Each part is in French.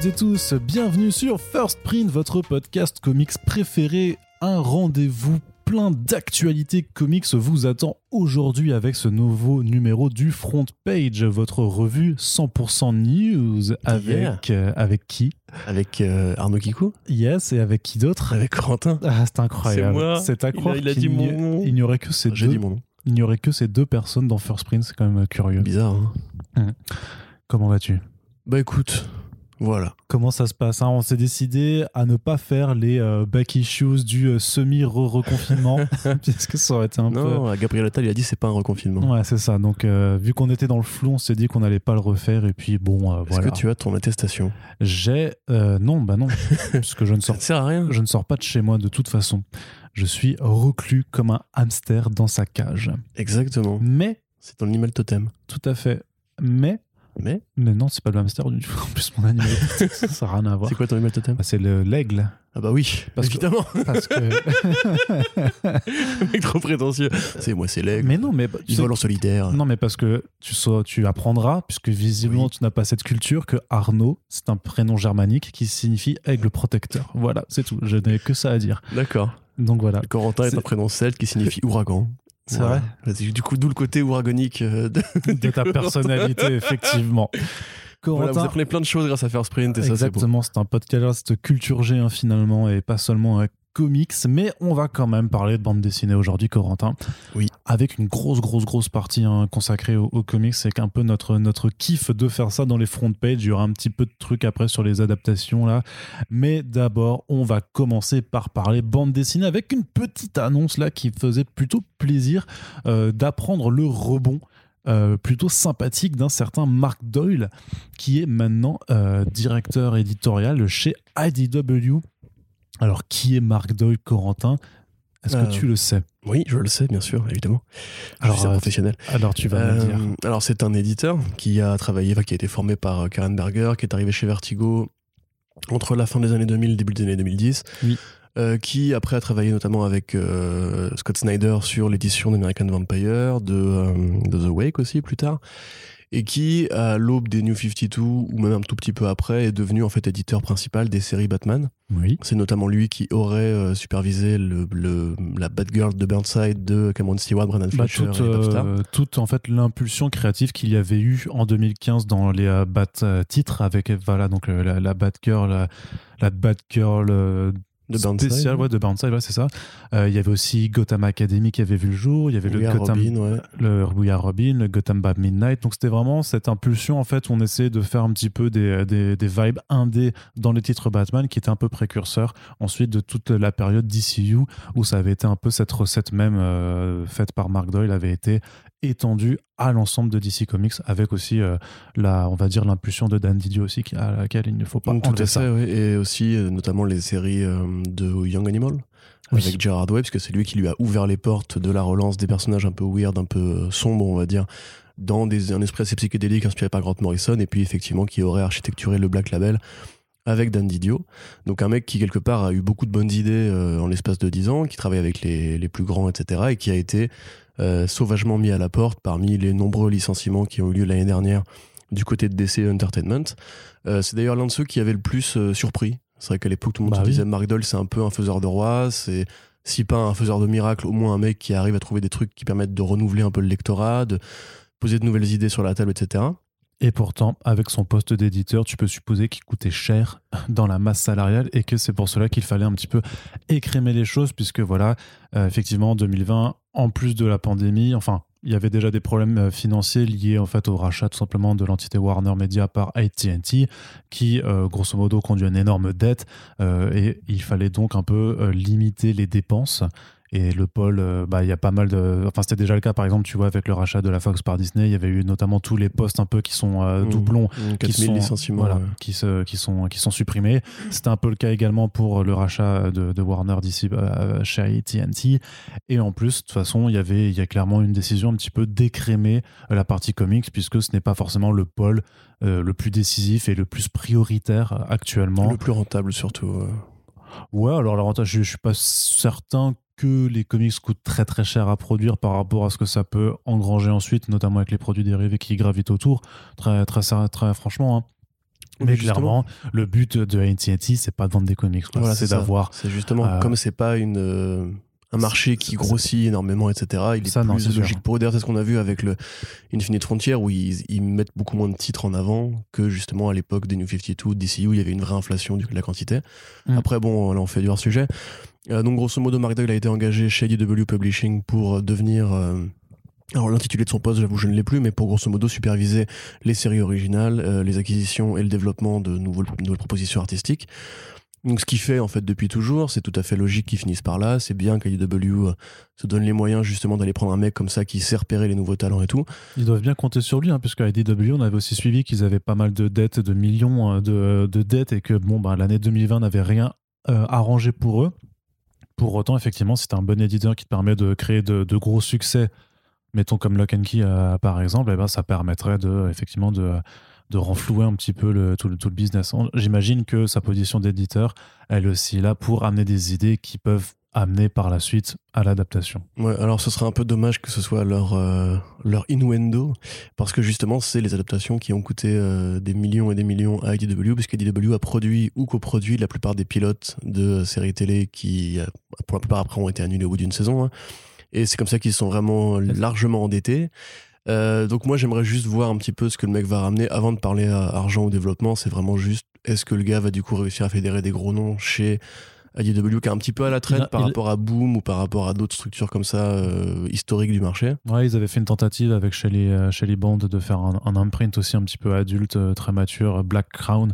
Toutes et tous, bienvenue sur First Print, votre podcast comics préféré. Un rendez-vous plein d'actualités comics vous attend aujourd'hui avec ce nouveau numéro du Front Page, votre revue 100% news avec euh, avec qui? Avec euh, Arnaud Kikou Yes, et avec qui d'autre? Avec Corentin Ah, c'est incroyable. C'est à Il a- il dit n'y- mon nom. Il n'y aurait que ces deux. dit mon nom. Il n'y aurait que ces deux personnes dans First Print, c'est quand même curieux. Bizarre, hein Comment vas-tu? Bah écoute, voilà. Comment ça se passe hein? On s'est décidé à ne pas faire les euh, back issues du euh, semi-reconfinement, puisque ça aurait été un peu. Non, Gabriel Attal, il a dit c'est pas un reconfinement. Ouais, c'est ça. Donc, euh, vu qu'on était dans le flou, on s'est dit qu'on n'allait pas le refaire. Et puis, bon, euh, Est-ce voilà. que tu as ton attestation? J'ai. euh, non, bah non. parce que je ne, Ça sors, ne sert à rien. je ne sors pas de chez moi de toute façon. Je suis reclus comme un hamster dans sa cage. Exactement. Mais, C'est ton animal totem. tout à fait. Mais. Mais Mais non, c'est pas le hamster du tout. En plus, mon animal. ça n'a rien à voir. c'est quoi ton animal totem Bah, c'est le- l'aigle. Ah bah oui, Parce que- évidemment. Parce que. Le mec trop prétentieux. C'est moi, c'est l'aigle. mais non, mais. tu Il sais- vole en solitaire. Non, mais parce que tu, sauras- tu apprendras, puisque visiblement tu n'as pas cette culture, que Arnaud, c'est un prénom germanique qui signifie aigle protecteur. Voilà, c'est tout. Je n'ai que ça à dire. D'accord. Donc voilà. Corentin est C'est- un prénom celte qui signifie ouragan. C'est Voilà. Du coup, d'où le côté ouragonique euh, de, De ta personnalité, effectivement. Voilà, vous Corentin, apprenez plein de choses grâce à First Print et ça, c'est exactement, c'est un podcast culture G hein, finalement, et pas seulement un comics, mais on va quand même parler de bande dessinée aujourd'hui, Corentin. Oui. Avec une grosse, grosse, grosse partie hein, consacrée aux, aux comics, c'est qu'un peu notre, notre kiff de faire ça dans les front pages. Il y aura un petit peu de trucs après sur les adaptations là. Mais d'abord, on va commencer par parler bande dessinée avec une petite annonce là qui faisait plutôt plaisir euh, d'apprendre le rebond. euh, plutôt sympathique d'un certain Mark Doyle qui est maintenant euh, directeur éditorial chez IDW. Alors qui est Mark Doyle Corentin? Est-ce Euh, que tu le sais? Oui, je le sais, bien sûr, évidemment. Je Alors, suis un euh, professionnel. Alors tu vas me Euh, dire. alors, c'est un éditeur qui a travaillé, qui a été formé par euh, Karen Berger, qui est arrivé chez Vertigo entre la fin des années 2000 et le début des années 2010. Oui. Euh, qui après a travaillé notamment avec euh, Scott Snyder sur l'édition d'American Vampire, de, euh, de The Wake aussi plus tard, et qui à l'aube des New 52 ou même un tout petit peu après est devenu en fait éditeur principal des séries Batman. Oui. C'est notamment lui qui aurait euh, supervisé le, le- la Batgirl de Burnside de Cameron Stewart, Brandon Bah, Fletcher toute, et euh, toute en fait l'impulsion créative qu'il y avait eu en 2015 dans les euh, Bat titres avec voilà donc la, la Batgirl la, la Batgirl De Burnside. spéciale ouais, de Burnside ouais, c'est ça Euh, il y avait aussi Gotham Academy qui avait vu le jour il y avait le Gotham Robin, ouais. le We Are Robin, le Gotham by Midnight. Donc c'était vraiment cette impulsion en fait où on essayait de faire un petit peu des, des, des vibes indés dans les titres Batman qui était un peu précurseur ensuite de toute la période DCU où ça avait été un peu cette recette même euh, faite par Mark Doyle avait été étendue à l'ensemble de DC Comics avec aussi euh, la on va dire l'impulsion de Dan Didio aussi à laquelle il ne faut pas Donc, tout enlever à ça. fait, oui. et aussi euh, notamment les séries euh, de Young Animal Oui. avec Gerard Way, parce que c'est lui qui lui a ouvert les portes de la relance des personnages un peu weird, un peu sombres, on va dire, dans des, un esprit assez psychédélique inspiré par Grant Morrison, et puis effectivement qui aurait architecturé le Black Label avec Dan Didio. Donc un mec qui quelque part a eu beaucoup de bonnes idées en l'espace de 10 ans, qui travaille avec les, les plus grands, etc., et qui a été sauvagement mis à la porte parmi les nombreux licenciements qui ont eu lieu l'année dernière du côté de DC Entertainment. Euh, c'est d'ailleurs l'un de ceux qui avait le plus euh, surpris. C'est vrai qu'à l'époque, tout le monde Bah se oui. disait Mark Doyle, c'est un peu un faiseur de rois, c'est si pas un faiseur de miracles, au moins un mec qui arrive à trouver des trucs qui permettent de renouveler un peu le lectorat, de poser de nouvelles idées sur la table, etc. Et pourtant, avec son poste d'éditeur, tu peux supposer qu'il coûtait cher dans la masse salariale et que c'est pour cela qu'il fallait un petit peu écrémer les choses, puisque voilà, euh, effectivement, en 2020, en plus de la pandémie, enfin, il y avait déjà des problèmes euh, financiers liés en fait au rachat simplement de l'entité Warner Media par AT&T, qui euh, grosso modo conduit une énorme dette euh, et il fallait donc un peu limiter les dépenses. Et le pôle, euh, bah, il y a pas mal de. Enfin, c'était déjà le cas, par exemple, tu vois, avec le rachat de la Fox par Disney, il y avait eu notamment tous les postes un peu qui sont euh, Mmh. doublons Mmh, qui 4000 sont, licenciements. voilà, ouais. qui, se, qui, sont, qui sont supprimés. C'était un peu le cas également pour le rachat de, de Warner d'ici euh, chez AT&T. Et en plus, de toute façon, il y avait il y a clairement une décision un petit peu d'écrémer la partie comics, puisque ce n'est pas forcément le pôle euh, le plus décisif et le plus prioritaire actuellement. Le plus rentable surtout. Ouais, alors l'avantage, je, je suis pas certain que les comics coûtent très très cher à produire par rapport à ce que ça peut engranger ensuite, notamment avec les produits dérivés qui gravitent autour. Très très très, très franchement. hein. Mais clairement, le but de AT&T, c'est pas de vendre des comics, Voilà, c'est d'avoir. C'est justement, Euh, comme c'est pas une, euh, un marché qui grossit énormément, etc., il est Ça, non, c'est plus sûr. logique pour eux. D'ailleurs, c'est ce qu'on a vu avec le Infinite Frontier, où ils, ils mettent beaucoup moins de titres en avant que justement à l'époque des New 52, DCU, il y avait une vraie inflation du, de la quantité. Mm. Après, bon, là, on fait du hors-sujet. Euh, donc, grosso modo, Mark Doyle a été engagé chez IDW Publishing pour devenir... euh, alors l'intitulé de son poste, j'avoue, je ne l'ai plus, mais pour grosso modo superviser les séries originales, euh, les acquisitions et le développement de nouveaux- nouvelles propositions artistiques. Donc ce qu'il fait en fait depuis toujours, c'est tout à fait logique qu'il finisse par là. C'est bien qu'IDW euh, se donne les moyens justement d'aller prendre un mec comme ça qui sait repérer les nouveaux talents et tout. Ils doivent bien compter sur lui, hein, puisque on avait aussi suivi qu'ils avaient pas mal de dettes, de millions euh, de, de dettes, et que bon, ben, l'année 2020 n'avait rien euh, arrangé pour eux. Pour autant, effectivement, tu un bon éditeur qui te permet de créer de, de gros succès, mettons comme Lock and Key euh, par exemple, eh ben, ça permettrait de, effectivement de, de renflouer un petit peu le, tout, le, tout le business. J'imagine que sa position d'éditeur, elle aussi là pour amener des idées qui peuvent amener par la suite à l'adaptation. Ouais, alors ce serait un peu dommage que ce soit leur, euh, leur innuendo, parce que justement, c'est les adaptations qui ont coûté euh, des millions et des millions à IDW, puisque IDW a produit ou coproduit la plupart des pilotes de séries télé qui, euh, pour la plupart après, ont été annulés au bout d'une saison. hein. Et c'est comme ça qu'ils sont vraiment largement endettés. Euh, donc moi, j'aimerais juste voir un petit peu ce que le mec va ramener avant de parler à argent ou développement. C'est vraiment juste, est-ce que le gars va du coup réussir à fédérer des gros noms chez IDW, qui est un petit peu à la traîne par il- rapport à Boom ou par rapport à d'autres structures comme ça euh, historiques du marché. Ouais, ils avaient fait une tentative avec Shelly, euh, Shelly Bond de faire un, un imprint aussi un petit peu adulte, très mature, Black Crown,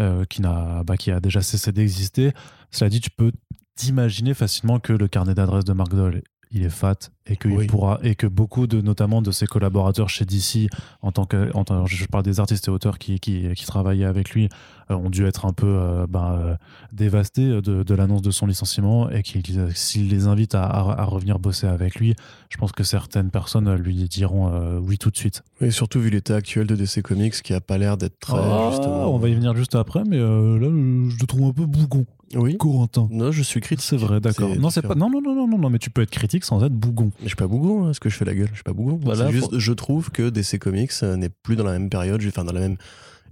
euh, qui, n'a, bah, qui a déjà cessé d'exister. Cela dit, tu peux t'imaginer facilement que le carnet d'adresses de Mark Doyle, il est fat et que, il pourra, et que beaucoup de, notamment de ses collaborateurs chez DC, en tant que, en tant- je parle des artistes et auteurs qui, qui, qui travaillaient avec lui, euh, ont dû être un peu euh, bah, euh, dévastés de, de l'annonce de son licenciement et qu'il, s'il les invite à, à- à revenir bosser avec lui, je pense que certaines personnes lui diront oui tout de suite. Et surtout vu l'état actuel de DC Comics qui a pas l'air d'être très Ah, justement. on va y venir juste après, mais là, je le trouve un peu bougon, Oui. Corentin. Non, je suis critique. C'est vrai, d'accord. Non, c'est pas. non, non, non, non, non, mais tu peux être critique sans être bougon. Je suis pas bougon, hein, est-ce que je fais la gueule Je suis pas bougon. Voilà, juste, je trouve que DC Comics euh, n'est plus dans la même période, faire dans la même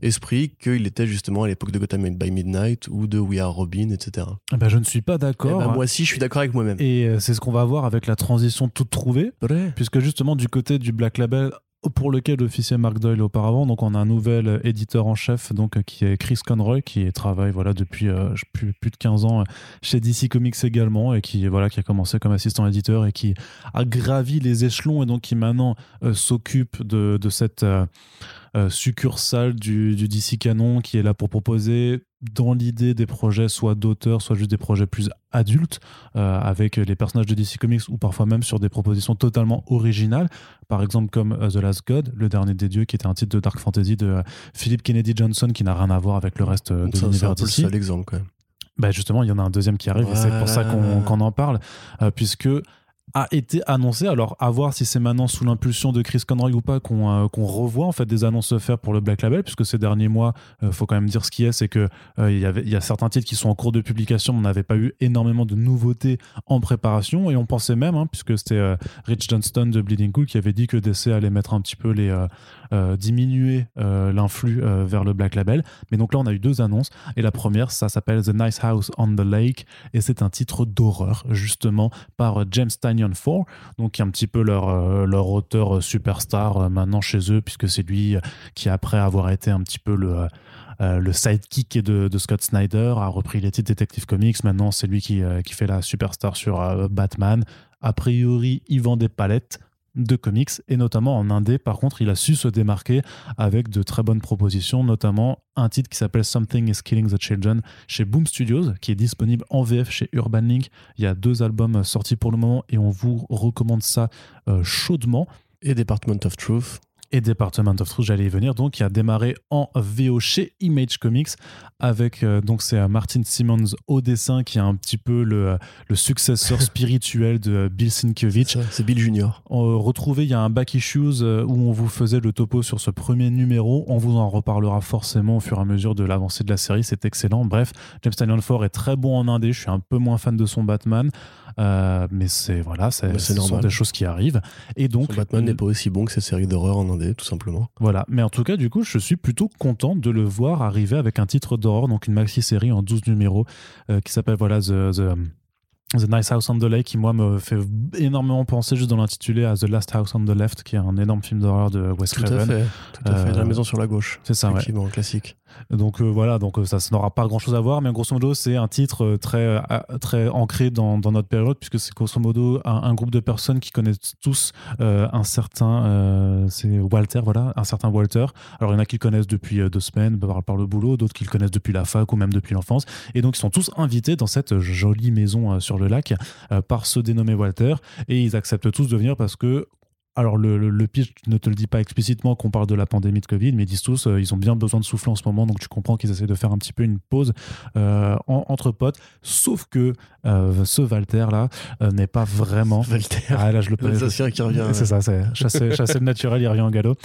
esprit qu'il était justement à l'époque de Gotham by Midnight ou de We Are Robin, etc. Eh Ben, je ne suis pas Eh d'accord. ben, moi aussi, je suis d'accord avec moi-même. Et euh, c'est ce qu'on va voir avec la transition toute trouvée, puisque justement du côté du Black Label pour lequel officiait Mark Doyle auparavant, donc on a un nouvel éditeur en chef, donc euh, qui est Chris Conroy, qui travaille voilà depuis euh, plus, de 15 ans euh, chez DC Comics également, et qui voilà qui a commencé comme assistant éditeur et qui a gravi les échelons et donc qui maintenant s'occupe de, cette euh, succursale du, du DC Canon, qui est là pour proposer dans l'idée des projets soit d'auteurs, soit juste des projets plus adultes, euh, avec les personnages de DC Comics ou parfois même sur des propositions totalement originales, par exemple comme euh, The Last God, le dernier des dieux, qui était un titre de Dark Fantasy de Philip Kennedy Johnson qui n'a rien à voir avec le reste de Ça, C'est un l'univers peu le DC. seul exemple quand même. Bah justement, il y en a un deuxième qui arrive et c'est pour ça qu'on en parle, euh, puisque a été annoncé, alors à voir si c'est maintenant sous l'impulsion de Chris Conroy ou pas qu'on euh, revoit en fait des annonces faire pour le Black Label, puisque ces derniers mois, il faut quand même dire ce qui est, c'est que euh, il y y a certains titres qui sont en cours de publication, mais on n'avait pas eu énormément de nouveautés en préparation, et on pensait même, hein, puisque c'était euh, Rich Johnston de Bleeding Cool qui avait dit que DC allait mettre un petit peu les... euh, euh, diminuer euh, l'influx euh, vers le Black Label. Mais donc là, on a eu deux annonces. Et la première, ça s'appelle The Nice House on the Lake. Et c'est un titre d'horreur, justement, par euh, James Tynion 4, donc qui est un petit peu leur, euh, leur auteur euh, superstar euh, maintenant chez eux, puisque c'est lui qui, après avoir été un petit peu le. le sidekick de, de Scott Snyder a repris les titres Detective Comics. Maintenant, c'est lui qui, qui fait la superstar sur Batman. A priori, il vend des palettes de comics et notamment en indé. Par contre il a su se démarquer avec de très bonnes propositions notamment un titre qui s'appelle Something is Killing the Children chez Boom Studios qui est disponible en VF chez Urban Link. Il y a deux albums sortis pour le moment et on vous recommande ça euh, chaudement. Et Department of Truth. Et Department of Truth, j'allais y venir, donc qui a démarré en VO chez Image Comics avec euh, donc c'est euh, Martin Simmons au dessin qui est un petit peu le, euh, le successeur spirituel de Bill Sienkiewicz. C'est Bill Junior. Euh, retrouvé, il y a un back issues où on vous faisait le topo sur ce premier numéro. On vous en reparlera forcément au fur et à mesure de l'avancée de la série. C'est excellent. Bref, James Tynion 4 est très bon en indé. Je suis un peu moins fan de son Batman, Euh, mais c'est voilà, c'est c'est ce sont normal. des choses qui arrivent. Et donc, Batman n'est pas aussi bon que ses séries d'horreur en indé. tout simplement. Voilà, mais en tout cas, du coup, je suis plutôt content de le voir arriver avec un titre d'horreur, donc une maxi-série en 12 numéros euh, qui s'appelle voilà The, The, The Nice House on the Lake qui moi me fait énormément penser juste dans l'intitulé à The Last House on the Left qui est un énorme film d'horreur de Wes Tout à Craven. fait, tout à fait. Euh, La maison sur la gauche. C'est ça, ouais. Classique. Donc euh, voilà, donc euh, ça, n'aura pas grand chose à voir, mais grosso modo, c'est un titre euh, très, très ancré dans, notre période, puisque c'est grosso modo un, groupe de personnes qui connaissent tous un certain, c'est Walter, voilà, un certain Walter. Alors il y en a qui le connaissent depuis deux semaines par, le boulot, d'autres qui le connaissent depuis la fac ou même depuis l'enfance, et donc ils sont tous invités dans cette jolie maison sur le lac par ce dénommé Walter, et ils acceptent tous de venir parce que alors le, le, le pitch ne te le dit pas explicitement qu'on parle de la pandémie de Covid, mais ils disent tous euh, ils ont bien besoin de souffler en ce moment, donc tu comprends qu'ils essaient de faire un petit peu une pause euh, en- entre potes. Sauf que euh, ce Walter là euh, n'est pas vraiment. Walter. Ah là je le c'est ça, c'est chasser, chasser le naturel, il revient en galop.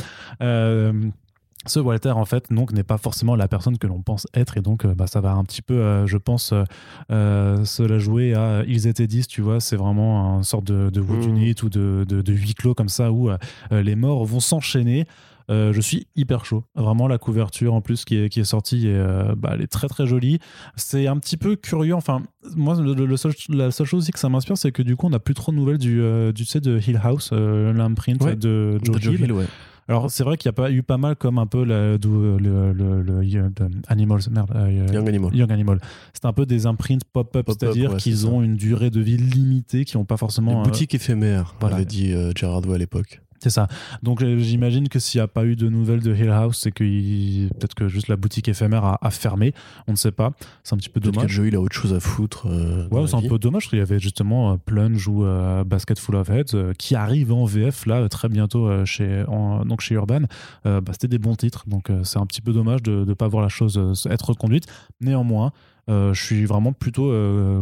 Ce Walter, en fait, donc, n'est pas forcément la personne que l'on pense être, et donc, euh, bah, ça va un petit peu, euh, je pense, euh, euh, se la jouer à Ils étaient 10, tu vois, c'est vraiment une sorte de, de wood Mm. unit ou de, de, de huis clos comme ça, où euh, les morts vont s'enchaîner. Euh, je suis hyper chaud. Vraiment, la couverture en plus qui est, qui est sortie, euh, bah, elle est très très jolie. C'est un petit peu curieux. Enfin, moi, le, le seul- la seule chose aussi que ça m'inspire, c'est que du coup, on n'a plus trop de nouvelles du, euh, du, tu sais, de Hill House, l'imprint Ouais. de Joe, De Joe Hill. Hill, ouais. Alors, c'est vrai qu'il y a pas eu pas mal comme un peu la- le, le, le, le- le- Animals, merde, euh, Young Animal. Young Animal. C'est un peu des imprints pop-up, c'est-à-dire ouais, qu'ils ça. ont une durée de vie limitée, qui n'ont pas forcément. Les euh, boutiques éphémères, voilà. avait dit euh, Gerard Way à l'époque. C'est ça. Donc euh, j'imagine que s'il n'y a pas eu de nouvelles de Hill House, c'est que il- peut-être que juste la boutique éphémère a, a fermé. On ne sait pas. C'est un petit peu Peut-être que dommage. Joe Hill a autre chose à foutre. euh, Ouais, c'est un peu dommage qu'il y avait justement euh, Plunge ou euh, Basket Full of Heads qui arrivent en VF là très bientôt chez, en- donc chez Urban. Bah, C'était des bons titres, donc c'est un petit peu dommage de ne pas voir la chose être reconduite. Néanmoins, je suis vraiment plutôt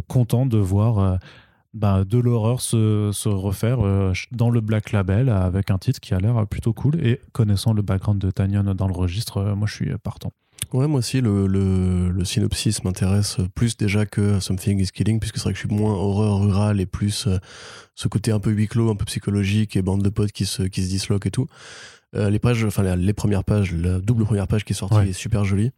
content de voir bah, de l'horreur se, refaire euh, dans le Black Label avec un titre qui a l'air plutôt cool. Et connaissant le background de Tanyan dans le registre, euh, moi je suis partant. Ouais, moi aussi, le synopsis m'intéresse plus déjà que Something is Killing, puisque c'est vrai que je suis moins horreur rurale et plus euh, ce côté un peu huis clos, un peu psychologique et bande de potes qui se, qui se disloquent et tout. Euh, les pages, enfin la- les premières pages, la double première page qui est sortie Ouais. est super jolie.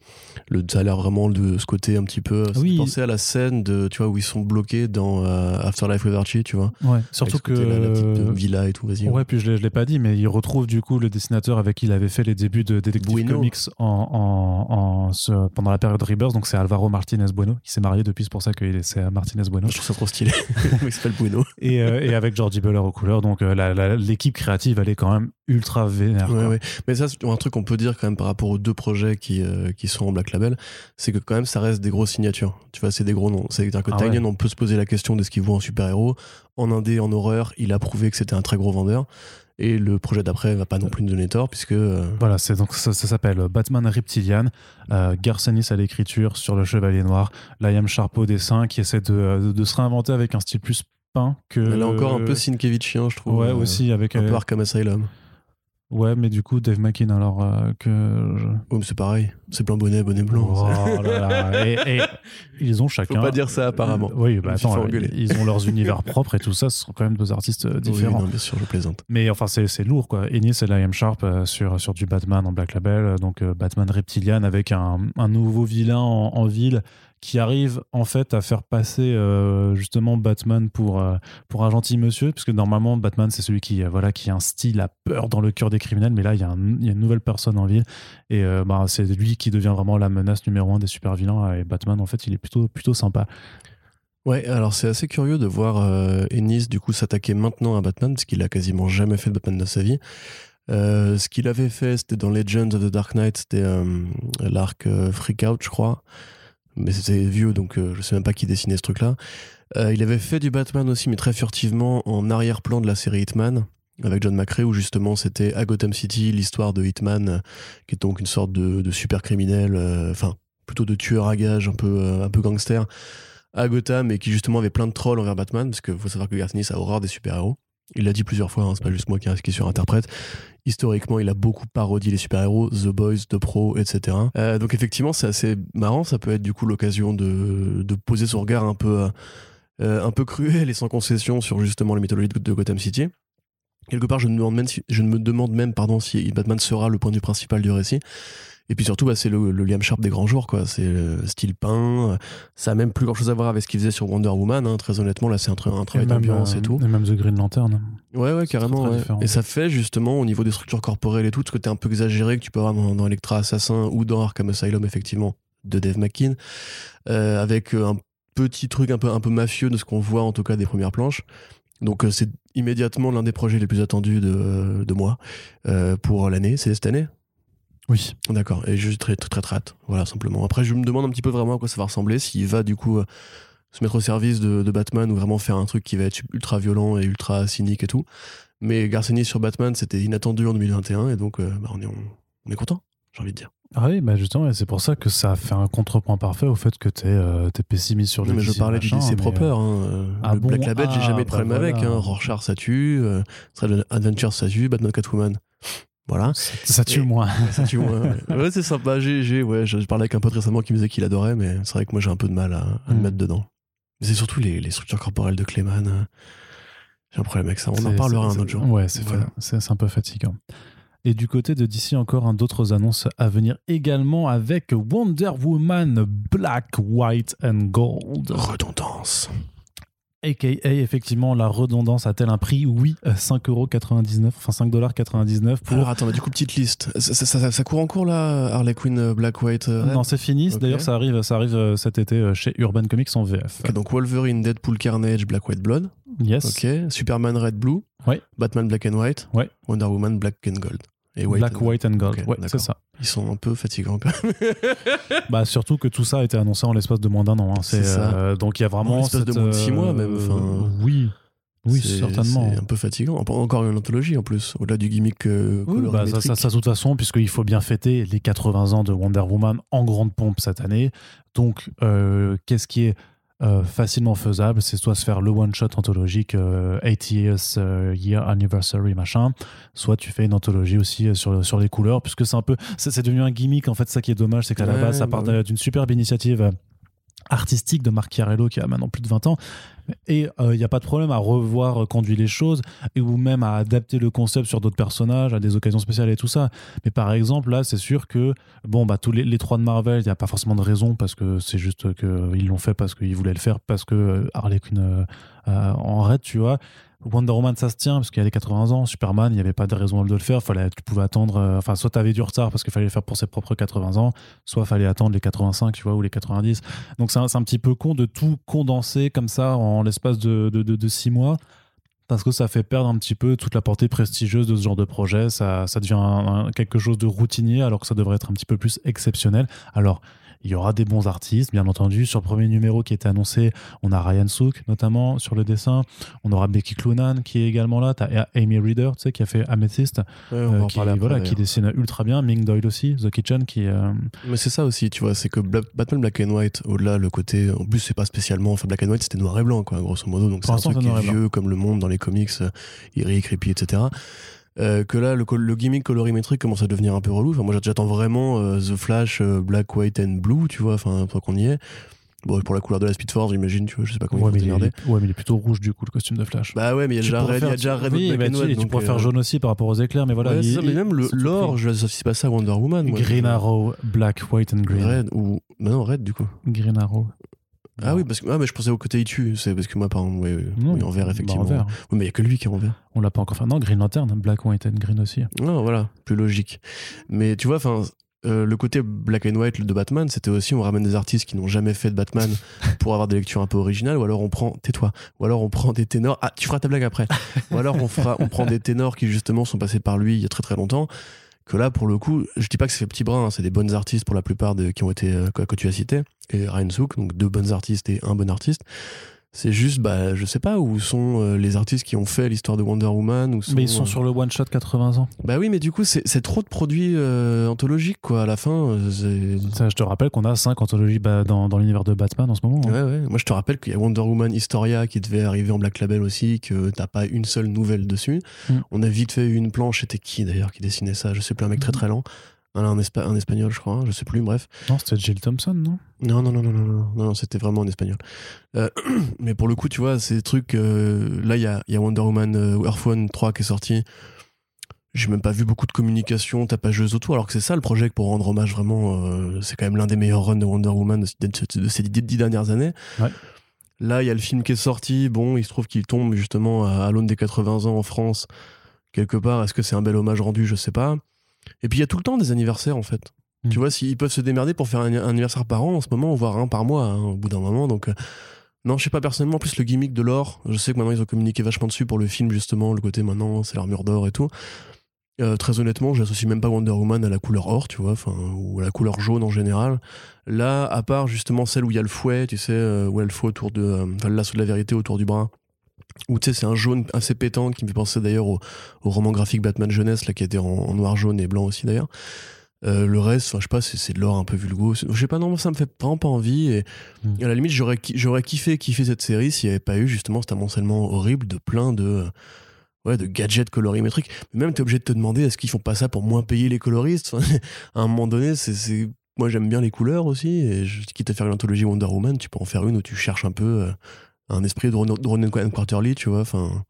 Le, ça a l'air vraiment de ce côté un petit peu. Ça Oui. oui. penser à la scène de, tu vois, où ils sont bloqués dans euh, Afterlife with Archie, tu vois. Ouais, surtout côté-là, la petite que. villa et tout, vas-y. Ouais, puis je l'ai, je l'ai pas dit, mais il retrouve du coup le dessinateur avec qui il avait fait les débuts de Detective Bueno. Comics en, en, en- ce- pendant la période Rebirth. Donc c'est Alvaro Martinez Bueno qui s'est marié depuis, c'est pour ça que il- c'est Martinez Bueno. Je trouve ça trop stylé. il s'appelle Bueno. Et, euh, et avec Georgie Buller aux couleurs. Donc euh, la- la- l'équipe créative, elle est quand même ultra vénère. Ouais, ouais. Mais ça, c'est un truc qu'on peut dire quand même par rapport aux deux projets qui, euh, qui sont en Black Label, c'est que quand même ça reste des grosses signatures. Tu vois, c'est des gros noms. C'est-à-dire que Ah ouais. on peut se poser la question de ce qu'il vaut en super-héros. En indé, en horreur, il a prouvé que c'était un très gros vendeur. Et le projet d'après va pas non plus nous donner tort, puisque. euh, Voilà, c'est donc ça, ça s'appelle Batman Reptilian, euh, Garcenis à l'écriture sur le Chevalier Noir, Liam Sharp au dessin qui essaie de, euh, de se réinventer avec un style plus peint que. Elle a encore un peu Sinkevichien, je trouve. Ouais, euh, aussi avec. Un peu Arkham Asylum. Ouais, mais du coup, Dave McKean, alors euh, que. je- Oh, mais c'est pareil. C'est blanc bonnet, bonnet blanc. Oh là là. Et, et ils ont Faut chacun. pas dire ça, apparemment. Oui, bah attends, ils ont leurs univers propres et tout ça, ce sont quand même deux artistes euh, Oui, différents. non, bien sûr, je plaisante. Mais enfin, c'est c'est lourd, quoi. Ennis et Liam Sharp euh, sur, sur du Batman en Black Label, euh, donc euh, Batman Reptilian avec un, un nouveau vilain en, en ville qui arrive en fait à faire passer euh, justement Batman pour, euh, pour un gentil monsieur, puisque normalement Batman c'est celui qui, euh, voilà, qui instille la peur dans le cœur des criminels, mais là il y, a une nouvelle personne en ville et bah, c'est lui qui devient vraiment la menace numéro un des super vilains et Batman en fait il est plutôt, plutôt sympa. Ouais, alors c'est assez curieux de voir Ennis du coup s'attaquer maintenant à Batman, parce qu'il a quasiment jamais fait Batman de sa vie. Ce qu'il avait fait, c'était dans Legends of the Dark Knight, c'était l'arc euh, Freak Out, je crois. Mais c'était vieux, donc euh, je sais même pas qui dessinait ce truc-là. Euh, il avait fait du Batman aussi, mais très furtivement, en arrière-plan de la série Hitman, avec John McRae, où justement c'était à Gotham City l'histoire de Hitman, euh, qui est donc une sorte de, super criminel, euh, enfin plutôt de tueur à gages, un peu, un gangster à Gotham et qui justement avait plein de trolls envers Batman, parce qu'il faut savoir que Garth Ennis a horreur des super-héros. Il l'a dit plusieurs fois, hein, c'est pas juste moi qui, qui surinterprète. Historiquement, il a beaucoup parodié les super-héros, The Boys, The Pro, etc. Euh, donc effectivement, c'est assez marrant. Ça peut être du coup l'occasion de, de poser son regard un peu, euh, un peu cruel et sans concession sur justement la mythologie de, Gotham City. quelque part, je, me demande même me demande même pardon, si Batman sera le point de vue principal du récit. Et puis surtout, bah, c'est le, le, Liam Sharp des grands jours, quoi. C'est le style peint. Ça a même plus grand chose à voir avec ce qu'il faisait sur Wonder Woman. Hein. Très honnêtement, là, c'est un, un, travail d'ambiance et euh, tout. Et même The Green Lantern. Ouais, ouais, carrément. Ouais. Et ça fait justement, au niveau des structures corporelles et tout, ce côté un peu exagéré que tu peux avoir dans, dans Electra Assassin ou dans Arkham Asylum, effectivement, de Dave McKean, euh, avec un petit truc un peu, un peu mafieux de ce qu'on voit en tout cas des premières planches. Donc euh, c'est immédiatement l'un des projets les plus attendus de, de moi euh, pour l'année. C'est cette année Oui. D'accord. Et je suis très, très, très, très hâte. Voilà, simplement. Après, je me demande un petit peu vraiment à quoi ça va ressembler. S'il va, du coup, euh, se mettre au service de, de, Batman ou vraiment faire un truc qui va être ultra violent et ultra cynique et tout. Mais Garcenis sur Batman, c'était inattendu en 2021. Et donc, euh, bah, on, est, on, on est content, j'ai envie de dire. Ah oui, bah justement, c'est pour ça que ça fait un contrepoint parfait au fait que t'es euh, es pessimiste sur le Mais je parlais du DC proper. euh, Hein. ah le bon? Black Label, j'ai Ah, jamais de bah problème avec. voilà. Hein. Rorschach, ça tue. Euh, Adventure, ça tue. Batman Catwoman. Voilà. Ça tue moins. Ça tue moins. Ouais, c'est sympa. J'ai, j'ai, ouais, je parlais avec un pote récemment qui me disait qu'il adorait, mais c'est vrai que moi j'ai un peu de mal à, à le Mm. mettre dedans. Mais c'est surtout les, les structures corporelles de Clayman. euh, J'ai un problème avec ça. On en parlera un autre jour. Ouais, c'est Voilà. un peu fatigant. Et du côté de DC, encore un d'autres annonces à venir également avec Wonder Woman Black, White and Gold. Redondance. AKA, effectivement, la redondance a-t-elle un prix? Oui, euh, 5,99€, enfin 5,99$ pour. Alors attends, mais du coup, petite liste. Ça, ça- ça- ça court en cours là, Harley Quinn, euh, Black, White, euh, non, c'est fini. D'ailleurs, ça arrive, ça arrive euh, cet été euh, chez Urban Comics en VF. Donc Wolverine, Deadpool, Carnage, Black, White, Blood. Yes. Ok. Superman, Red, Blue. Ouais. Batman, Black and White. Ouais. Wonder Woman, Black and Gold. Et White Black, and. White and Gold. Ouais, c'est ça. Ils sont un peu fatigants quand même. Bah, surtout que tout ça a été annoncé en l'espace de moins d'un an. hein. C'est euh, donc il y a vraiment. En l'espace de moins de six euh, mois, même, enfin, oui. Oui, certainement. C'est un peu fatigant. Encore une anthologie en plus, au-delà du gimmick euh, Oui, bah, ça, colorimétrique. ça, ça, de toute façon, puisqu'il faut bien fêter les 80 ans de Wonder Woman en grande pompe cette année. Donc, euh, qu'est-ce qui est euh, facilement faisable C'est soit se faire le one-shot anthologique euh, 80 years euh, year anniversary, machin, soit tu fais une anthologie aussi euh, sur, sur les couleurs, puisque c'est un peu. C'est devenu un gimmick, en fait, ça qui est dommage, c'est qu'à la Ouais, base, ça bah part d'une superbe initiative euh, artistique de Marc Chiarello qui a maintenant plus de 20 ans et il n'y a pas de problème à revoir euh, conduire les choses et ou même à adapter le concept sur d'autres personnages à des occasions spéciales et tout ça. Mais par exemple là c'est sûr que bon bah tous les, trois de Marvel il n'y a pas forcément de raison parce que c'est juste qu'ils l'ont fait parce qu'ils voulaient le faire parce que euh, Harley Quinn euh, euh, en raid tu vois Wonder Woman ça se tient parce qu'il y a les 80 ans Superman il n'y avait pas de raison de le faire fallait, tu pouvais attendre euh, enfin soit tu avais du retard parce qu'il fallait le faire pour ses propres 80 ans soit fallait attendre les 85 tu vois ou les 90 donc c'est un, un petit peu con de tout condenser comme ça en l'espace de, de, de, mois. Parce que ça fait perdre un petit peu toute la portée prestigieuse de ce genre de projet. Ça, ça devient quelque chose de routinier alors que ça devrait être un petit peu plus exceptionnel. Alors, il y aura des bons artistes, bien entendu. Sur le premier numéro qui était annoncé, on a Ryan Sook, notamment, sur le dessin. On aura Becky Cloonan qui est également là. Tu as Amy Reader, tu sais, qui a fait Amethyst, Ouais, on va euh, en qui, après, voilà, qui dessine ultra bien. Ming Doyle aussi, The Kitchen, qui. euh, Mais c'est ça aussi, tu vois, c'est que Bla- Batman Black and White, au-delà le côté, en plus c'est pas spécialement, enfin Black and White c'était noir et blanc quoi, grosso modo, donc c'est un truc qui est et vieux comme le monde dans les comics, euh, Eerie, creepy, etc. Euh, que là, le, gimmick colorimétrique commence à devenir un peu relou. Enfin, moi, j'attends vraiment euh, The Flash, euh, Black, White and Blue, tu vois, enfin, tant qu'on y est. Bon, pour la couleur de la Speed Force, j'imagine, tu vois, je sais pas comment ouais, mais il ouais, mais il est plutôt rouge du coup, le costume de Flash. Bah ouais, mais il y a déjà Red, il y a faire- déjà Red oui, Black bah, and tu- White. tu pourrais faire euh, jaune aussi par rapport aux éclairs, mais voilà. ouais, c'est il- ça, mais il- même l'or, je l'associe pas ça à Wonder Woman. moi. Green Arrow, Black, White and Green. Red ou. Bah non, Red du coup. Green Arrow. Ah oui, parce que ah, mais je pensais au côté ITU, c'est parce que moi, par exemple, oui, oui, Non, oui, en vert, bah, effectivement. en vert. Oui, mais il y a que lui qui est en vert. On l'a pas encore fait. Non, Green Lantern, Black, White and Green aussi. Non, voilà, plus logique. Mais tu vois, enfin. euh, le côté black and white de Batman, c'était aussi on ramène des artistes qui n'ont jamais fait de Batman pour avoir des lectures un peu originales, ou alors on prend, tais-toi, ou alors on prend des ténors, ah tu feras ta blague après, ou alors on fera, on prend des ténors qui justement sont passés par lui il y a très très longtemps, que là pour le coup, je dis pas que c'est petit brin, hein, c'est des bonnes artistes pour la plupart de, qui ont été euh, que, que tu as cités, et Ryan Sook, donc deux bonnes artistes et un bon artiste. C'est juste, bah, je sais pas où sont euh, les artistes qui ont fait l'histoire de Wonder Woman. Où Mais ils sont euh, sur le one shot 80 ans. Bah oui, mais du coup, c'est trop de produits euh, anthologiques, quoi. À la fin, Ça, je te rappelle qu'on a 5 anthologies bah, dans, dans l'univers de Batman en ce moment. hein. Ouais, ouais. Moi, je te rappelle qu'il y a Wonder Woman Historia qui devait arriver en Black Label aussi, que t'as pas une seule nouvelle dessus. Mm. On a vite fait une planche, c'était qui d'ailleurs qui dessinait ça? Je sais plus, un mec très très lent. Espa- un espagnol, je crois, hein, je sais plus, bref. Non, c'était Jill Thompson, non? Non, non, non, non, non, non, non, non, c'était vraiment en espagnol. Euh, mais pour le coup, tu vois, ces trucs. euh, là, il y a, il y a Wonder Woman euh, Earth One 3 qui est sorti. J'ai même pas vu beaucoup de communication tapageuse autour, alors que c'est ça le projet pour rendre hommage vraiment. euh, c'est quand même l'un des meilleurs runs de Wonder Woman de, de- de ces dix, dix dernières années. Ouais. Là, il y a le film qui est sorti. Bon, il se trouve qu'il tombe justement à, à l'aune des 80 ans en France. Quelque part, est-ce que c'est un bel hommage rendu? Je sais pas. Et puis il y a tout le temps des anniversaires en fait. Mm. Tu vois, s'ils peuvent se démerder pour faire un, un anniversaire par an en ce moment, voire un par mois hein, au bout d'un moment. Donc, euh, non, je sais pas personnellement. En plus, le gimmick de l'or, je sais que maintenant ils ont communiqué vachement dessus pour le film justement, le côté maintenant c'est l'armure d'or et tout. Euh, très honnêtement, j'associe même pas Wonder Woman à la couleur or, tu vois, enfin, ou à la couleur jaune en général. Là, à part justement celle où il y a le fouet, tu sais, euh, où elle le fouet autour de, enfin, le lasso de la vérité autour du bras. Où tu sais, c'est un jaune assez pétant qui me fait penser d'ailleurs au, au roman graphique Batman Jeunesse, là, qui était en, en noir, jaune et blanc aussi d'ailleurs. Euh, le reste, je sais pas, c'est de l'or un peu vulgo. Je sais pas, non, ça me fait vraiment pas envie. Et Mm. à la limite, j'aurais ki- j'aurais kiffé kiffer cette série s'il n'y avait pas eu justement cet amoncellement horrible de plein de, ouais, de gadgets colorimétriques. Mais même, t'es obligé de te demander est-ce qu'ils font pas ça pour moins payer les coloristes? Enfin, À un moment donné, c'est- c'est. Moi, j'aime bien les couleurs aussi. Et je, quitte à faire une anthologie Wonder Woman, tu peux en faire une où tu cherches un peu euh, un esprit de Ron- de Ronan Quarterly, tu vois. Enfin.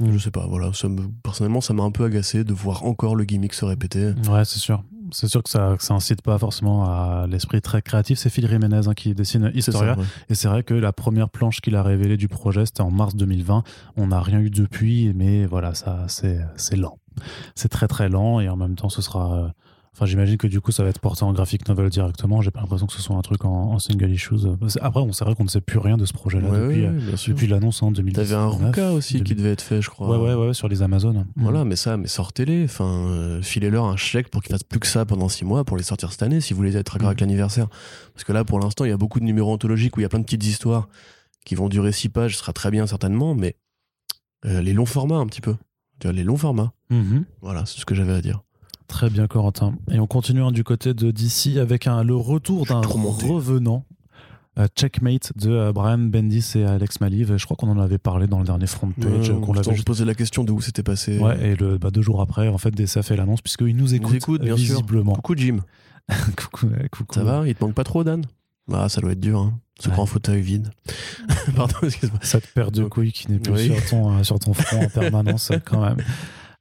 Mm. Je sais pas, voilà. Ça me- personnellement, ça m'a un peu agacé de voir encore le gimmick se répéter. Ouais, c'est sûr. C'est sûr que ça, que ça incite pas forcément à l'esprit très créatif. C'est Phil Jiménez hein, qui dessine ça, Historia. ouais. Et c'est vrai que la première planche qu'il a révélée du projet, c'était en mars 2020. On n'a rien eu depuis, mais voilà, ça, c'est, c'est lent. C'est très très lent et en même temps, ce sera. Enfin, j'imagine que du coup, ça va être porté en graphic novel directement. J'ai pas l'impression que ce soit un truc en, en single issues. Après, on c'est vrai qu'on ne sait plus rien de ce projet-là Ouais, depuis, ouais, euh, depuis l'annonce en 2019. T'avais un Ruka aussi qui 2000. devait être fait, je crois. Ouais, ouais, ouais, sur les Amazones. Voilà, mais ça, mais sortez-les. Enfin, euh, filez-leur un chèque pour qu'ils fassent plus que ça pendant six mois pour les sortir cette année si vous voulez être d'accord Mm. avec l'anniversaire. Parce que là, pour l'instant, il y a beaucoup de numéros anthologiques où il y a plein de petites histoires qui vont durer six pages, ce sera très bien certainement, mais euh, les longs formats un petit peu. Les longs formats. Mhm. Voilà, c'est ce que j'avais à dire. Très bien, Corentin. Et on continue hein, du côté de DC avec un, le retour d'un revenant. euh, Checkmate de euh, Brian Bendis et Alex Maliv. Je crois qu'on en avait parlé dans le dernier front page. Euh, qu'on l'avait juste... posait la question de où c'était passé. Ouais, et le, bah, deux jours après, en fait, DC a fait l'annonce, puisqu'il nous écoute, écoute, bien sûr. visiblement. Coucou Jim, coucou, ouais, coucou. ça va Il te manque pas trop, Dan? Ah, ça doit être dur, hein. Ce Ouais. grand fauteuil vide. Pardon, excuse-moi. Cette paire de couilles qui n'est plus Oui. sur, ton, euh, sur ton front en permanence, quand même.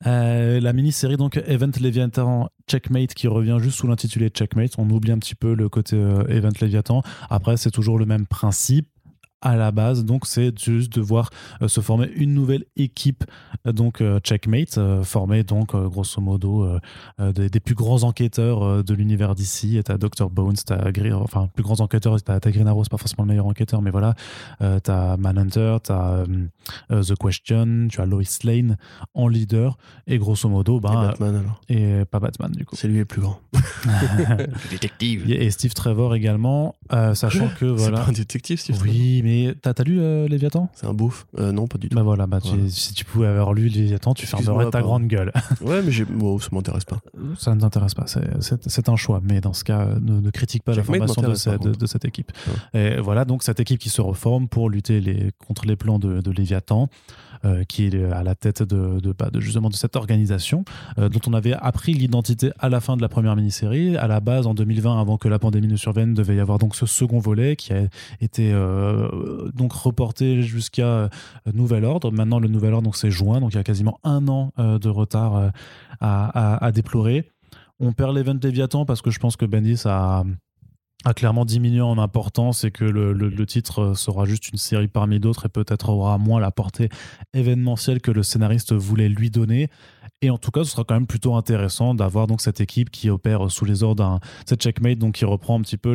Euh, la mini-série donc Event Leviathan Checkmate qui revient juste sous l'intitulé Checkmate. On oublie un petit peu le côté euh, Event Leviathan. Après, c'est toujours le même principe à la base. Donc, c'est juste de voir euh, se former une nouvelle équipe, euh, donc euh, Checkmate, formée donc grosso modo des, des plus grands enquêteurs de l'univers d'ici. T'as Dr. Bones, t'as Gre- enfin plus grands enquêteurs, t'as t'as Green Arrow, c'est pas forcément le meilleur enquêteur, mais voilà. T'as Manhunter, t'as The Question, tu as Lois Lane en leader, et grosso modo, Et ben, Batman alors. et pas Batman du coup. C'est lui le plus grand. détective. et Steve Trevor également, euh, sachant que C'est voilà. pas un détective, Steve Trevor. Oui, mais t'as lu euh, Léviathan? C'est un beauf. Euh, non, pas du tout. Bah voilà, bah, tu- Voilà. si tu pouvais avoir lu Léviathan, tu fermerais ta grande gueule. Ouais, mais. Bon, ça m'intéresse pas. Ça ne t'intéresse pas, c'est- un choix, mais dans ce cas, euh, ne, ne critique pas la formation de, cette- de- contre. de cette équipe. Et voilà, donc cette équipe qui se reforme pour lutter les, contre les plans de, de Léviathan, euh, qui est à la tête bah, de justement de cette organisation, euh, dont on avait appris l'identité à la fin de la première mini-série. À la base, en 2020, avant que la pandémie ne survienne, devait y avoir donc ce second volet qui a été euh, donc reporté jusqu'à euh, nouvel ordre. Maintenant, le nouvel ordre, donc c'est juin, donc il y a quasiment un an euh, de retard euh, à déplorer. On perd l'event Léviathan parce que je pense que Bendis a, a clairement diminué en importance et que le, le- titre euh, sera juste une série parmi d'autres et peut-être aura moins la portée événementielle que le scénariste voulait lui donner. Et en tout cas, ce sera quand même plutôt intéressant d'avoir donc cette équipe qui opère sous les ordres d'un cette checkmate, donc qui reprend un petit peu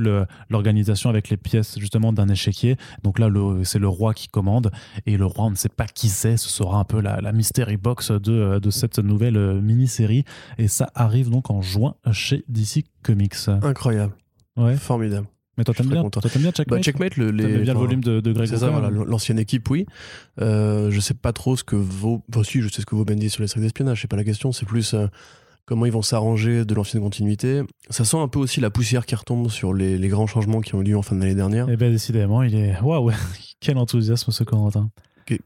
l'organisation avec les pièces justement d'un échiquier. Donc là, c'est le roi qui commande et le roi, on ne sait pas qui c'est. Ce sera un peu la, la mystery box de, de cette nouvelle euh, mini-série et ça arrive donc en juin chez DC Comics. Incroyable. Ouais. Formidable. Mais toi t'aimes bien, content. toi, t'aimes bien Checkmate Bah, checkmate, le, les, bien le volume de, de Greg C'est ça, voilà, hein l'ancienne équipe, oui. Euh, je sais pas trop ce que vaut. Enfin, si, je sais ce que vaut Bendy sur les séries d'espionnage, c'est pas la question, c'est plus euh, comment ils vont s'arranger de l'ancienne continuité. Ça sent un peu aussi la poussière qui retombe sur les, les grands changements qui ont eu lieu en fin d'année dernière. Eh bien, décidément, il est. Waouh, quel enthousiasme ce Corentin.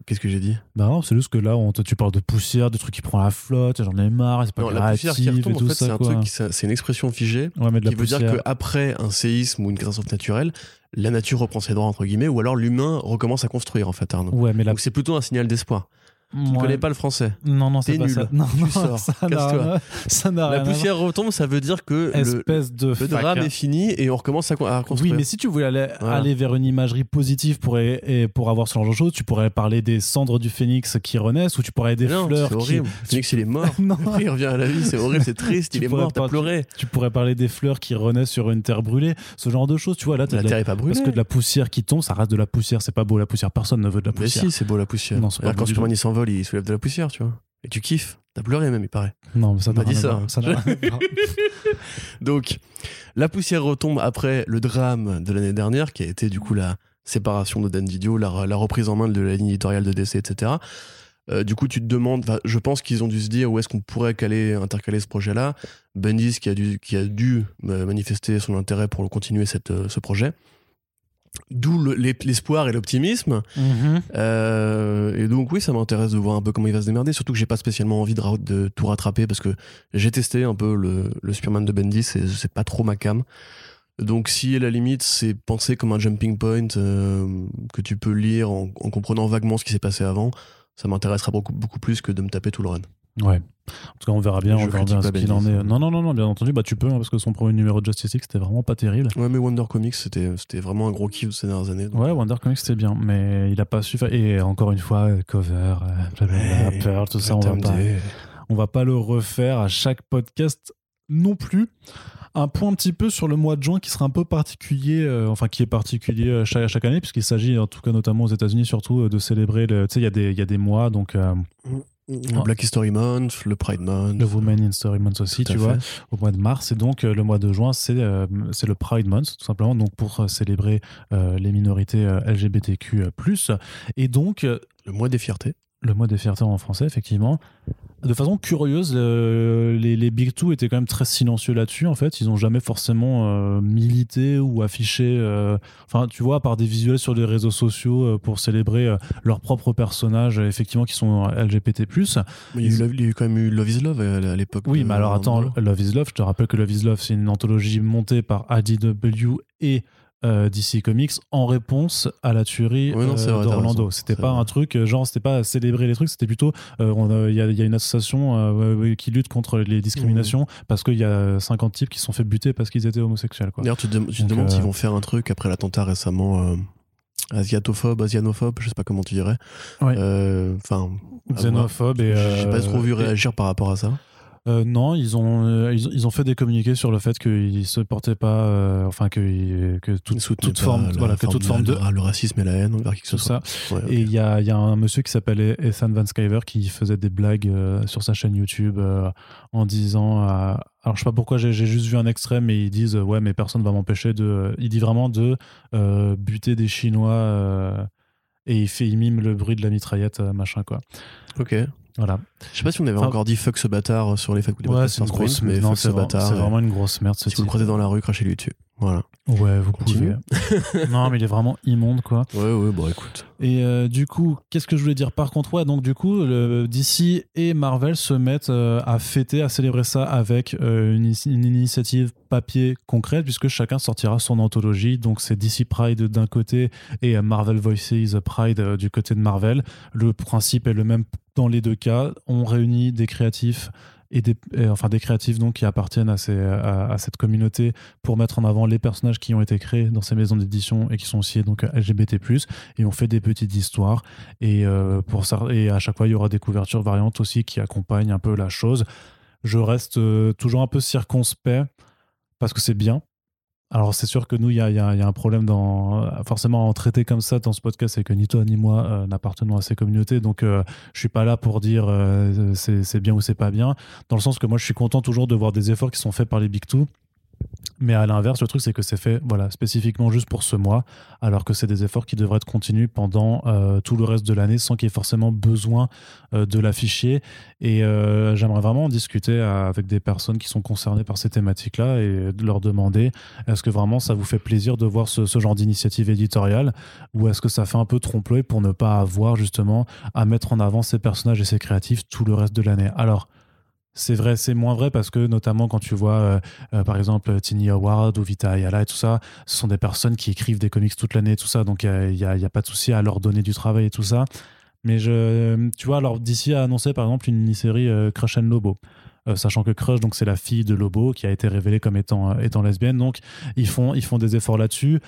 Qu'est-ce que j'ai dit? Bah non, c'est juste que là, on, tu parles de poussière, de trucs qui prend la flotte, j'en ai marre, c'est pas Non, la poussière qui retombe, et en fait, c'est un truc, une expression figée Ouais, mais de la qui veut dire poussière. qu'après un séisme ou une catastrophe naturelle, la nature reprend ses droits, entre guillemets, ou alors l'humain recommence à construire, en fait, Arnaud. Ouais, mais la. Donc c'est plutôt un signal d'espoir. Tu ne connais pas le français. Non, non, c'est pas nul. ça. Non, Tu non, sors. ça n'a ça n'a La poussière retombe, ça veut dire que le, Espèce de le drame faca. est fini et on recommence à, à Oui, construire. mais si tu voulais aller, Voilà. aller vers une imagerie positive pour, et pour avoir ce genre de choses, tu pourrais parler des cendres du phénix qui renaissent ou tu pourrais des Mais non, fleurs c'est qui. horrible. Phoenix, il est mort. Non. Après, il revient à la vie, c'est horrible, c'est triste, Tu il est mort, t'as pleuré. Tu pourrais parler des fleurs qui renaissent sur une terre brûlée, ce genre de choses. Tu vois, là, La terre est pas brûlée. parce que de la poussière qui tombe, ça reste de la poussière. C'est pas beau la poussière. Personne ne veut de la Mais poussière. si, c'est beau la poussière. Non, c'est pas quand il il soulève de la poussière, tu vois. Et tu kiffes. T'as pleuré même, il paraît. Non, mais ça m'a dit ça. voir. Donc, la poussière retombe après le drame de l'année dernière, qui a été du coup la séparation de Dan Didio, la, la reprise en main de la ligne éditoriale de DC, etc. Euh, du coup, tu te demandes, je pense qu'ils ont dû se dire où est-ce qu'on pourrait caler, intercaler ce projet-là. Bendis qui a dû, qui a dû euh, manifester son intérêt pour continuer cette, euh, ce projet. D'où le- l'es- l'espoir et l'optimisme. Mhm. Euh, et donc oui, ça m'intéresse de voir un peu comment il va se démerder, surtout que j'ai pas spécialement envie de, tout rattraper parce que j'ai testé un peu le, le Superman de Bendis et c'est pas trop ma cam. Donc si à la limite c'est pensé comme un jumping point euh, que tu peux lire en, en comprenant vaguement ce qui s'est passé avant, ça m'intéressera beaucoup, beaucoup plus que de me taper tout le run. Ouais. En tout cas, on verra bien, Je on verra bien ce qu'il en est. Non, non, non, non, bien entendu, bah tu peux, hein, parce que son premier numéro de Justice League, c'était vraiment pas terrible. Ouais mais Wonder Comics c'était c'était vraiment un gros kiff ces dernières années. donc- Ouais, Wonder Comics c'était bien, mais il a pas su faire. Et encore une fois, euh, cover, euh, blablabla, Pearl, tout ça, on va, pas, on va pas le refaire à chaque podcast non plus. Un point un petit peu sur le mois de juin qui sera un peu particulier, euh, enfin qui est particulier euh, chaque, chaque année, puisqu'il s'agit, en tout cas notamment aux États-Unis, surtout euh, de célébrer. Tu sais, il y, a des- il y a des mois, donc Black History Month, le Pride Month. le Women in Story Month aussi, tu vois. fait. au mois de mars. Et donc, euh, le mois de juin, c'est euh, c'est le Pride Month, tout simplement, donc pour euh, célébrer euh, les minorités LGBTQ. Et donc, Le mois des fiertés. le mois des fiertés en français, effectivement. De façon curieuse, euh, les, les Big Two étaient quand même très silencieux là-dessus. En fait, ils n'ont jamais forcément euh, milité ou affiché. euh, Enfin, tu vois, par des visuels sur les réseaux sociaux pour célébrer leurs propres personnages, effectivement, qui sont LGBT. Mais Il y, a eu, Love- il y a eu quand même eu Love is Love à, à l'époque. Oui, mais alors attends, Love is Love, je te rappelle que Love is Love, c'est une anthologie montée par IDW et euh, DC Comics en réponse à la tuerie Oui, non, c'est euh, d'Orlando. C'était pas vrai. un truc, euh, genre, c'était pas célébrer les trucs, c'était plutôt, euh, il y, y a une association qui lutte contre les discriminations parce qu'il y a 50 types qui se sont fait buter parce qu'ils étaient homosexuels. D'ailleurs, tu te, tu te Donc, demandes s'ils vont faire un truc après l'attentat récemment. asiatophobe, asianophobe, je sais pas comment tu dirais. Enfin. Xénophobe et. j'ai pas trop vu et- réagir par rapport à ça. Euh, non, ils ont, euh, ils, ont- ils ont fait des communiqués sur le fait qu'ils se portaient pas, euh, enfin que, que toute, forme, voilà, que toute forme de, le racisme et la haine envers qui que ce soit. ça. Ouais. Et il y a, il y a un monsieur qui s'appelle Ethan Van Skyver qui faisait des blagues sur sa chaîne YouTube en disant. alors, je sais pas pourquoi, j'ai juste vu un extrait, mais ils disent Ouais, mais personne va m'empêcher de. Il dit vraiment de buter des Chinois et il, fait, il mime le bruit de la mitraillette, machin, quoi. Ok. Voilà. Je sais pas si on avait Enfin- encore dit fuck ce bâtard sur les facs Ouais, podcasts c'est une grosse mais non, fuck c'est ce vraiment, bâtard. c'est ouais. vraiment une grosse merde, ce Si vous le croisez dans la rue, crachez-lui dessus. Voilà. Ouais, vous Continue. pouvez. non, mais il est vraiment immonde, quoi. Ouais, ouais, bon, écoute. Et euh, du coup, qu'est-ce que je voulais dire? Par contre, ouais, donc du coup, le, DC et Marvel se mettent euh, à fêter, à célébrer ça avec euh, une, ini- une initiative papier concrète, puisque chacun sortira son anthologie. Donc c'est DC Pride d'un côté et euh, Marvel Voices Pride euh, du côté de Marvel. Le principe est le même dans les deux cas. On réunit des créatifs et enfin des créatifs donc qui appartiennent à cette communauté pour mettre en avant les personnages qui ont été créés dans ces maisons d'édition et qui sont aussi donc LGBT+. Et on fait des petites histoires et, euh, pour ça, et à chaque fois il y aura des couvertures variantes aussi qui accompagnent un peu la chose. Je reste euh, toujours un peu circonspect parce que c'est bien. Alors c'est sûr que nous, il y a, un problème dans forcément en traiter comme ça dans ce podcast, c'est que ni toi ni moi euh, n'appartenons à ces communautés, donc euh, je suis pas là pour dire euh, c'est c'est bien ou c'est pas bien, dans le sens que moi je suis content toujours de voir des efforts qui sont faits par les Big Two, Mais à l'inverse, le truc, c'est que c'est fait voilà, spécifiquement juste pour ce mois, alors que c'est des efforts qui devraient être continus pendant euh, tout le reste de l'année sans qu'il y ait forcément besoin euh, de l'afficher. Et euh, j'aimerais vraiment en discuter avec des personnes qui sont concernées par ces thématiques-là et leur demander est-ce que vraiment ça vous fait plaisir de voir ce, ce genre d'initiative éditoriale? Ou est-ce que ça fait un peu trompe-l'œil pour ne pas avoir justement à mettre en avant ces personnages et ces créatifs tout le reste de l'année? Alors, c'est vrai, c'est moins vrai parce que notamment quand tu vois euh, euh, par exemple Tiny Howard ou Vita Ayala et tout ça, ce sont des personnes qui écrivent des comics toute l'année et tout ça, donc il n'y a, pas de souci à leur donner du travail et tout ça. Mais je, tu vois, alors DC a annoncé par exemple une mini-série euh, Crush and Lobo. Sachant que Crush, donc c'est la fille de Lobo qui a été révélée comme étant, étant lesbienne. Donc ils font, ils font des efforts là-dessus.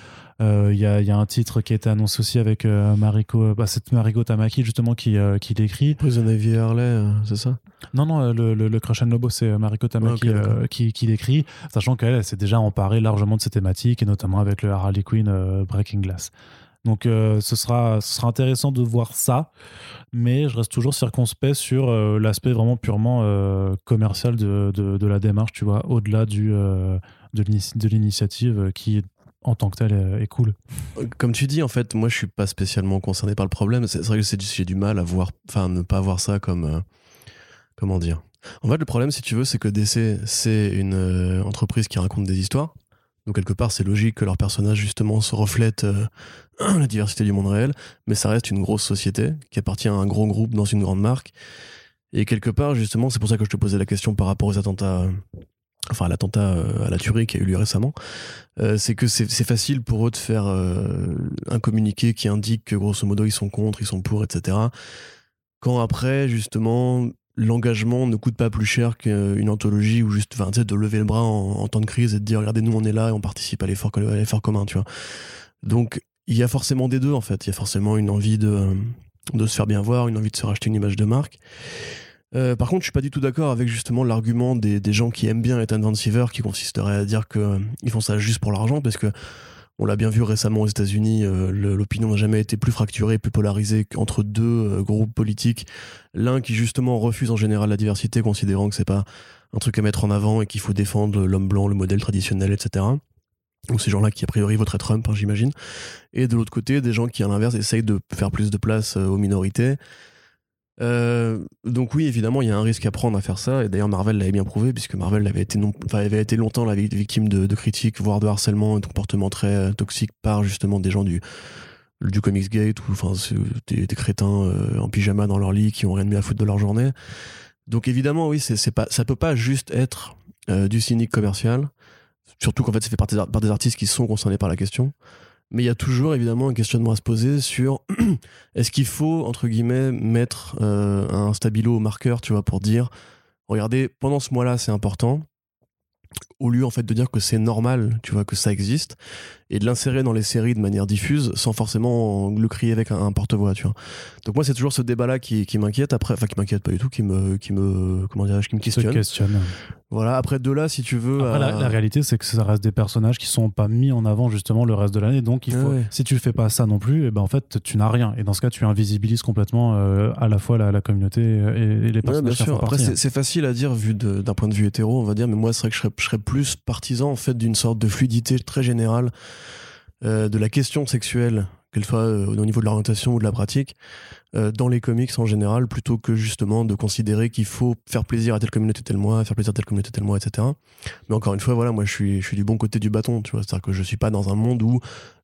Euh, il y, a, y, a, un titre qui a été annoncé aussi avec Mariko, bah, c'est Mariko Tamaki justement qui, qui l'écrit. Prison Ivy Harley, c'est ça? Non, non, le, le, Crush and Lobo, c'est Mariko Tamaki qui, qui l'écrit, sachant qu'elle s'est déjà emparée largement de ces thématiques et notamment avec le Harley Quinn Breaking Glass. Donc ce, sera, ce sera intéressant de voir ça mais je reste toujours circonspect sur euh, l'aspect vraiment purement euh, commercial de, de, la démarche, tu vois, au-delà du euh, de l'initiative qui en tant que telle est, cool. Comme tu dis, en fait, moi je suis pas spécialement concerné par le problème. C'est vrai que j'ai du mal à voir, enfin, ne pas voir ça comme, comment dire. En fait, le problème, si tu veux, c'est que DC, c'est une entreprise qui raconte des histoires. Donc quelque part, c'est logique que leurs personnages justement se reflètent euh, la diversité du monde réel, mais ça reste une grosse société qui appartient à un gros groupe dans une grande marque. Et quelque part, justement, c'est pour ça que je te posais la question par rapport aux attentats, enfin l'attentat euh, à la tuerie qui a eu lieu récemment, euh, c'est que c'est facile pour eux de faire un communiqué qui indique que grosso modo ils sont contre, ils sont pour, etc. Quand après, justement, l'engagement ne coûte pas plus cher qu'une anthologie ou juste enfin, de lever le bras en, temps de crise et de dire regardez nous on est là et on participe à l'effort commun tu vois donc il y a forcément des deux en fait il y a forcément une envie de se faire bien voir une envie de se racheter une image de marque euh, par contre, je suis pas du tout d'accord avec justement l'argument des, gens qui aiment bien Ethan Van Siever, qui consisterait à dire qu'ils euh, font ça juste pour l'argent, parce que on l'a bien vu récemment aux États-Unis, euh, l'opinion n'a jamais été plus fracturée, plus polarisée entre deux groupes politiques. L'un qui justement refuse en général la diversité, considérant que c'est pas un truc à mettre en avant et qu'il faut défendre l'homme blanc, le modèle traditionnel, etc. Donc ces gens-là qui a priori voteraient Trump, hein, j'imagine. Et de l'autre côté, des gens qui à l'inverse essayent de faire plus de place aux minorités euh, donc oui, évidemment, il y a un risque à prendre à faire ça. Et d'ailleurs, Marvel l'avait bien prouvé, puisque Marvel avait été, été longtemps la victime de, critiques, voire de harcèlement et de comportements très euh, toxiques par justement des gens du, du Comics Gate, ou enfin des, crétins euh, en pyjama dans leur lit qui ont rien de mieux à foutre de leur journée. Donc évidemment, oui, c'est pas, ça peut pas juste être du cynique commercial. Surtout qu'en fait, c'est fait par des artistes qui sont concernés par la question mais il y a toujours évidemment un questionnement à se poser sur est-ce qu'il faut entre guillemets mettre euh, un stabilo au marqueur tu vois pour dire regardez pendant ce mois-là c'est important au lieu en fait de dire que c'est normal, tu vois, que ça existe, et de l'insérer dans les séries de manière diffuse sans forcément le crier avec un, porte-voix, tu vois. Donc moi c'est toujours ce débat-là qui, qui m'inquiète après, enfin qui m'inquiète pas du tout, qui me, qui me, comment dirais-je, qui me questionne. questionne. Voilà. Après de là, si tu veux. Après, la, réalité c'est que ça reste des personnages qui sont pas mis en avant justement le reste de l'année, donc il faut, si tu fais pas ça non plus, et eh ben en fait tu n'as rien, et dans ce cas tu invisibilises complètement euh, à la fois la, communauté et, les personnages. bien sûr. Après c'est facile à dire vu d'un point de vue hétéro, on va dire, mais moi c'est vrai que je serais, je serais plus partisan en fait d'une sorte de fluidité très générale de la question sexuelle, qu'elle soit euh, au niveau de l'orientation ou de la pratique, euh, dans les comics en général, plutôt que justement de considérer qu'il faut faire plaisir à telle communauté tel mois, faire plaisir à telle communauté tel mois, etc. Mais encore une fois, voilà, moi je suis, du bon côté du bâton, tu c'est-à-dire que je suis pas dans un monde où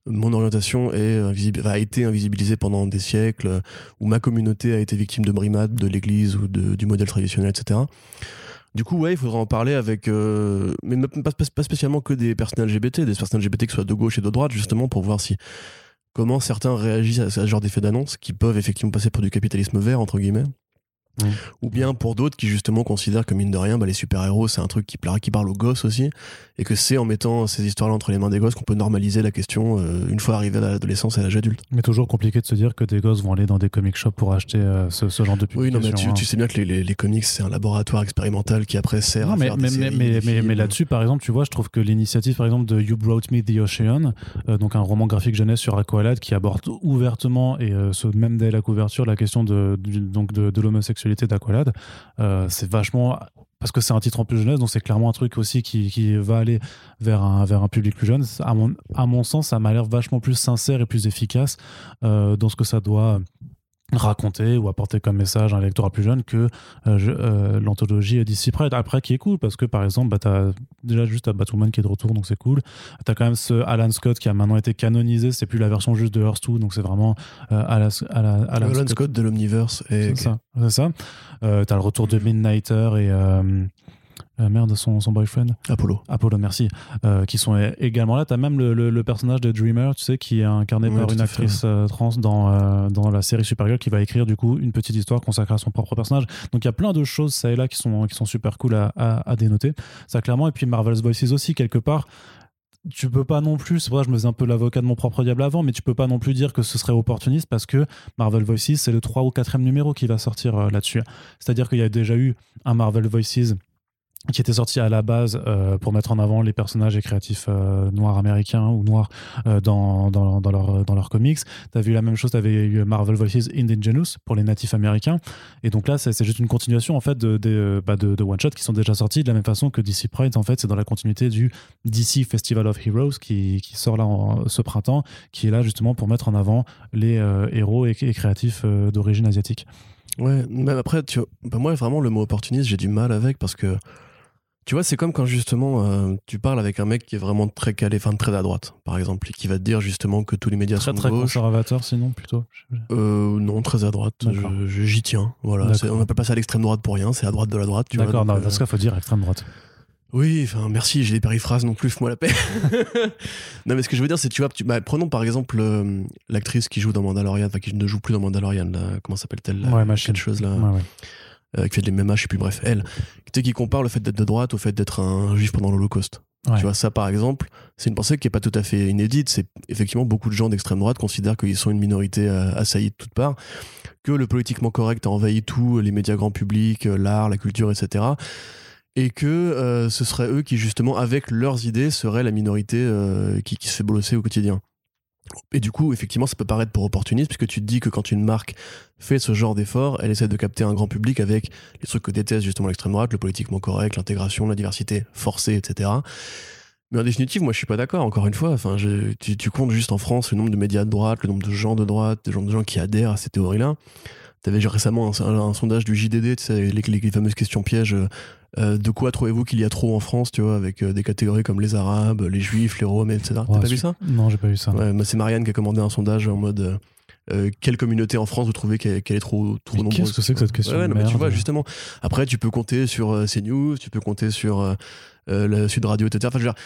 mon orientation est a été invisibilisée pendant des siècles, où ma communauté a été victime de brimades de l'Église ou du modèle traditionnel, etc. Du coup, ouais, il faudra en parler avec, euh, mais pas, spécialement que des personnes LGBT, des personnes LGBT qui soient de gauche et de droite, justement, pour voir si comment certains réagissent à ce genre d'effet d'annonce qui peuvent effectivement passer pour du capitalisme vert entre guillemets. Ou bien pour d'autres qui justement considèrent que mine de rien, bah, les super-héros c'est un truc qui, qui parle aux gosses aussi, et que c'est en mettant ces histoires-là entre les mains des gosses qu'on peut normaliser la question euh, une fois arrivé à l'adolescence et à l'âge adulte. Mais toujours compliqué de se dire que des gosses vont aller dans des comic shops pour acheter euh, ce, genre de publication. Oui, non, mais tu, sais bien que les, les, comics c'est un laboratoire expérimental qui après sert à mais, faire mais, des mais, là-dessus, par exemple, tu vois, je trouve que l'initiative par exemple de You Brought Me the Ocean, euh, donc un roman graphique jeunesse sur Aqualad qui aborde ouvertement et ce même dès la couverture la question de, donc de, de l'homosexualité d'Aqualad, c'est vachement parce que c'est un titre en plus jeunesse, donc c'est clairement un truc aussi qui, qui, va aller vers un, vers un public plus jeune. À mon, à mon sens, ça m'a l'air vachement plus sincère et plus efficace euh, dans ce que ça doit raconter ou apporter comme message à un lectorat plus jeune que euh, euh, l'anthologie DC Pride après qui est cool parce que par exemple bah, t'as déjà juste à Batwoman qui est de retour donc c'est cool t'as quand même ce Alan Scott qui a maintenant été canonisé c'est plus la version juste de Earth 2 donc c'est vraiment euh, Alan, Alan, Scott. de l'Omniverse c'est ça, ça. t'as le retour de Midnighter et euh, merde, son, son boyfriend. Apollo. Apollo, merci. Euh, qui sont également là. Tu as même le, le, personnage de Dreamer, tu sais, qui est incarné par une actrice euh, trans dans, dans la série Supergirl, qui va écrire du coup une petite histoire consacrée à son propre personnage. Donc il y a plein de choses, ça et là, qui sont, qui sont super cool à, à, dénoter. Ça, clairement. Et puis Marvel's Voices aussi, quelque part tu peux pas non plus, c'est vrai, je me faisais un peu l'avocat de mon propre diable avant, mais tu peux pas non plus dire que ce serait opportuniste parce que Marvel Voices, c'est le 3 ou 4 numéro qui va sortir là-dessus. C'est-à-dire qu'il y a déjà eu un Marvel Voices qui était sorti à la base euh, pour mettre en avant les personnages et créatifs euh, noirs américains ou noirs euh, dans, dans, dans, leur, dans leurs comics. Tu as vu la même chose, tu avais eu Marvel Voices Indigenous pour les natifs américains. Et donc là, c'est juste une continuation en fait bah de, de one-shot qui sont déjà sortis de la même façon que DC Pride. En fait, c'est dans la continuité du DC Festival of Heroes qui, qui sort là ce printemps, qui est là justement pour mettre en avant les héros et, et créatifs d'origine asiatique. Ouais, mais après, tu bah moi, vraiment, le mot opportuniste, j'ai du mal avec parce que tu vois, c'est comme quand justement euh, tu parles avec un mec qui est vraiment très calé, enfin très à droite, par exemple, et qui va te dire justement que tous les médias très, sont très gauche. conservateur, sinon plutôt. Euh, non, très à droite. J'y tiens. Voilà, on n'a pas ça à l'extrême droite pour rien. C'est à droite de la droite. D'accord. Dans ce cas, faut dire extrême droite. Oui, enfin merci, j'ai des périphrases non plus, moi la paix. non mais ce que je veux dire c'est tu vois, tu, bah, prenons par exemple euh, l'actrice qui joue dans Mandalorian, enfin qui ne joue plus dans Mandalorian, là, comment s'appelle-t-elle Ouais, machine. chose là. Ouais, ouais. Euh, qui fait de l'MMA, je sais plus, bref, elle, qui compare le fait d'être de droite au fait d'être un juif pendant l'Holocauste. Tu vois, ça par exemple, c'est une pensée qui est pas tout à fait inédite. C'est effectivement beaucoup de gens d'extrême droite considèrent qu'ils sont une minorité euh, assaillie de toutes parts, que le politiquement correct a envahi tout, les médias grand public, euh, l'art, la culture, etc. Et que ce serait eux qui, justement, avec leurs idées, seraient la minorité qui, qui se fait bolosser au quotidien. Et du coup, effectivement, ça peut paraître pour opportuniste, puisque tu te dis que quand une marque fait ce genre d'effort, elle essaie de capter un grand public avec les trucs que déteste justement l'extrême droite, le politiquement correct, l'intégration, la diversité forcée, etc. Mais en définitive, moi, je suis pas d'accord. Encore une fois, enfin, tu, comptes juste en France le nombre de médias de droite, le nombre de gens de droite, de gens, de gens qui adhèrent à ces théories-là. T'avais récemment un, sondage du JDD, tu sais, les, les, fameuses questions pièges. Euh, de quoi trouvez-vous qu'il y a trop en France, tu vois, avec euh, des catégories comme les Arabes, les Juifs, les Roms, etc. T'as pas vu ça? Non, j'ai pas vu ça. Ouais, c'est Marianne qui a commandé un sondage en mode euh, quelle communauté en France vous trouvez qu'elle est trop, trop nombreuse Qu'est-ce que c'est que cette question ouais, mais Tu vois, justement. Après, tu peux compter sur CNews, tu peux compter sur le Sud Radio, etc. Enfin, je veux dire,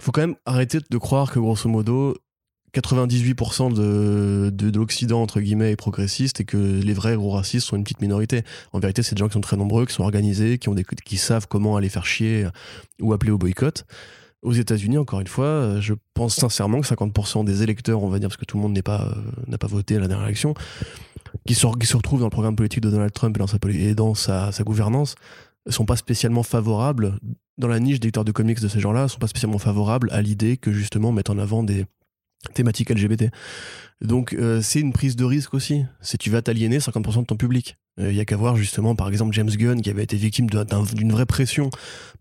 faut quand même arrêter de croire que grosso modo 98% de, de, l'Occident, entre guillemets, est progressiste et que les vrais gros racistes sont une petite minorité. En vérité, c'est des gens qui sont très nombreux, qui sont organisés, qui, ont des, qui savent comment aller faire chier ou appeler au boycott. Aux États-Unis, encore une fois, je pense sincèrement que 50% des électeurs, on va dire, parce que tout le monde n'est pas, euh, n'a pas voté à la dernière élection, qui se, qui se retrouvent dans le programme politique de Donald Trump et dans sa, et dans sa, sa gouvernance, sont pas spécialement favorables, dans la niche des lecteurs de comics de ces gens-là, sont pas spécialement favorables à l'idée que justement mettre en avant des, thématique LGBT. Donc euh, c'est une prise de risque aussi. C'est tu vas t'aliéner 50% de ton public. Il euh, y a qu'à voir justement par exemple James Gunn qui avait été victime d'une vraie pression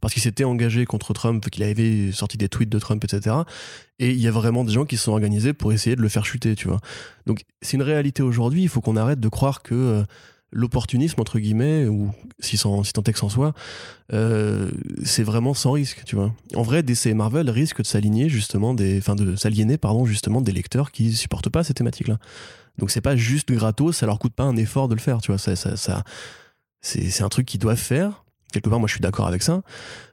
parce qu'il s'était engagé contre Trump, qu'il avait sorti des tweets de Trump, etc. Et il y a vraiment des gens qui se sont organisés pour essayer de le faire chuter, tu vois. Donc c'est une réalité aujourd'hui. Il faut qu'on arrête de croire que euh, l'opportunisme entre guillemets ou si, sans, si tant est que s'en soit euh, c'est vraiment sans risque tu vois. En vrai DC et Marvel risquent de s'aligner justement des enfin de s'aliéner pardon justement des lecteurs qui supportent pas ces thématiques là donc c'est pas juste gratos ça leur coûte pas un effort de le faire tu vois. Ça, ça, ça c'est un truc qu'ils doivent faire. Quelque part moi je suis d'accord avec ça.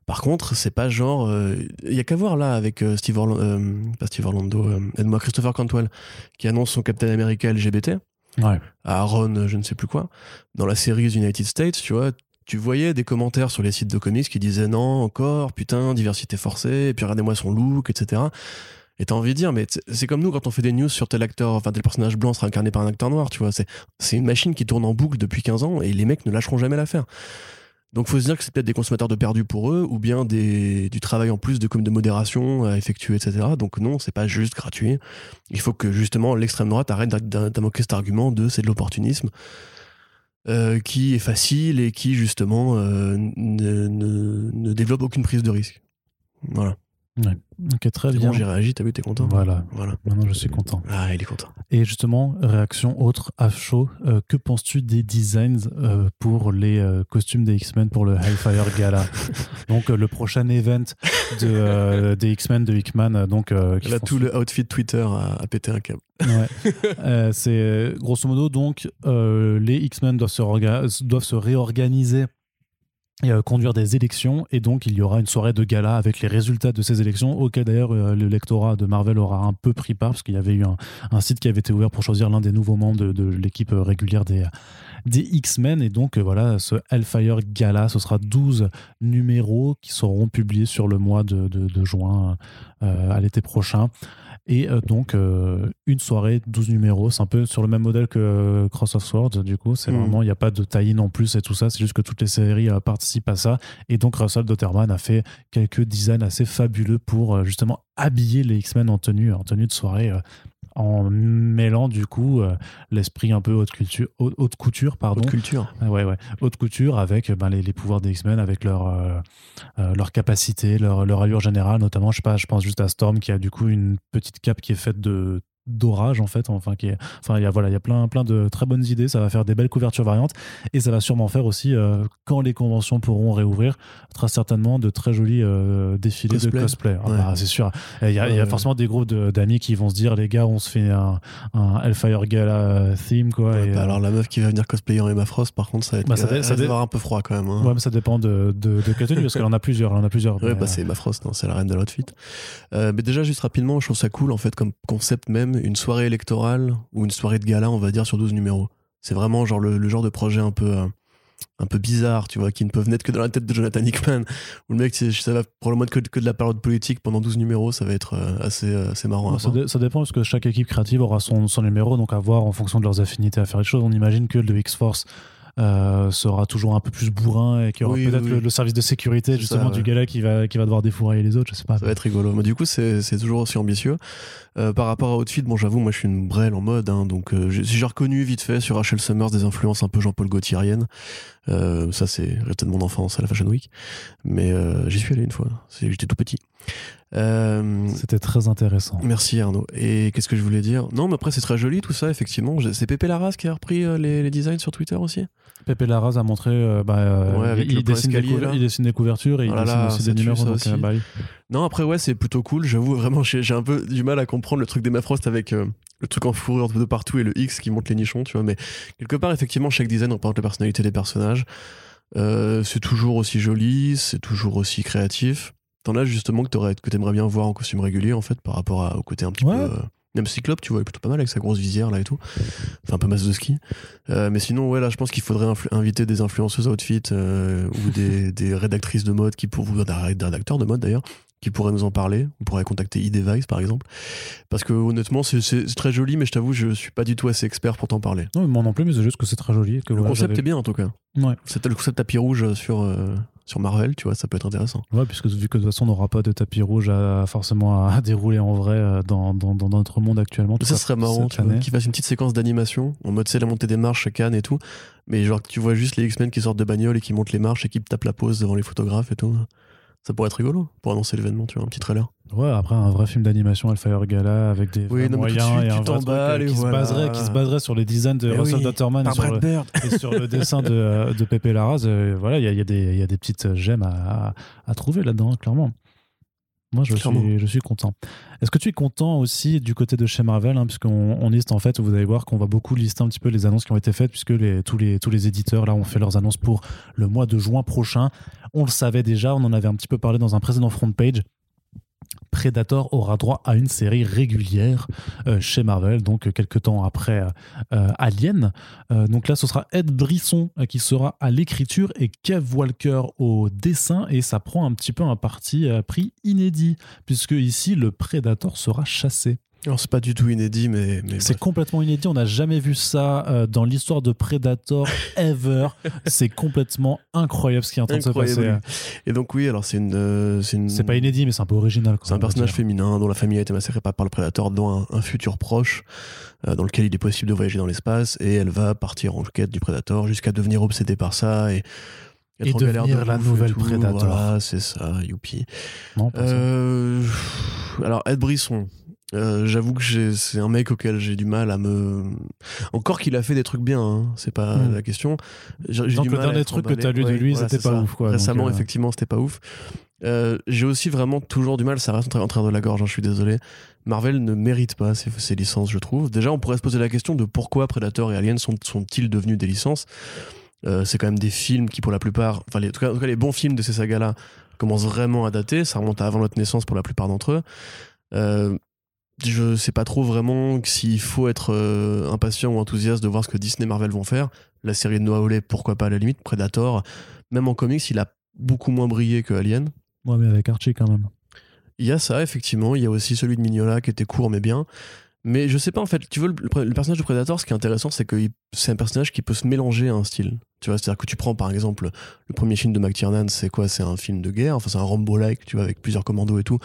Par contre c'est pas genre il euh, y a qu'à voir là avec euh, Steve Orlando pas Steve Orlando aide-moi Christopher Cantwell qui annonce son Captain America LGBT à Aaron, je ne sais plus quoi, dans la série United States, tu vois, tu voyais des commentaires sur les sites de comics qui disaient non, encore, putain, diversité forcée, et puis regardez-moi son look, etc. Et t'as envie de dire, mais c'est comme nous quand on fait des news sur tel acteur, enfin tel personnage blanc sera incarné par un acteur noir, tu vois. C'est une machine qui tourne en boucle depuis 15 ans et les mecs ne lâcheront jamais l'affaire. Donc faut se dire que c'est peut-être des consommateurs de perdu pour eux, ou bien des, du travail en plus de, comme de modération à effectuer, etc. Donc non, c'est pas juste gratuit. Il faut que justement l'extrême droite arrête d'invoquer cet argument de c'est de l'opportunisme. euh, qui est facile et qui justement euh, ne, ne- ne développe aucune prise de risque. Voilà. Ok, très bien. bon, j'ai réagi, t'as vu, t'es content Voilà, Voilà. maintenant je suis content. Ah, il est content. Et justement, réaction autre à chaud, euh, que penses-tu des designs euh, pour les euh, costumes des X-Men pour le Hellfire Gala Donc euh, le prochain event de, des X-Men de Hickman. Donc, Là, tout le outfit Twitter a, a pété un câble. Ouais. C'est grosso modo donc les X-Men doivent se, orga- doivent se réorganiser et euh, conduire des élections. Et donc il y aura une soirée de gala avec les résultats de ces élections auquel d'ailleurs euh, le lectorat de Marvel aura un peu pris part parce qu'il y avait eu un, un site qui avait été ouvert pour choisir l'un des nouveaux membres de, l'équipe euh, régulière des, des X-Men. Et donc euh, voilà ce Hellfire Gala ce sera 12 numéros qui seront publiés sur le mois de, de- juin à l'été prochain et euh, donc, euh, une soirée, 12 numéros, c'est un peu sur le même modèle que euh, Cross of Swords, du coup. C'est Mhm. vraiment, il n'y a pas de tie-in en plus et tout ça. C'est juste que toutes les séries participent à ça. Et donc, Russell Dotterman a fait quelques designs assez fabuleux pour justement habiller les X-Men en tenue, en tenue de soirée. En mêlant du coup euh, l'esprit un peu haute culture, haute, haute couture pardon Haute culture. Ouais, ouais. Haute couture avec ben, les, les pouvoirs des X-Men, avec leur, euh, euh, leur capacité, leur, leur allure générale, notamment, je sais pas, je pense juste à Storm qui a du coup une petite cape qui est faite de d'orage en fait enfin qui est enfin il y a voilà il y a plein plein de très bonnes idées ça va faire des belles couvertures variantes et ça va sûrement faire aussi euh, quand les conventions pourront réouvrir très certainement de très jolis euh, défilés Cosplay. de cosplay Ah Ouais. bah, c'est sûr il y a, il y a Ouais. forcément des groupes de- d'amis qui vont se dire les gars on se fait un, un Hellfire Gala euh, theme quoi et, bah alors la meuf qui va venir cosplayer en Emma Frost, par contre, ça va être Bah, ça dé- avoir un peu froid quand même. hein. Ouais, mais ça dépend de, de, de quelle tenue, parce qu'elle en a plusieurs. Elle en a plusieurs. Ouais, mais, bah c'est Emma Frost, c'est la reine de l'outfit. Euh, mais déjà, juste rapidement, je trouve ça cool, en fait, comme concept même, une soirée électorale ou une soirée de gala, on va dire, sur 12 numéros. C'est vraiment genre le, le genre de projet un peu, euh, un peu bizarre, tu vois, qui ne peuvent naître que dans la tête de Jonathan Hickman. Où le mec, ça va probablement être que, que de la parole politique pendant 12 numéros, ça va être euh, assez, euh, assez marrant à ça, voir. ça dépend, parce que chaque équipe créative aura son, son numéro, donc à voir en fonction de leurs affinités à faire les choses. On imagine que le X-Force euh, sera toujours un peu plus bourrin et qu'il y aura Oui, peut-être oui, le, service de sécurité justement ça, du ouais. gala qui va, qui va devoir défourailler les autres, je sais pas. Ça va être rigolo. Mais du coup, c'est toujours aussi ambitieux. Euh, par rapport à Outfit, bon, j'avoue, moi, je suis une brêle en mode. hein, donc, euh, j'ai reconnu vite fait sur Rachel Summers des influences un peu Jean-Paul Gaultieriennes. Euh, ça, c'est de mon enfance à la Fashion Week. Mais j'y suis allé une fois. J'étais tout petit. Euh, C'était très intéressant. Merci Arnaud. Et qu'est-ce que je voulais dire? Non, mais après, c'est très joli tout ça, effectivement. C'est Pépé Larraz qui a repris euh, les, les designs sur Twitter aussi? Pepe Larraz a montré, euh, bah, euh, Ouais, avec il, dessine des escalier, il dessine des couvertures et Oh il là dessine aussi des numéros. ça donc, aussi. bah. Non, après, ouais, c'est plutôt cool. J'avoue, vraiment, j'ai un peu du mal à comprendre le truc d'Emma Frost avec euh, le truc en fourrure de partout et le X qui monte les nichons, tu vois. Mais quelque part, effectivement, chaque design représente la personnalité des personnages. C'est toujours aussi joli, c'est toujours aussi créatif. T'en as justement que t'aurais- que t'aimerais bien voir en costume régulier, en fait, par rapport à- au côté un petit Ouais. peu. euh, même Cyclope, tu vois, il est plutôt pas mal avec sa grosse visière là et tout. Enfin, un peu masse de ski. Euh, mais sinon, ouais, là, je pense qu'il faudrait inviter des influenceuses outfit euh, ou des, des rédactrices de mode qui pour ou des rédacteurs de mode d'ailleurs qui pourraient nous en parler. On pourrait contacter e-device par exemple. Parce que honnêtement, c'est- très joli, mais je t'avoue, je suis pas du tout assez expert pour t'en parler. Non, moi non plus, mais c'est juste que c'est très joli. Que, Le voilà, concept est bien en tout cas. Ouais. C'est le concept tapis rouge sur, euh, sur Marvel, tu vois, ça peut être intéressant. Ouais, puisque vu que de toute façon on n'aura pas de tapis rouge à, forcément à, dérouler en vrai euh, dans, dans, dans notre monde actuellement. tout Ça serait marrant, qu'ils fassent une petite séquence d'animation en mode c'est la montée des marches, Cannes et tout. Mais genre tu vois juste les X-Men qui sortent de bagnole et qui montent les marches et qui tapent la pause devant les photographes et tout. Ça pourrait être rigolo pour annoncer l'événement, tu vois, un petit trailer. Ouais, après un vrai film d'animation Hellfire Gala avec des Oui, non, moyens suite, et un vrai truc, euh, et qui, se baserait, qui se baserait sur les designs de Mais Russell oui, Dotterman et sur, le, et sur dessin de, de Pepe Larraz. euh, voilà, il y, a- y, a des- il y a des petites gemmes à, à- à trouver là-dedans, clairement. Moi, je suis, je suis content. Est-ce que tu es content aussi du côté de chez Marvel hein, Puisqu'on on liste, en fait, vous allez voir qu'on va beaucoup lister un petit peu les annonces qui ont été faites, puisque les, tous, les, tous les éditeurs, là, ont fait leurs annonces pour le mois de juin prochain. On le savait déjà, on en avait un petit peu parlé dans un précédent front page. Predator aura droit à une série régulière euh, chez Marvel, donc euh, quelques temps après euh, Alien. Donc là, ce sera Ed Brisson qui sera à l'écriture et Kev Walker au dessin, et ça prend un petit peu un parti pris inédit, puisque ici, le Predator sera chassé. Alors, c'est pas du tout inédit, mais. mais c'est complètement inédit. On n'a jamais vu ça euh, dans l'histoire de Predator ever. c'est complètement incroyable ce qui est en train de se passer. Et donc, oui, alors c'est une. Euh, c'est pas inédit, mais c'est un peu original. C'est un personnage féminin dont la famille a été massacrée par le Predator dans un, futur proche, euh, dans lequel il est possible de voyager dans l'espace. Et elle va partir en quête du Predator jusqu'à devenir obsédée par ça. Et et devenir la nouvelle Predator. Voilà, c'est ça, youpi. euh, alors, Ed Brisson, euh, j'avoue que c'est un mec auquel j'ai du mal à me. Encore qu'il a fait des trucs bien, hein, c'est pas hmm. la question. Donc le dernier truc que tu as lu de lui, c'était pas ouf. Quoi, Récemment, euh, effectivement, c'était pas ouf. Euh, j'ai aussi vraiment toujours du mal, ça reste en train de la gorge, hein, je suis désolé. Marvel ne mérite pas ces, licences, je trouve. Déjà, on pourrait se poser la question de pourquoi Predator et Alien sont, sont-ils devenus des licences? c'est quand même des films qui, pour la plupart, enfin, les, en tout cas, les bons films de ces sagas-là commencent vraiment à dater. Ça remonte à avant notre naissance pour la plupart d'entre eux. Euh, je sais pas trop vraiment s'il faut être euh, impatient ou enthousiaste de voir ce que Disney Marvel vont faire. La série de Noah Hawley, pourquoi pas à la limite. Predator, même en comics, il a beaucoup moins brillé que Alien. Ouais, mais avec Archie quand même. Il y a ça, effectivement. Il y a aussi celui de Mignola qui était court mais bien. Mais je sais pas, en fait, tu veux, le, personnage de Predator, ce qui est intéressant, c'est que c'est un personnage qui peut se mélanger à un style. Tu vois, c'est-à-dire que tu prends par exemple le premier film de McTiernan, c'est quoi? C'est un film de guerre, enfin c'est un Rambo-like, tu vois, avec plusieurs commandos et tout.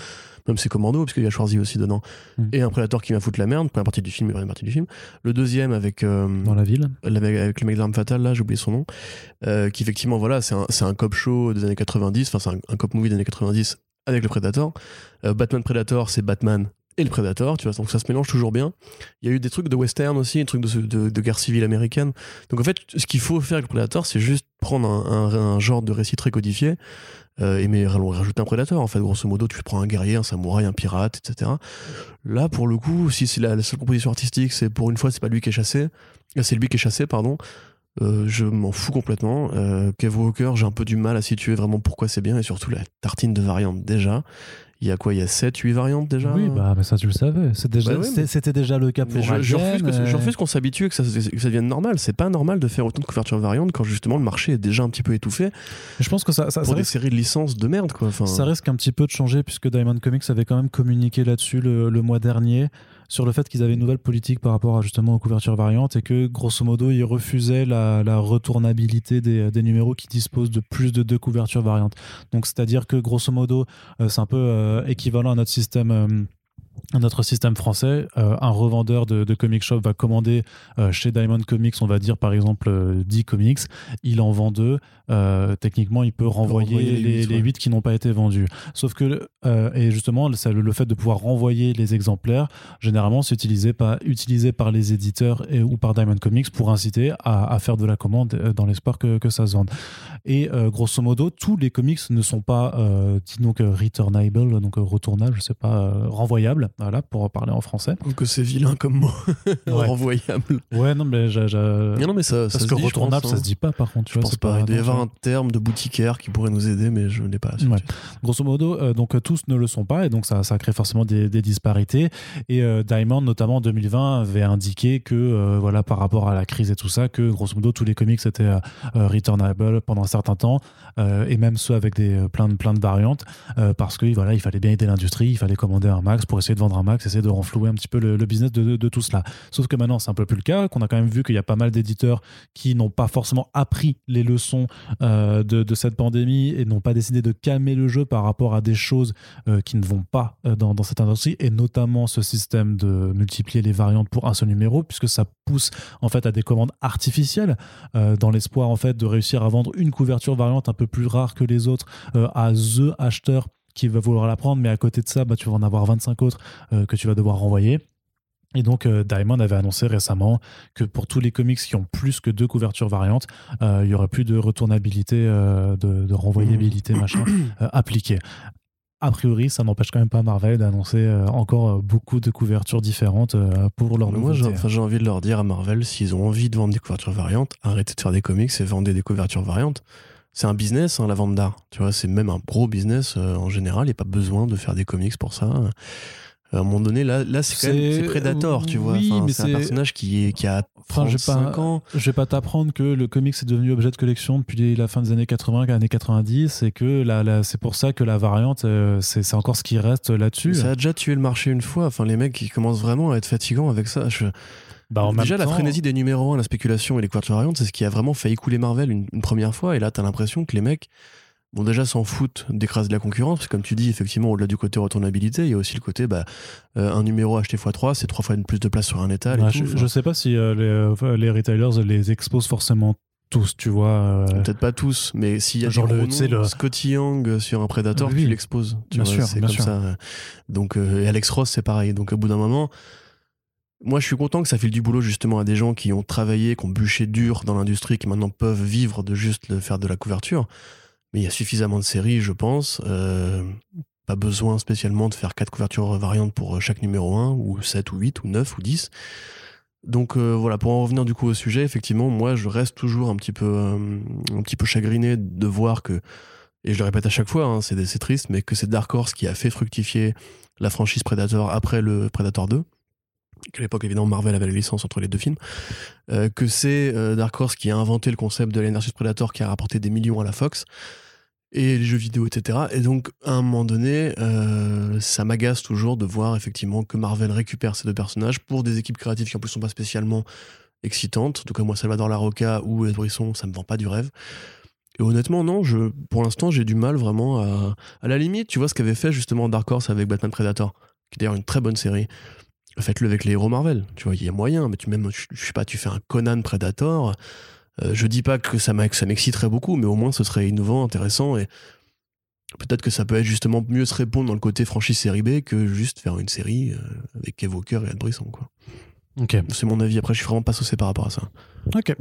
Même c'est commando, parce qu'il y a Schwarzy aussi dedans. Mm. Et un Predator qui va foutre la merde, première partie du film première partie du film. Le deuxième avec. Euh, Dans la ville Avec le mec d'arme fatale, là, j'ai oublié son nom. Euh, qui effectivement, voilà, c'est un, un, cop show des années 90, enfin c'est un, cop movie des années 90 avec le Predator. Euh, Batman Predator, c'est Batman et le Predator, tu vois, donc ça se mélange toujours bien. Il y a eu des trucs de western aussi, des trucs de, guerre civile américaine. Donc en fait, ce qu'il faut faire avec le Predator, c'est juste prendre un, genre de récit très codifié euh, et mais rajouter un Predator. En fait, grosso modo, tu prends un guerrier, un samouraï, un pirate, etc. Là, pour le coup, si c'est la, seule composition artistique, c'est pour une fois, c'est pas lui qui est chassé, euh, c'est lui qui est chassé, pardon. Euh, je m'en fous complètement. Euh, Kev Walker, j'ai un peu du mal à situer vraiment pourquoi c'est bien et surtout la tartine de variantes déjà. Il y a quoi Il y a 7, 8 variantes déjà Oui, bah, mais ça tu le savais. C'était déjà, bah déjà le cas pour je, je, refuse qu'on s'habitue et que ça, que ça devienne normal. C'est pas normal de faire autant de couvertures variantes quand justement le marché est déjà un petit peu étouffé. Je pense que ça, ça pour des séries de licences de merde quoi. Enfin... Ça risque un petit peu de changer puisque Diamond Comics avait quand même communiqué là-dessus le, le mois dernier sur le fait qu'ils avaient une nouvelle politique par rapport à, justement aux couvertures variantes et que grosso modo ils refusaient la, retournabilité des, des, numéros qui disposent de plus de deux couvertures variantes. Donc c'est-à-dire que grosso modo euh, c'est un peu euh, équivalent à notre système euh, notre système français, euh, un revendeur de, de, comic shop va commander euh, chez Diamond Comics, on va dire par exemple 10 euh, comics, il en vend deux, techniquement il peut renvoyer, les, les, 8, qui n'ont pas été vendus. Sauf que, et justement, le, le, fait de pouvoir renvoyer les exemplaires, généralement c'est utilisé par, utilisé par les éditeurs et, ou par Diamond Comics pour inciter à, à faire de la commande dans l'espoir que, que, ça se vende. Et grosso modo, tous les comics ne sont pas, donc returnable, donc retournables, je sais pas, renvoyables voilà, pour parler en français. Que c'est vilain comme mot. Renvoyable. Ouais, non, mais, j'ai non, mais ça, Parce que retournable, ça se dit pas, par contre. je pense pas. Il doit y avoir un terme de boutiquaire qui pourrait nous aider, mais je n'ai pas. Grosso modo, euh, donc tous ne le sont pas, et donc ça, ça crée forcément des, disparités. Et euh, Diamond, notamment en 2020, avait indiqué que, euh, voilà, par rapport à la crise et tout ça, que grosso modo, tous les comics étaient returnable pendant un certain temps, et même ceux avec des, plein, de, plein de variantes, parce que voilà, il fallait bien aider l'industrie, il fallait commander un max pour essayer de vendre un max, essayer de renflouer un petit peu le, business de, tout cela. Sauf que maintenant, c'est un peu plus le cas, qu'on a quand même vu qu'il y a pas mal d'éditeurs qui n'ont pas forcément appris les leçons euh, de, cette pandémie et n'ont pas décidé de calmer le jeu par rapport à des choses euh, qui ne vont pas euh, dans, cette industrie, et notamment ce système de multiplier les variantes pour un seul numéro, puisque ça pousse en fait à des commandes artificielles, dans l'espoir en fait de réussir à vendre une couverture variante un peu plus rare que les autres à the acheteur qui va vouloir la prendre, mais à côté de ça, bah, tu vas en avoir 25 autres euh, que tu vas devoir renvoyer. Et donc, euh, Diamond avait annoncé récemment que pour tous les comics qui ont plus que deux couvertures variantes, euh, il y aurait plus de retournabilité, de, renvoyabilité, mmh. machin, appliquée. A priori, ça n'empêche quand même pas Marvel d'annoncer encore beaucoup de couvertures différentes pour leur Moi, j'ai envie de leur dire à Marvel, s'ils ont envie de vendre des couvertures variantes, arrêtez de faire des comics et vendez des couvertures variantes c'est un business, hein, la vente d'art. Tu vois, c'est même un gros business euh, en général. Il n'y a pas besoin de faire des comics pour ça. À un moment donné, là, là c'est quand même C'est- c'est Predator, tu vois. oui, Enfin, mais c'est un personnage qui, est, qui a Enfin, je vais 35 pas- ans. Je vais pas t'apprendre que le comics est devenu objet de collection depuis la fin des années 80, années 90, et que la, la- c'est pour ça que la variante, euh, c'est c'est encore ce qui reste là-dessus. Ça a déjà tué le marché une fois. Enfin, les mecs, ils commencent vraiment à être fatigants avec ça. Je- Bah, en même Déjà, la frénésie des numéros 1, la spéculation et les couvertures variantes, c'est ce qui a vraiment fait écouler Marvel une, une première fois. Et là, t'as l'impression que les mecs, bon, déjà s'en foutent d'écraser la concurrence. Parce que, comme tu dis, effectivement, au-delà du côté retournabilité, il y a aussi le côté, bah, euh, un numéro acheté x3, c'est trois fois plus de place sur un étal. et Ouais, tout. je, sais pas si euh, les, euh, les retailers les exposent forcément tous, tu vois. euh, Peut-être pas tous, mais s'il y a Genre des le- gros tu sais, noms, le- Scotty Young sur un Predator, Oui. tu l'exposes. Bien vois, sûr, c'est comme sûr. ça. Donc, euh, et Alex Ross, c'est pareil. Donc, au bout d'un moment, moi, je suis content que ça file du boulot justement à des gens qui ont travaillé, qui ont bûché dur dans l'industrie, qui maintenant peuvent vivre de juste le faire de la couverture. Mais il y a suffisamment de séries, je pense. Euh, pas besoin spécialement de faire quatre couvertures variantes pour chaque numéro 1, ou 7 ou 8 ou 9 ou 10. Donc euh, voilà, pour en revenir du coup au sujet, effectivement, moi je reste toujours un petit peu, euh, un petit peu chagriné de voir que, et je le répète à chaque fois, hein, c'est c'est triste, mais que c'est Dark Horse qui a fait fructifier la franchise Predator après le Predator 2, qu'à l'époque évidemment Marvel avait la licence entre les deux films, euh, que c'est euh, Dark Horse qui a inventé le concept de vs Predator qui a rapporté des millions à la Fox, et les jeux vidéo, etc. Et donc, à un moment donné, euh, ça m'agace toujours de voir effectivement que Marvel récupère ces deux personnages pour des équipes créatives qui en plus sont pas spécialement excitantes. En tout cas, moi, Salvador Larocca ou Ed Brisson, ça me vend pas du rêve. Et honnêtement, non, je, pour l'instant, j'ai du mal vraiment à. À la limite, tu vois ce qu'avait fait justement Dark Horse avec Batman Predator, qui est d'ailleurs une très bonne série. Faites-le avec les héros Marvel. Tu vois, il y a moyen, mais tu même, je, je sais pas, tu fais un Conan Predator. Euh, je dis pas que ça m'exciterait beaucoup, mais au moins ce serait innovant, intéressant et peut-être que ça peut être justement mieux se répondre dans le côté franchise série B que juste faire une série euh, avec Kev Walker et Brisson. Quoi. Ok. C'est mon avis. Après, je suis vraiment pas saucé par rapport à ça. Ok.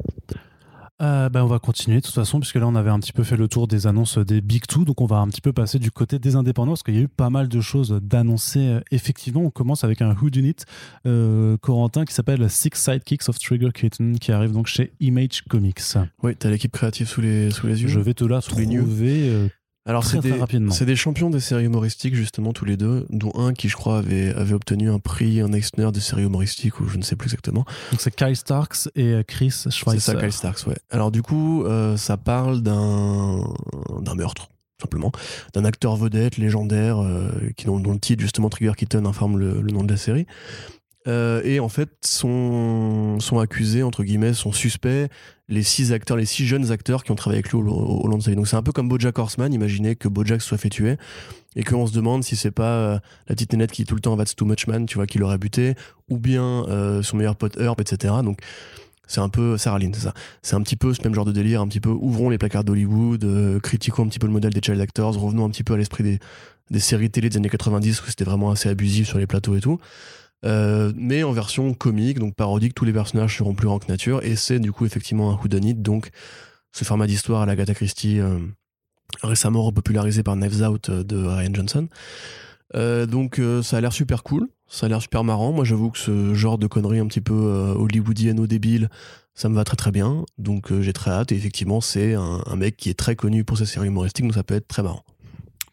Euh, bah, on va continuer de toute façon, puisque là on avait un petit peu fait le tour des annonces des Big Two, donc on va un petit peu passer du côté des indépendants, parce qu'il y a eu pas mal de choses d'annoncer. Euh, Effectivement, on commence avec un Whodunit euh, Corentin qui s'appelle Six Sidekicks of Trigger Kitten, qui arrive donc chez Image Comics. Oui, t'as l'équipe créative sous les, sous les yeux. Je vais te la Sous trouver euh, Alors, c'est des, rapidement. c'est des champions des séries humoristiques, justement, tous les deux, dont un qui, je crois, avait, avait obtenu un prix, un Eisner des séries humoristiques, ou je ne sais plus exactement. Donc c'est Kyle Starks et euh, Chris Schweitzer. C'est ça, Kyle Starks, ouais. Alors du coup, euh, ça parle d'un d'un meurtre, simplement, d'un acteur vedette légendaire euh, qui dont, dont le titre justement Trigger Kitten informe le, le nom de la série. Euh, et en fait, sont, sont accusés, entre guillemets, sont suspects, les six acteurs, les six jeunes acteurs qui ont travaillé avec lui au, au- long de sa vie. Donc c'est un peu comme Bojack Horseman, imaginez que Bojack soit fait tuer, et qu'on se demande si c'est pas euh, la petite nénette qui tout le temps That's Too Much Man, tu vois, qui l'aurait buté, ou bien euh, son meilleur pote Herb, etc. Donc c'est un peu Sarah Lynn, c'est ça. C'est un petit peu ce même genre de délire, un petit peu ouvrons les placards d'Hollywood, critiquons un petit peu le modèle des child actors, revenons un petit peu à l'esprit des, des séries télé des années 90 où c'était vraiment assez abusif sur les plateaux et tout. Euh, mais en version comique, donc parodique, tous les personnages seront plus grands que nature, et c'est du coup effectivement un whodunit, donc ce format d'histoire à l'Agatha Christie, euh, récemment repopularisé par Knives Out euh, de Ryan Johnson. Donc ça a l'air super cool, ça a l'air super marrant. Moi j'avoue que ce genre de conneries un petit peu hollywoodienne au débile, ça me va très très bien. Donc j'ai très hâte. Et effectivement c'est un, un mec qui est très connu pour ses séries humoristiques, donc ça peut être très marrant.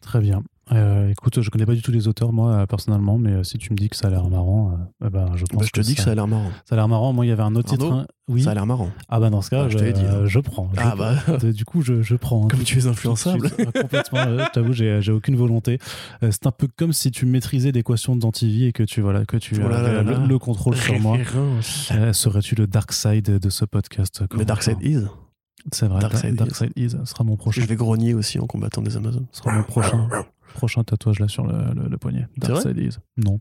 Très bien. Euh, écoute, je connais pas du tout les auteurs, moi, euh, personnellement, mais euh, si tu me dis que ça a l'air marrant, euh, eh ben, je pense Bah, je te dis que ça a l'air marrant. ça a l'air marrant. Moi, il y avait un autre Arnaud, titre. hein. Oui. Ça a l'air marrant. Ah bah dans ce cas, Ah, je je, dit, hein. je prends. Je Ah bah. Du coup, je, je prends. Comme Tout- tu es influençable. Complètement. je t'avoue, j'ai j'ai aucune volonté. C'est un peu comme si tu maîtrisais l'équation d'Antivie et que tu voilà que tu Oh là avais là là le, le contrôle sur moi. Serais-tu le dark side de ce podcast Corentin Dark Side Is. C'est vrai. Dark Da- Side Dark Is. Side Is sera mon prochain. Je vais grogner aussi en combattant des Amazones. sera mon prochain prochain tatouage là sur le, le- le poignet. Non.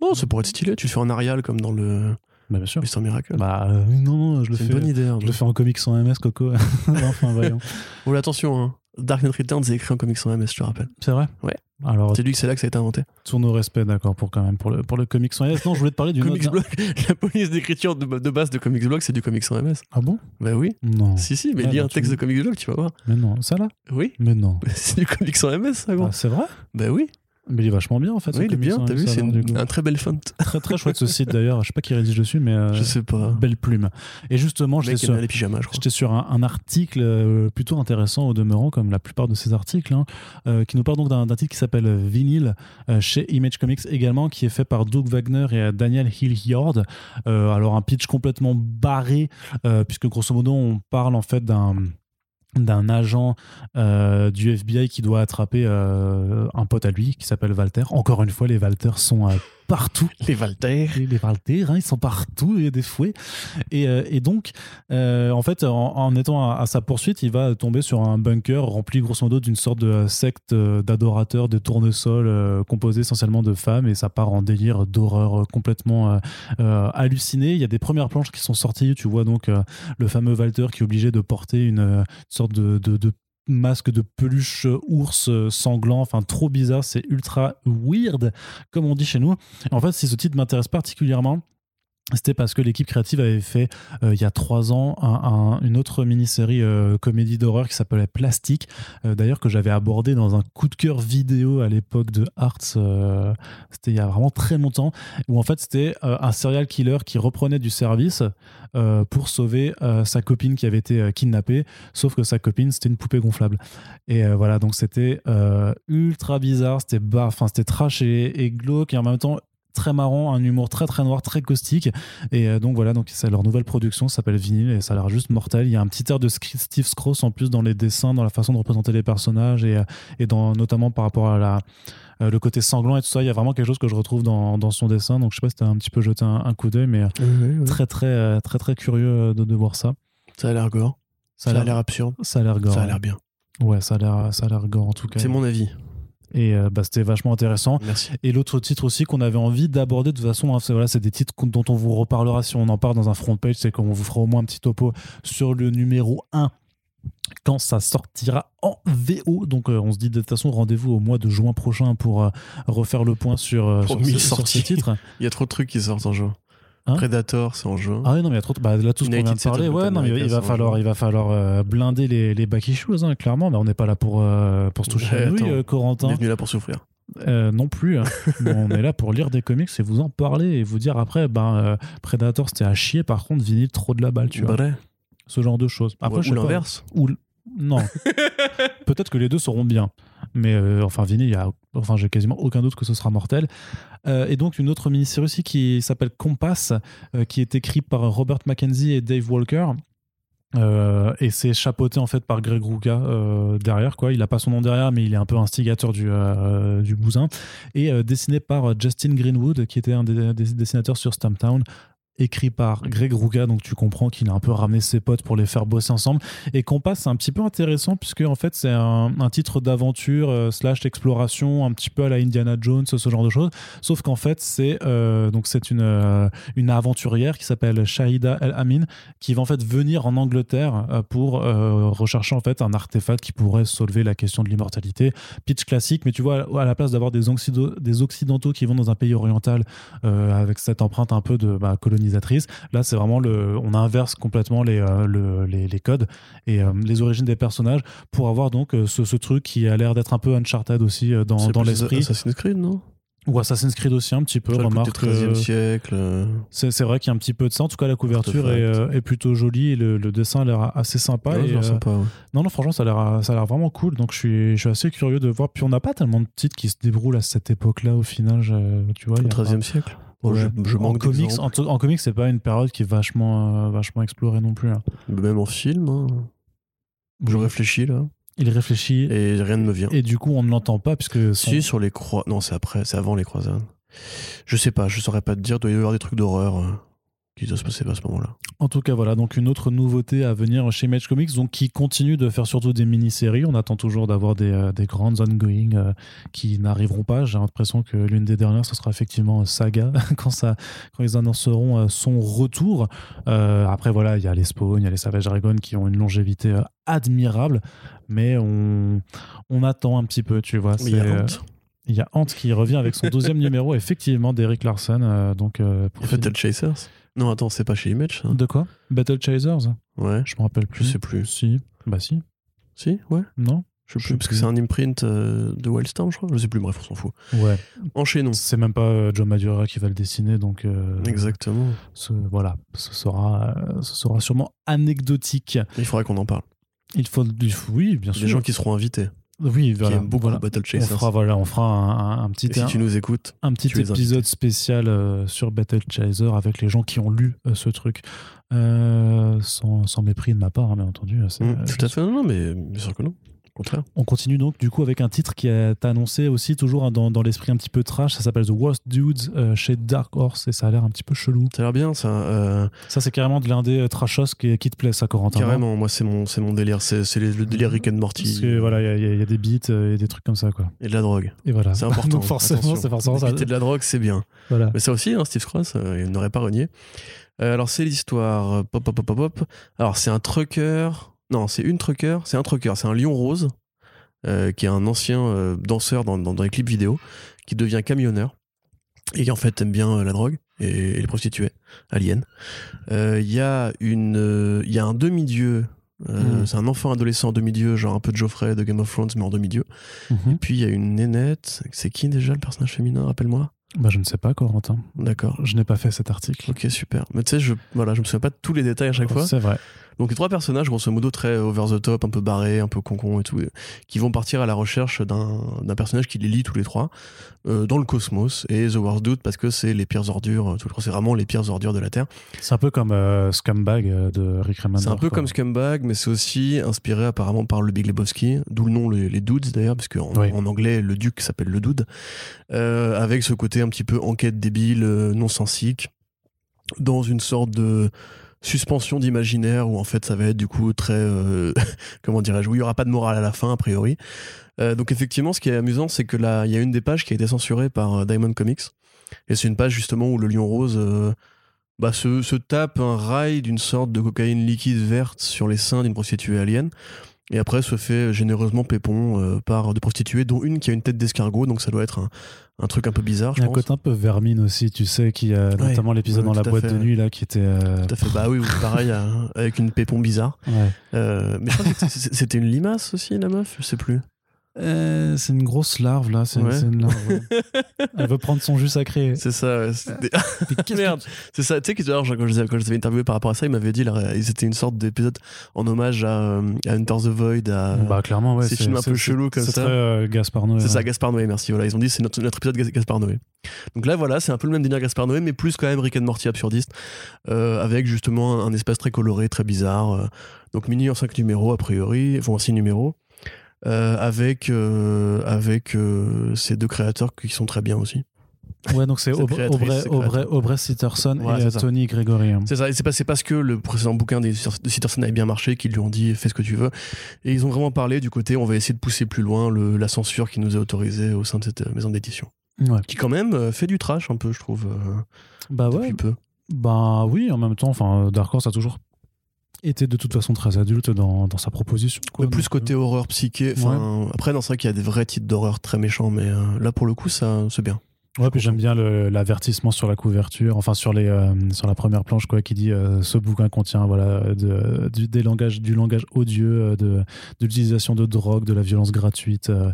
Non, ça pourrait être stylé. Tu le fais en Arial comme dans le Bah bien sûr. Mister Miracle. Bah euh, non, non, je le fais. une bonne idée. hein. Je le fais en comics sans MS, Coco. enfin, voyons. Oh, attention, hein. Dark Knight Returns est écrit en comics sans MS, je te rappelle. C'est vrai? Ouais. Alors, C'est lui que c'est là que ça a été inventé. tous nos respects, d'accord, pour quand même, pour le, pour le comics sans MS. Non, je voulais te parler du Comics Block, la police d'écriture de, de base de Comics Block, c'est du comics sans MS. Ah bon? Bah oui. Non. Si, si, mais Ah, lis bah, un texte me- de Comics Block, tu vas voir. Mais non, ça là? Oui. Mais non. C'est du comics sans MS, ça, gros. Ah, c'est vrai? Bah oui. Mais il est vachement bien en fait. Oui, il est bien, hein, t'as vu, c'est un très bel font. Très très chouette ce site d'ailleurs. Je sais pas qui rédige dessus, mais euh, Je sais pas. belle plume. Et justement, j'étais sur, pyjamas, je crois. un, un article euh, plutôt intéressant au demeurant, comme la plupart de ces articles, hein, euh, qui nous parle donc d'un, titre qui s'appelle Vinyl euh, chez Image Comics également, qui est fait par Doug Wagner et Daniel Hilliard. Alors un pitch complètement barré, puisque grosso modo on parle en fait d'un d'un agent euh, du FBI qui doit attraper euh, un pote à lui qui s'appelle Walter. Encore une fois, les Walter sont partout. Les Valter. Les, les hein, ils sont partout, il y a des fouets. Et, euh, et donc, euh, en fait, en, en étant à, à sa poursuite, il va tomber sur un bunker rempli grosso modo d'une sorte de secte euh, d'adorateurs de tournesol euh, composé essentiellement de femmes et ça part en délire d'horreur complètement euh, halluciné. Il y a des premières planches qui sont sorties, tu vois donc le fameux Walter qui est obligé de porter une, sorte de, de- de masque de peluche euh, ours euh, sanglant, enfin trop bizarre, c'est ultra weird comme on dit chez nous. En fait, si ce titre m'intéresse particulièrement, c'était parce que l'équipe créative avait fait euh, il y a trois ans un- un- une autre mini-série euh, comédie d'horreur qui s'appelait Plastique, euh, d'ailleurs que j'avais abordé dans un coup de cœur vidéo à l'époque de Arts, c'était il y a vraiment très longtemps, où en fait c'était un serial killer qui reprenait du service pour sauver sa copine qui avait été kidnappée, sauf que sa copine c'était une poupée gonflable. Et voilà, donc c'était ultra bizarre, c'était enfin c'était trash et glauque, et en même temps très marrant, un humour très très noir, très caustique. Et euh, donc voilà, donc c'est leur nouvelle production, ça s'appelle Vinyl et ça a l'air juste mortel. Il y a un petit air de Steve Scross en plus dans les dessins, dans la façon de représenter les personnages et, euh, et dans, notamment par rapport à la, euh, le côté sanglant et tout ça. Il y a vraiment quelque chose que je retrouve dans, dans son dessin. Donc je sais pas si t'as un petit peu jeté un, un coup d'œil, mais très très très très curieux de, de voir ça. Ça a l'air gore. Ça a l'air absurde. ça a l'air gore. Ça a l'air bien. Ouais, ça a l'air ça a l'air gore en tout cas. C'est mon avis. Et euh, bah, c'était vachement intéressant. Merci. Et l'autre titre aussi qu'on avait envie d'aborder de toute façon, hein, c'est voilà, c'est des titres dont on vous reparlera si on en parle dans un front page, c'est qu'on vous fera au moins un petit topo sur le numéro 1 quand ça sortira en VO. Donc euh, on se dit de toute façon rendez-vous au mois de juin prochain pour euh, refaire le point sur, euh, sur, ce- sur ces titres. Il y a trop de trucs qui sortent en juin. Hein Predator, c'est en juin. Ah oui, non, mais il y a trop bah, là, tout ce qu'on vient de parler, ouais, non, mais il va falloir, il va falloir euh, blinder les, les back issues, hein, clairement. Mais on n'est pas là pour, euh, pour se toucher Ouais, à euh, On Corentin. est venu là pour souffrir. Euh, non plus. hein. On est là pour lire des comics et vous en parler et vous dire après, ben, euh, Predator c'était à chier, par contre, Vinyl trop de la balle, tu vois. Vrai. Ce genre de choses. Après, je l'inverse. Ou l- Non. Peut-être que les deux seront bien. Mais euh, enfin, il y a... enfin, j'ai quasiment aucun doute que ce sera mortel. Euh, et donc, une autre mini-série aussi qui s'appelle Compass, euh, qui est écrite par Robert Mackenzie et Dave Walker. Et c'est chapeauté en fait par Greg Rucka euh, derrière quoi il a pas son nom derrière mais il est un peu instigateur du, du bousin et dessiné par Justin Greenwood qui était un des, des dessinateurs sur Stamptown écrit par Greg Rucka donc tu comprends qu'il a un peu ramené ses potes pour les faire bosser ensemble et Compass c'est un petit peu intéressant puisque en fait c'est un, titre d'aventure euh, slash exploration un petit peu à la Indiana Jones ce genre de choses sauf qu'en fait c'est euh, donc c'est une, euh, une aventurière qui s'appelle Shahida El Amin qui va en fait venir en Angleterre pour rechercher en fait un artefact qui pourrait solver la question de l'immortalité. Pitch classique, mais tu vois, à la place d'avoir des, des occidentaux qui vont dans un pays oriental avec cette empreinte un peu de bah, là c'est vraiment le, on inverse complètement les, euh, le- les, les codes et euh, les origines des personnages pour avoir donc euh, ce, ce truc qui a l'air d'être un peu Uncharted aussi dans, dans l'esprit. Assassin's Creed, non? Ou Assassin's Creed aussi un petit peu, Sur le coup du remarque. 13e euh, siècle. c'est vrai qu'il y a un petit peu de ça. En tout cas, la couverture est, est plutôt jolie et le, le dessin a l'air assez sympa. ouais, et, genre sympa, ouais. non, non, franchement, ça a l'air ça a l'air vraiment cool. Donc, je suis, je suis assez curieux de voir. Puis, on n'a pas tellement de titres qui se déroulent à cette époque-là au final. je- tu vois, a 13e pas- siècle. Bon, Ouais. je, je en comics, en, en comics, c'est pas une période qui est vachement, euh, vachement explorée non plus. hein. Même en film. hein. Je réfléchis là. Il réfléchit et, Et rien ne me vient. du coup, on ne l'entend pas puisque son- Si, sur les croix. Non, c'est après, c'est avant les croisades. Je sais pas, je saurais pas te dire. Il doit y avoir des trucs d'horreur euh, qui doivent se passer à ce moment-là. En tout cas, voilà, donc une autre nouveauté à venir chez Image Comics, donc qui continue de faire surtout des mini-séries. On attend toujours d'avoir des, euh, des grandes ongoing euh, qui n'arriveront pas. J'ai l'impression que l'une des dernières, ce sera effectivement Saga, quand, ça, quand ils annonceront euh, son retour. Euh, après, voilà, il y a les Spawn, il y a les Savage Dragon qui ont une longévité euh, admirable, mais on, on attend un petit peu, tu vois. Mais il y a euh, Ant. il y a Ant qui revient avec son deuxième numéro, effectivement, d'Eric Larson. euh, donc, euh, pour Battle Chasers. Non, attends, c'est pas chez Image, ça de quoi? Battle Chasers? Ouais. Je me rappelle Je plus. sais plus. Si. Bah si. Si, ouais. Non Je sais Je plus, parce que c'est un imprint euh, de Wildstorm, je crois. Je sais plus, bref, on s'en fout. Ouais. Enchaînons. C'est même pas euh, John Madureira qui va le dessiner, donc euh, Exactement. ce- voilà, ce sera, euh, ce sera sûrement anecdotique. Il faudrait qu'on en parle. Il faut, il faut- oui, bien Des sûr. gens qui seront invités, oui, qui voilà. aiment beaucoup voilà. Battle On Chasers. fera, voilà, on fera un, un- un petit, Et si tu nous écoutes, un petit épisode spécial euh, sur Battle Chaser avec les gens qui ont lu euh, ce truc. Euh, sans, sans mépris de ma part, hein, bien entendu. Mm, euh, tout à fait, non, non, mais bien sûr que non. Contraire. On continue donc du coup avec un titre qui est annoncé aussi toujours hein, dans, dans l'esprit un petit peu trash. Ça s'appelle The Worst Dudes euh, chez Dark Horse et ça a l'air un petit peu chelou. Ça a l'air bien, ça. euh, Ça, c'est carrément de l'indé euh, trashos qui, qui te plaît, ça, Corentin. carrément, moi, c'est mon, c'est mon délire. C'est le délire Rick and Morty Parce que voilà, il y, a- y y des beats et des trucs comme ça, quoi. et de la drogue. Et voilà. C'est important. donc forcément, c'est forcément ça. De la drogue, c'est bien. Voilà. Mais ça aussi, hein, Steve Cross, euh, il n'aurait pas renié. Alors, c'est l'histoire. Pop, pop, pop, pop, pop. Alors, c'est un trucker. Non, c'est une trucker. C'est un trucker. C'est un lion rose, euh, qui est un ancien euh, danseur dans, dans, dans les clips vidéo, qui devient camionneur. Et qui, en fait, aime bien euh, la drogue et, et les prostituées, aliens. Il y, a une, il y a un demi-dieu. euh, Mm. C'est un enfant adolescent demi-dieu, genre un peu de Geoffrey de Game of Thrones, mais en demi-dieu. Mhm. Puis il y a une nénette. C'est qui déjà le personnage féminin Rappelle-moi? Bah, je ne sais pas, Corentin. D'accord. Je n'ai pas fait cet article. Ok, super. Mais tu sais, je, voilà, je me souviens pas de tous les détails à chaque fois. C'est vrai. Donc les trois personnages, grosso modo, très over the top, un peu barrés, un peu concon et tout, qui vont partir à la recherche d'un personnage qui les lie tous les trois euh, dans le cosmos et The Worst Dude parce que c'est les pires ordures, euh, tout le- c'est vraiment les pires ordures de la Terre. C'est un peu comme euh, Scumbag de Rick Remender. C'est un peu quoi. comme Scumbag, mais c'est aussi inspiré apparemment par le Big Lebowski, d'où le nom les, les Dudes d'ailleurs, parce qu'en Oui. en anglais, le duc s'appelle le Dude, euh, avec ce côté un petit peu enquête débile, non sensique, dans une sorte de suspension d'imaginaire où en fait ça va être du coup très euh, comment dirais-je où il y aura pas de morale à la fin a priori. Euh, donc effectivement ce qui est amusant c'est que là il y a une des pages qui a été censurée par euh, Diamond Comics. Et c'est une page justement où le lion rose bah, se, se tape un rail d'une sorte de cocaïne liquide verte sur les seins d'une prostituée alien et après se fait généreusement pépon euh, par des prostituées dont une qui a une tête d'escargot donc ça doit être un, un truc un peu bizarre Il y a un côté un peu vermine aussi, tu sais, qui a notamment l'épisode ouais, dans la boîte fait, de nuit là, qui était. euh, tout à fait bah oui ou pareil euh, avec une pépon bizarre ouais. Euh, mais je crois que c'était une limace aussi, la meuf, je sais plus. Euh, c'est une grosse larve là, c'est Ouais. c'est une larve. ouais. Elle veut prendre son jus sacré. C'est ça, ouais, Mais qu'est-ce que Merde, c'est ça. Tu sais que tout à l'heure, quand je les avais- interviewés par rapport à ça, il m'avait dit, là, c'était une sorte d'épisode en hommage à, euh, à Enter the Void, à. Bah clairement ouais. ces c'est- films un c'est- peu c'est- chelous comme c'est ça. très euh, Gaspard Noé. c'est ça, ouais. Gaspard Noé, merci. Voilà, ils ont dit c'est notre, notre épisode Gas- Gaspard Noé. Donc là, voilà, c'est un peu le même délire Gaspard Noé, mais plus quand même Rick and Morty absurdiste, euh, avec justement un, espace très coloré, très bizarre. donc mini en 5 numéros, a priori, enfin en 6 numéros, euh, avec, euh, avec euh, ces deux créateurs qui sont très bien aussi. Ouais, donc c'est Aubrey, Aubrey, Aubrey, Sitterson Ouais, et. Tony Gregory. C'est ça, et c'est pas, parce que le précédent bouquin des- de Sitterson avait bien marché qu'ils lui ont dit fais ce que tu veux. Et ils ont vraiment parlé du côté on va essayer de pousser plus loin le, la censure qui nous est autorisée au sein de cette maison d'édition. Ouais. Qui quand même fait du trash un peu, je trouve, Bah ouais. peu. Bah oui, en même temps, enfin Dark Horse a toujours été de toute façon très adulte dans, dans sa proposition. quoi. Mais plus côté horreur psyché. Enfin, Après, dans c'est vrai qu'il y a des vrais titres d'horreur très méchants, mais euh, là, pour le coup, ça, c'est bien. euh, Ouais, puis j'aime bien l'avertissement sur la couverture, enfin sur les euh, sur la première planche quoi, qui dit euh, ce bouquin contient voilà de, du, des langages du langage odieux, euh, de de l'utilisation de drogue, de la violence gratuite euh,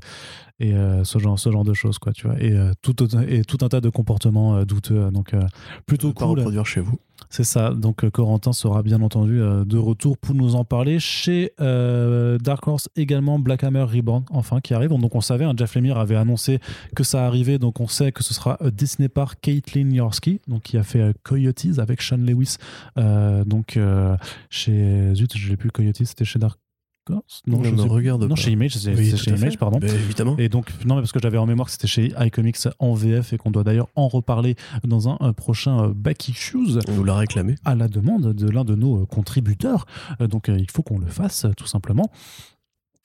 et euh, ce genre ce genre de choses quoi, tu vois, et euh, tout autant- et tout un tas de comportements euh, douteux, donc euh, plutôt Pas cool. reproduire chez vous. C'est ça. Donc Corentin sera bien entendu de retour pour nous en parler chez Dark Horse également Black Hammer Reborn enfin qui arrive. Donc on savait, hein, Jeff Lemire avait annoncé que ça arrivait, donc on sait que ce sera dessiné par Caitlin Yorsky, donc qui a fait Coyotes avec Sean Lewis, donc chez zut, je l'ai plus Coyotes, c'était chez Dark Non, je ne regarde non pas. chez Image, c'est Oui, chez. Image, pardon. Ben, évidemment. Et donc, non, mais parce que j'avais en mémoire que c'était chez iComics en VF et qu'on doit d'ailleurs en reparler dans un, euh, prochain euh, Back Issues On nous l'a réclamé. à la demande de l'un de nos euh, contributeurs. Donc, il faut qu'on le fasse, tout simplement.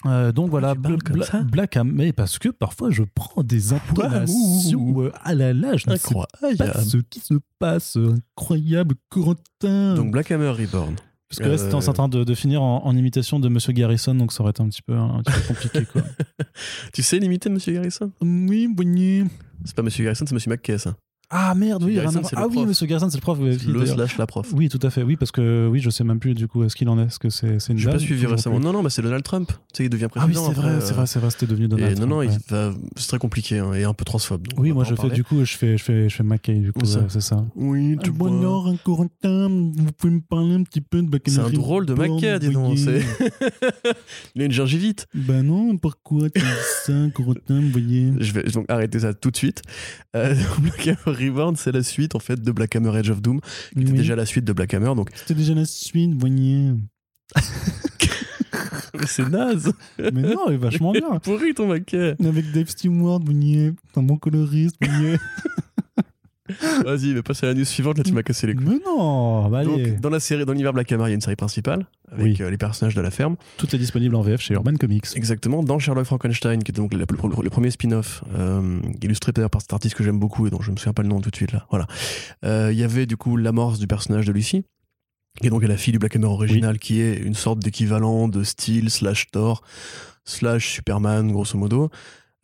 Euh, donc voilà, parles Bla- Bla- Black mais parce que parfois je prends des intonations à la ne sais pas Incroyable. ce qui se passe, incroyable Corentin. Donc Black Hammer Reborn. Parce que là, c'était euh, en train de, de finir en, en imitation de Monsieur Garrison, donc ça aurait été un petit peu, un petit peu compliqué. Quoi. Tu sais limiter Monsieur Garrison? Oui, oui. C'est pas Monsieur Garrison, c'est Monsieur McKay, ça. Ah merde, oui, Garrison, c'est Ah oui, prof. monsieur Garrison, c'est le prof. oui, Le slash la prof. Oui, tout à fait. Oui, parce que oui, je sais même plus du coup ce qu'il en est. Est-ce que c'est c'est une J'ai pas suivi récemment. Non, non, bah c'est Donald Trump. Tu sais, il devient Ah oui, président. c'est vrai, c'est euh, vrai, c'est vrai, c'était devenu Donald Et non, Trump, non, ouais. il va- c'est très compliqué hein, et un peu transphobe. donc Oui, moi je fais parler. du coup, je fais, je fais, je fais McKay du coup, Où ça ouais, c'est ça. Oui, tu vois. Bonjour, Corentin, vous pouvez me parler un petit peu de C'est un drôle de Maca, dis donc. c'est- il a une gingivite. Ben non, pourquoi tu dis ça, Corentin, vous voyez Je vais donc arrêter ça tout de suite. Reborn, c'est la suite en fait de Black Hammer Edge of Doom, qui était Oui. déjà la suite de Black Hammer. Donc C'était déjà la suite, voyez. c'est naze. Mais non, il est vachement bien. Pourri ton Maca. Avec Dave Stewart, voyez. Un bon coloriste, voyez. Vas-y, mais passe à la news suivante. Là, tu m'as cassé les couilles. Mais non, bah allez. Donc, dans la série, dans l'univers Black Hammer, il y a une série principale avec Oui. euh, les personnages de la ferme. Tout est disponible en VF chez Urban Comics. Exactement, dans Sherlock Frankenstein, qui est donc le, le- le premier spin-off, euh, illustré d'ailleurs par cet artiste que j'aime beaucoup et dont je me souviens pas le nom tout de suite là. Voilà. Euh, Il y avait du coup l'amorce du personnage de Lucy, qui est donc la fille du Black Hammer original, qui est une sorte d'équivalent de Steel slash Thor slash Superman, grosso modo.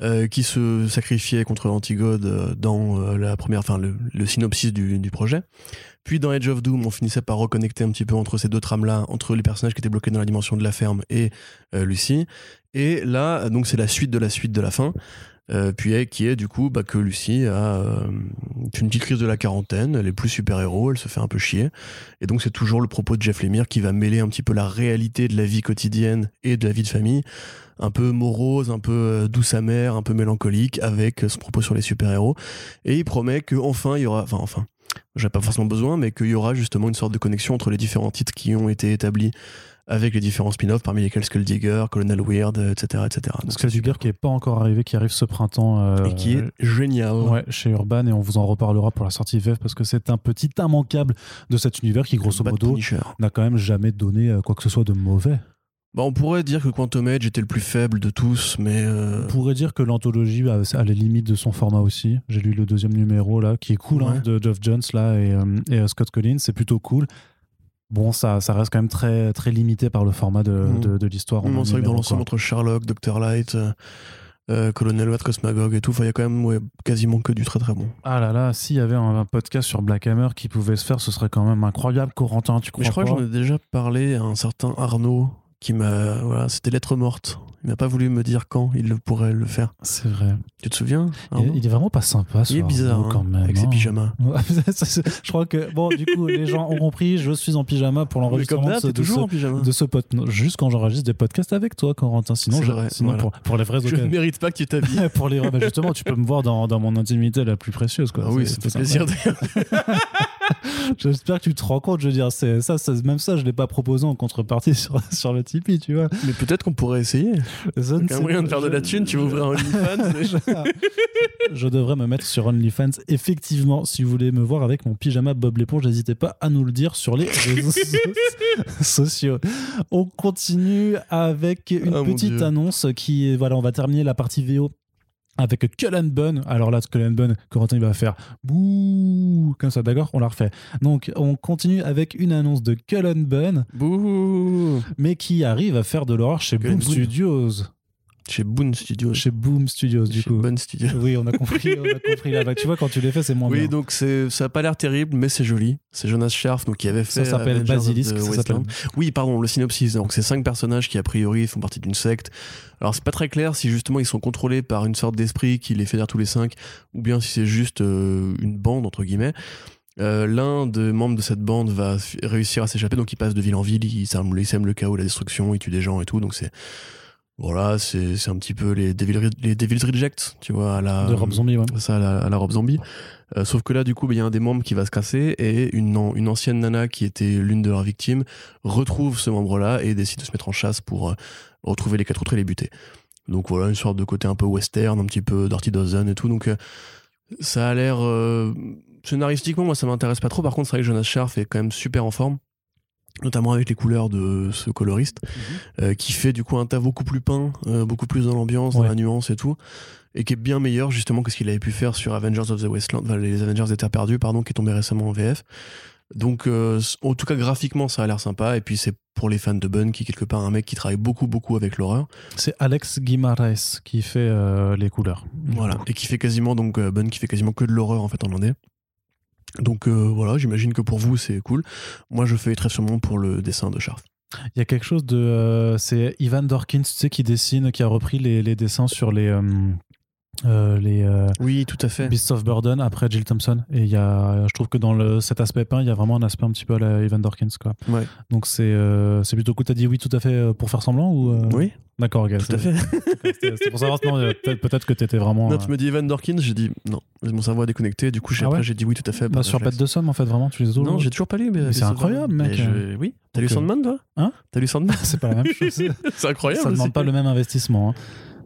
Euh, qui se sacrifiait contre l'Antigode euh, dans euh, la première, enfin le, synopsis du, du projet. Puis dans Edge of Doom, on finissait par reconnecter un petit peu entre ces deux trames-là, entre les personnages qui étaient bloqués dans la dimension de la ferme et euh, Lucie. Et là, donc c'est la suite de la suite de la fin. Euh, puis qui est du coup bah, que Lucie a euh, une petite crise de la quarantaine, elle est plus super-héros, elle se fait un peu chier. Et donc c'est toujours le propos de Jeff Lemire qui va mêler un petit peu la réalité de la vie quotidienne et de la vie de famille, un peu morose, un peu euh, douce amère, un peu mélancolique, avec son propos sur les super-héros. Et il promet que enfin il y aura, enfin enfin, j'ai pas forcément besoin, mais qu'il y aura justement une sorte de connexion entre les différents titres qui ont été établis avec les différents spin-offs, parmi lesquels Skull Digger, Colonel Weird, euh, etc. etc. Donc, qui est pas encore arrivé, qui arrive ce printemps. euh, et qui est génial. Ouais, chez Urban et on vous en reparlera pour la sortie VF parce que c'est un petit immanquable de cet univers qui grosso modo n'a quand même jamais donné euh, quoi que ce soit de mauvais. Bah, on pourrait dire que Quantum Edge était le plus faible de tous, mais euh, On pourrait dire que l'anthologie a, a les limites de son format aussi. J'ai lu le deuxième numéro là, qui est cool, hein, de Geoff Jones là et, et, Scott Collins, c'est plutôt cool. Bon, ça, ça reste quand même très, très limité par le format de, Mm. de, de l'histoire. un c'est vrai que dans l'ensemble entre Sherlock, Dr. Light, euh, euh, Colonel Watt, Cosmagog et tout, enfin, il y a quand même ouais, quasiment que du très très bon. Ah là là, s'il y avait un, un podcast sur Black Hammer qui pouvait se faire, ce serait quand même incroyable, Corentin, tu crois Mais je crois que j'en ai déjà parlé à un certain Arnaud qui m'a. Voilà, c'était lettre morte. Il n'a pas voulu me dire quand il le pourrait le faire. C'est vrai. Tu te souviens Il, est vraiment pas sympa, ce Il est bizarre, Arnaud, hein, quand même. avec ses hein. pyjamas. Ça, c'est- je crois que, bon, du coup, les gens ont compris, je suis en pyjama pour l'enregistrement de de de ce non, juste quand j'enregistre des podcasts avec toi, Corentin. Sinon, je- vrai, sinon voilà. pour, pour les vraies Je ne mérite pas que tu t'habilles. pour les bah, justement, tu peux me voir dans, dans mon intimité la plus précieuse. Quoi. Ah oui, C'est- c'est plaisir. J'espère que tu te rends compte. Je veux dire, c'est ça, ça- même ça, je l'ai pas proposé en contrepartie sur, sur le Tipeee, tu vois. Mais peut-être qu'on pourrait essayer. Ne Un moyen de faire de la thune, tu ouvrir un OnlyFans. je, je devrais me mettre sur OnlyFans. Effectivement, si vous voulez me voir avec mon pyjama Bob l'éponge, n'hésitez pas à nous le dire sur les réseaux so- sociaux. On continue avec une Ah, petite annonce qui est, voilà, on va terminer la partie VO avec Cullen Bunn. Alors là, Cullen Bunn, Corentin, il va faire bouh, comme ça, d'accord On la refait. Donc, on continue avec une annonce de Cullen Bunn, Bouh mais qui arrive à faire de l'horreur chez Boom. Studios. Chez Boon Studios. Chez Boom Studios, du Chez coup. Boon Studios. Oui, on a compris, on a compris. Là, Bah, tu vois, quand tu les fais, c'est moins Oui, bien. donc c'est, ça a pas l'air terrible, mais c'est joli. C'est Jonas Scharf, donc qui avait fait. Ça s'appelle Basilisk, ça s'appelle. Oui, pardon, le synopsis. Donc c'est cinq personnages qui a priori font partie d'une secte. Alors c'est pas très clair si justement ils sont contrôlés par une sorte d'esprit qui les fédère tous les cinq, ou bien si c'est juste euh, une bande entre guillemets. Euh, L'un des membres de cette bande va réussir à s'échapper, donc il passe de ville en ville, il sème, il sème le chaos, la destruction, il tue des gens et tout. Donc c'est voilà, c'est c'est un petit peu les Devil, les Devil's Reject, tu vois, à la De Rob Zombie, ouais. ça à la, à la robe zombie. Euh, sauf que là, du coup, bah, il y a un des membres qui va se casser et une, une ancienne nana qui était l'une de leurs victimes retrouve ce membre-là et décide de se mettre en chasse pour euh, retrouver les quatre autres et les buter. Donc voilà, une sorte de côté un peu western, un petit peu Dirty Dozen et tout. Donc euh, ça a l'air. euh, scénaristiquement, moi, ça m'intéresse pas trop. Par contre, c'est vrai que Jonas Scharf est quand même super en forme. Notamment avec les couleurs de ce coloriste, euh, qui fait du coup un tas beaucoup plus peint, euh, beaucoup plus dans l'ambiance, dans la nuance et tout et qui est bien meilleur justement que ce qu'il avait pu faire sur Avengers of the Wasteland, enfin, les Avengers des Terres Perdues, pardon, qui est tombé récemment en VF. Donc, euh, en tout cas, graphiquement, ça a l'air sympa. Et puis, c'est pour les fans de Bun, qui est quelque part un mec qui travaille beaucoup, beaucoup avec l'horreur. C'est Alex Guimaraes qui fait les couleurs. Voilà. Et qui fait quasiment, donc, Bun qui fait quasiment que de l'horreur, en fait, en indé. Donc euh, voilà, j'imagine que pour vous c'est cool. Moi je fais très sûrement pour le dessin de Sharf. Il y a quelque chose de. euh, c'est Ivan Dorkins, tu sais, qui dessine, qui a repris les, les dessins sur les. euh, euh, les euh, Oui, tout à fait. Beasts of Burden après Jill Thompson. Et il y a, je trouve que dans le, cet aspect peint, il y a vraiment un aspect un petit peu à la Ivan Dorkins. Quoi. Ouais. Donc c'est euh, c'est plutôt cool. T'as dit oui tout à fait euh, pour faire semblant ou euh, Oui, D'accord, tout à fait. C'était pour savoir peut-être que t'étais vraiment. Non, tu me dis Evan Dorkins, j'ai dit non. Mon cerveau a déconnecté. Du coup, j'ai- Ah ouais après j'ai dit oui, tout à fait. bah, sur. Bête de Somme, en fait, vraiment, tu les as Non, j'ai toujours pas lu. Mais, Mais c'est incroyable, mec. Je- Oui. T'as lu. Sandman, toi? Hein? T'as lu Sandman? C'est pas la même chose. C'est incroyable. Ça demande pas le même investissement. hein.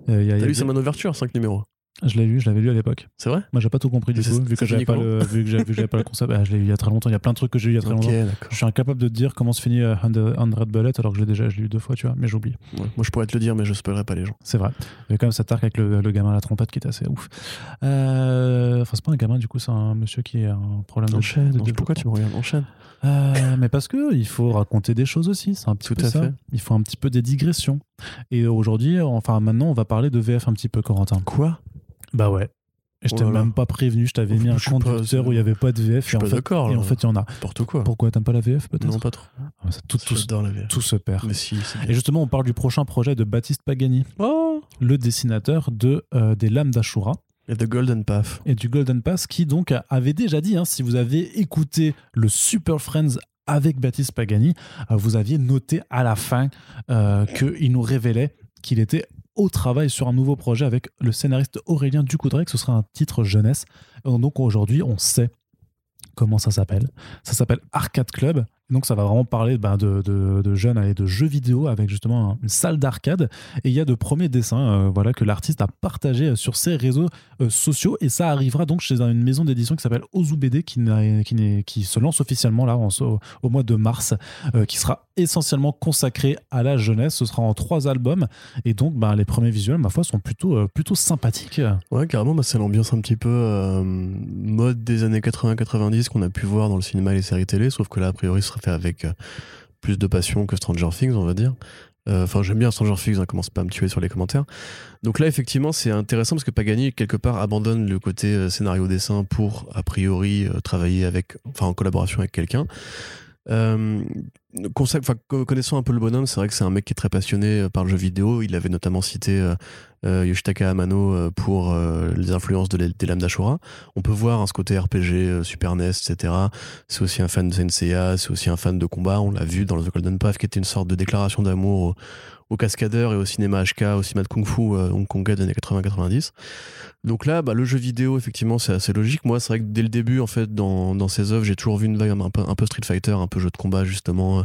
T'as lu bien- Sandman Overture, 5 numéros. Je l'ai lu, je l'avais lu à l'époque. C'est vrai? Moi, j'ai pas tout compris du coup, vu que j'avais pas le, vu que j'avais pas le concept. Ah, je l'ai lu il y a très longtemps. Il y a plein de trucs que j'ai lu il y a très longtemps. Je suis incapable de te dire comment se finit euh, 100 Bullet alors que je l'ai déjà je l'ai lu deux fois, tu vois, mais j'oublie. Ouais. Moi, je pourrais te le dire, mais je spoilerai pas les gens. C'est vrai. Il y a quand même cet arc avec le, le gamin à la trompette qui était assez ouf. Euh, Enfin, c'est pas un gamin, du coup, c'est un monsieur qui a un problème de Enchaîne. de Non, Pourquoi tu me regardes Enchaîne. Euh, mais parce que il faut raconter des choses aussi, c'est un petit Tout peu à ça. fait. Il faut un petit peu des digressions. Et aujourd'hui, enfin maintenant, on va parler de VF un petit peu, Corentin. Quoi? Bah ouais. Et je Oh t'ai même pas prévenu, je t'avais mis un suis pas- conducteur où il y avait pas de VF. Je suis et en pas fait, d'accord. et en fait, il y en a. N'importe quoi. Pourquoi t'aimes pas la VF peut-être? Non, pas trop. Ah, ça, tout, tout, J'adore la VF. tout se perd. Mais si, c'est Et justement, on parle du prochain projet de Baptiste Pagani, Oh le dessinateur de euh, des Lames d'Ashura. Et The Golden Path. et du Golden Pass qui donc avait déjà dit, hein, si vous avez écouté le Super Friends avec Baptiste Pagani, euh, vous aviez noté à la fin euh, qu'il nous révélait qu'il était au travail sur un nouveau projet avec le scénariste Aurélien Ducoudray, que ce sera un titre jeunesse. Et donc aujourd'hui, on sait comment ça s'appelle. Ça s'appelle Arcade Club. Donc ça va vraiment parler ben, de, jeunes et de jeux vidéo avec justement une salle d'arcade. Et il y a de premiers dessins euh, voilà, que l'artiste a partagé sur ses réseaux euh, sociaux. Et ça arrivera donc chez une maison d'édition qui s'appelle Ozu BD qui, qui, se lance officiellement là au, mois de mars, euh, qui sera essentiellement consacré à la jeunesse. Ce sera en trois albums. Et donc ben, les premiers visuels, ma foi, sont plutôt, euh, sympathiques. Ouais, carrément, bah, c'est l'ambiance un petit peu euh, des années 80-90 qu'on a pu voir dans le cinéma et les séries télé, sauf que là, a priori, ce sera fait avec euh, plus de passion que Stranger Things, on va dire. Euh, Enfin, j'aime bien Stranger Things, hein, commence pas à me tuer sur les commentaires. Donc là, effectivement, c'est intéressant parce que Pagani, quelque part, abandonne le côté euh, scénario-dessin pour, a priori, travailler avec, enfin, en collaboration avec quelqu'un. Euh, connaissant un peu le bonhomme, c'est vrai que c'est un mec qui est très passionné par le jeu vidéo. Il avait notamment cité Yoshitaka Amano euh, pour euh, les influences de les- des lames d'Ashura. On peut voir hein, ce côté RPG, euh, Super NES, etc. C'est aussi un fan de Senseiya, c'est aussi un fan de combat. On l'a vu dans The Golden Path, qui était une sorte de déclaration d'amour au, au cascadeur et au cinéma HK, au cinéma de Kung Fu euh, hongkongais des années 80-90. Donc là, bah, le jeu vidéo, effectivement, c'est assez logique. Moi, c'est vrai que dès le début, en fait, dans, ces œuvres, j'ai toujours vu une vibe un peu, un peu Street Fighter, un peu jeu de combat, justement, euh,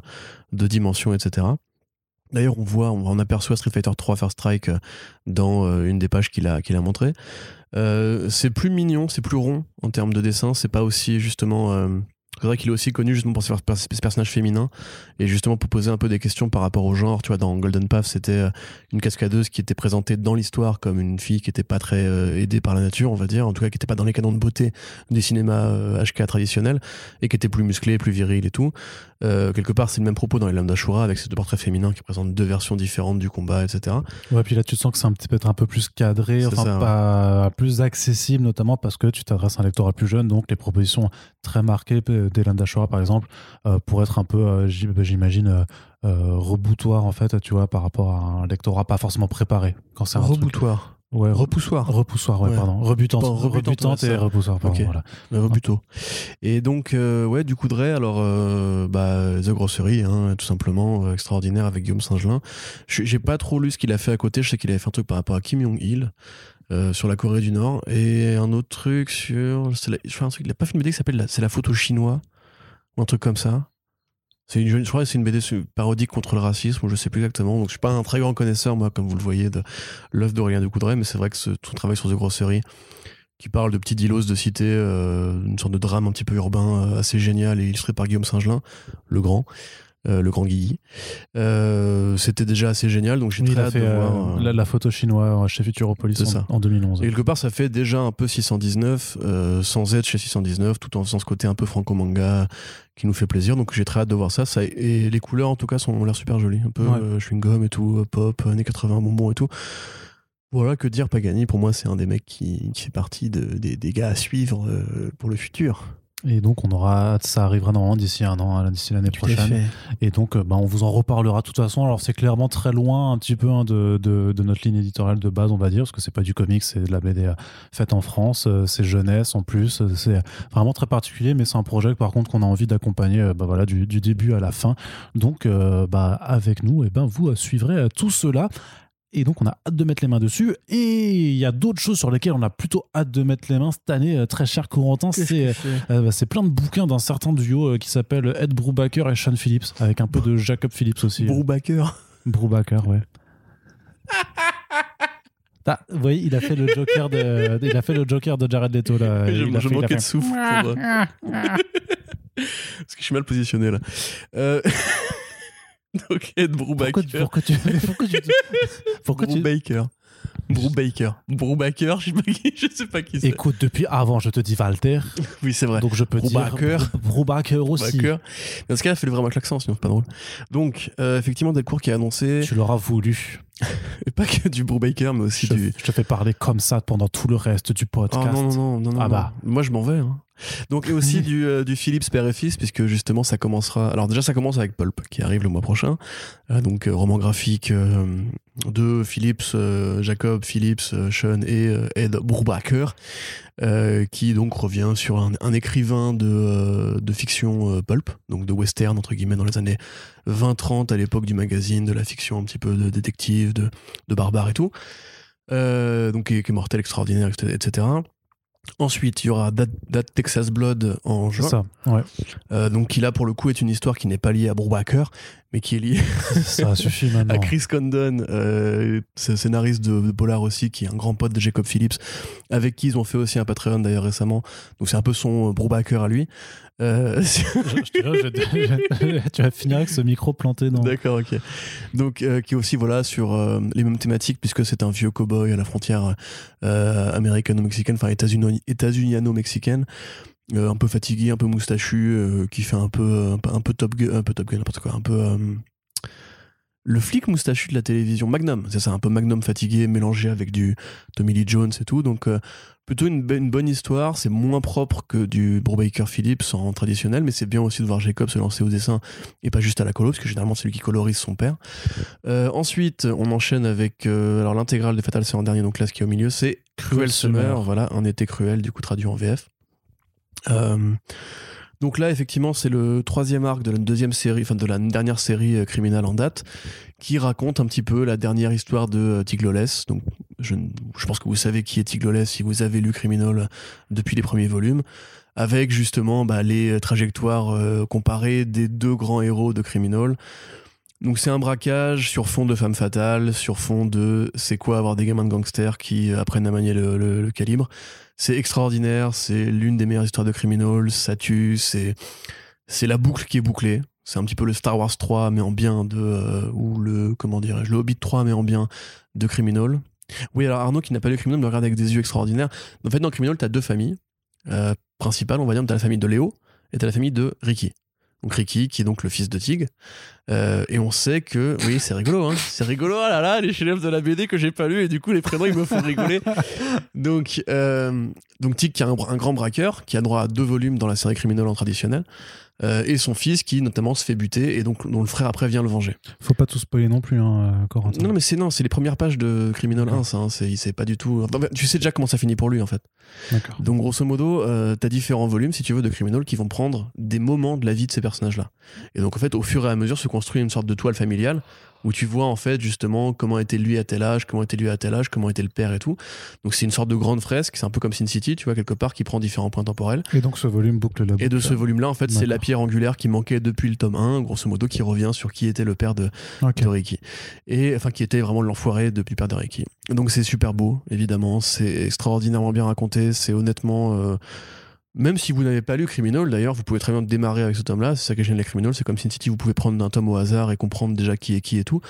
de dimension, etc. D'ailleurs, on voit, on, aperçoit Street Fighter 3 First Strike euh, dans euh, une des pages qu'il a, qu'il a montré. Euh, c'est plus mignon, c'est plus rond en termes de dessin. C'est pas aussi justement. C'est vrai qu'il est aussi connu justement pour ses pers- ce personnage féminin et justement pour poser un peu des questions par rapport au genre. Tu vois, dans Golden Path, c'était euh, une cascadeuse qui était présentée dans l'histoire comme une fille qui était pas très euh, aidée par la nature, on va dire, en tout cas qui était pas dans les canons de beauté des cinémas euh, HK traditionnels et qui était plus musclée, plus virile et tout. Euh, quelque part, c'est le même propos dans les Lames d'Ashura avec ces deux portraits féminins qui présentent deux versions différentes du combat, etc. Ouais, puis là, tu sens que c'est un petit peu être un peu plus cadré, enfin ça, ouais. pas plus accessible, notamment parce que tu t'adresses à un lectorat plus jeune, donc les propositions très marquées d'Elan Dashora, par exemple, euh, pour être un peu, euh, j'im- j'imagine, euh, reboutoir en fait, tu vois, par rapport à un lectorat pas forcément préparé. Quand c'est un truc- Reboutoir. Ouais, re- Repoussoir. repoussoir, ouais, Ouais. pardon. Rebutante, Bon, rebutante, rebutante ouais, et repoussoir, pardon, voilà. Rebuto. Et donc, euh, ouais, du coup de Ray, alors, euh, bah, The Grossery, hein, tout simplement, euh, extraordinaire avec Guillaume Saint-Gelin. J'ai pas trop lu ce qu'il a fait à côté. Je sais qu'il avait fait un truc par rapport à Kim Jong-il. Euh, sur la Corée du Nord. Et un autre truc sur la- je fais un truc il a pas fait une BD qui s'appelle c'est la photo chinois ou un truc comme ça. C'est une, je crois que c'est une BD parodique contre le racisme ou je sais plus exactement. Donc je suis pas un très grand connaisseur moi comme vous le voyez de l'œuvre d'Aurélien Ducoudray mais c'est vrai que ce, tout travail sur The Grossery qui parle de petits dilos de cité, euh, une sorte de drame un petit peu urbain euh, assez génial et illustré par Guillaume Saint-Gelin, le grand, euh, le grand Guigui. Euh, C'était déjà assez génial, donc j'ai Oui, très hâte fait de euh, voir. euh, la, la photo chinoise chez Futuropolis C'est ça. en, en 2011. et quelque part, ça fait déjà un peu 619, euh, sans être chez 619, tout en faisant ce côté un peu franco-manga qui nous fait plaisir. Donc j'ai très hâte de voir ça. ça et les couleurs, en tout cas, sont, ont l'air super jolies. Un peu Ouais. chewing-gum et tout, pop, années 80, bonbons et tout. Voilà, que dire Pagani, pour moi, c'est un des mecs qui, qui fait partie de- des, des gars à suivre pour le futur. Et donc, on aura, ça arrivera normalement d'ici un an, hein, d'ici l'année prochaine. Et donc, bah, on vous en reparlera de toute façon. Alors, c'est clairement très loin un petit peu hein, de, de, de, notre ligne éditoriale de base, on va dire, parce que c'est pas du comics, c'est de la BD faite en France, c'est jeunesse en plus. C'est vraiment très particulier, mais c'est un projet, par contre, qu'on a envie d'accompagner bah, voilà, du, du, début à la fin. Donc, bah, avec nous, et ben, vous suivrez tout cela. Et donc, on a hâte de mettre les mains dessus. Et il y a d'autres choses sur lesquelles on a plutôt hâte de mettre les mains cette année, euh, très cher Corentin. C'est euh, c'est plein de bouquins d'un certain duo euh, qui s'appelle Ed Brubaker et Sean Phillips, avec un peu de Jacob Phillips aussi. Brubaker Brubaker, ouais. Ah, vous voyez, il a fait le Joker de, il a fait le Joker de Jared Leto là. Je, il je manquais de souffle. Parce que je suis mal positionné là. Euh... Donc Ed Brubaker. Pourquoi, pourquoi tu, pourquoi tu, pourquoi Brubaker. Brubaker. Brubaker, je sais pas qui, je sais pas qui c'est. Écoute, depuis avant, je te dis Walter. oui, c'est vrai. Donc je peux Brubaker. dire Brubaker aussi. Brubaker. Dans ce cas-là, fais-le vraiment avec l'accent, sinon c'est pas drôle. Donc, euh, effectivement, Delcourt qui a annoncé. Tu l'auras voulu. Et pas que du Brubaker, mais aussi je, du. Je te fais parler comme ça pendant tout le reste du podcast. Oh, non, non, non, non, non. Ah bah. Moi, je m'en vais. Hein. Donc et aussi du, euh, du Philips père et fils puisque justement ça commencera alors déjà ça commence avec Pulp qui arrive le mois prochain. Euh, donc euh, roman graphique de Philips Jacob Philips Sean et Ed Brubaker qui donc revient sur un, écrivain de, fiction pulp donc de western entre guillemets dans les années 20-30 à l'époque du magazine de la fiction un petit peu de détective de, de barbare et tout. Donc qui est mortel extraordinaire etc Ensuite, il y aura That, Texas Blood en juin. Ça, ouais. Euh, donc, qui là, pour le coup, est une histoire qui n'est pas liée à Brubaker, mais qui est ça suffit maintenant. à Chris Condon, euh, scénariste de, de, Polar aussi, qui est un grand pote de Jacob Phillips, avec qui ils ont fait aussi un Patreon d'ailleurs récemment. Donc, c'est un peu son Brubaker à lui. Euh... je, je, tu vas finir avec ce micro planté dans. D'accord, ok. Donc, euh, qui est aussi voilà sur euh, les mêmes thématiques puisque c'est un vieux cowboy à la frontière euh, américano-mexicaine, enfin états-uniano-mexicaine, un peu fatigué, un peu moustachu, qui fait un peu un, peu top gun, un peu top gun, n'importe quoi, un peu le flic moustachu de la télévision, Magnum, c'est ça, un peu Magnum fatigué, mélangé avec du Tommy Lee Jones et tout. Donc, euh, plutôt une, bonne histoire. C'est moins propre que du Brubaker Phillips en traditionnel, mais c'est bien aussi de voir Jacob se lancer au dessin et pas juste à la colo, parce que généralement c'est lui qui colorise son père. Euh, ensuite, on enchaîne avec euh, alors l'intégrale de Fatal, c'est en dernier, donc là, ce qui est au milieu, c'est Cruel, Summer, Summer, voilà, un été cruel, du coup traduit en VF. Euh, donc là, effectivement, c'est le troisième arc de la deuxième série, enfin de la dernière série euh, criminelle en date, qui raconte un petit peu la dernière histoire de euh, Tigloless. Donc, je, pense que vous savez qui est Tigloless si vous avez lu Criminal depuis les premiers volumes, avec justement bah, les trajectoires comparées des deux grands héros de Criminal. Donc c'est un braquage sur fond de femme fatale, sur fond de c'est quoi avoir des gamins de gangsters qui apprennent à manier le calibre. C'est extraordinaire, c'est l'une des meilleures histoires de criminels, ça tue, c'est la boucle qui est bouclée. C'est un petit peu le Star Wars 3 mais en bien de euh, ou le comment dirais-je le Hobbit 3 mais en bien de criminel. Oui, alors Arnaud qui n'a pas lu Criminal me regarde avec des yeux extraordinaires. En fait dans Criminal, tu as deux familles euh, principales, on va dire, tu as la famille de Léo et tu as la famille de Ricky. Donc qui est donc le fils de Tig. Euh, et on sait que, oui, c'est rigolo, hein. C'est rigolo, oh là là, les chefs de la BD que j'ai pas lu, et du coup, les prénoms, ils me font rigoler. donc, euh, Tig, qui est un, un, grand braqueur, qui a droit à deux volumes dans la série criminelle en traditionnel. Euh, et son fils qui notamment se fait buter et donc dont le frère après vient le venger. Faut pas tout spoiler non plus, hein, Corentin. Non, mais c'est non, c'est les premières pages de Criminal 1, ça. Hein, c'est, il sait pas du tout. Tu sais déjà comment ça finit pour lui en fait. D'accord. Donc grosso modo, euh, t'as différents volumes si tu veux de Criminal qui vont prendre des moments de la vie de ces personnages-là. Et donc en fait, au fur et à mesure, se construit une sorte de toile familiale où tu vois en fait justement comment était lui à tel âge, comment était lui à tel âge, comment était le père et tout. Donc c'est une sorte de grande fresque, c'est un peu comme Sin City, tu vois, quelque part, qui prend différents points temporels. Et donc ce volume boucle la boucle. Et de ce volume-là, en fait, c'est la pierre angulaire qui manquait depuis le tome 1, grosso modo, qui revient sur qui était le père de, okay. de Ricky. Et enfin, qui était vraiment l'enfoiré depuis le père de Ricky. Donc c'est super beau, évidemment, c'est extraordinairement bien raconté, c'est honnêtement. Euh, même si vous n'avez pas lu Criminal, d'ailleurs, vous pouvez très bien démarrer avec ce tome-là. C'est ça que j'aime les Criminal. C'est comme Sin City, vous pouvez prendre un tome au hasard et comprendre déjà qui est qui et tout.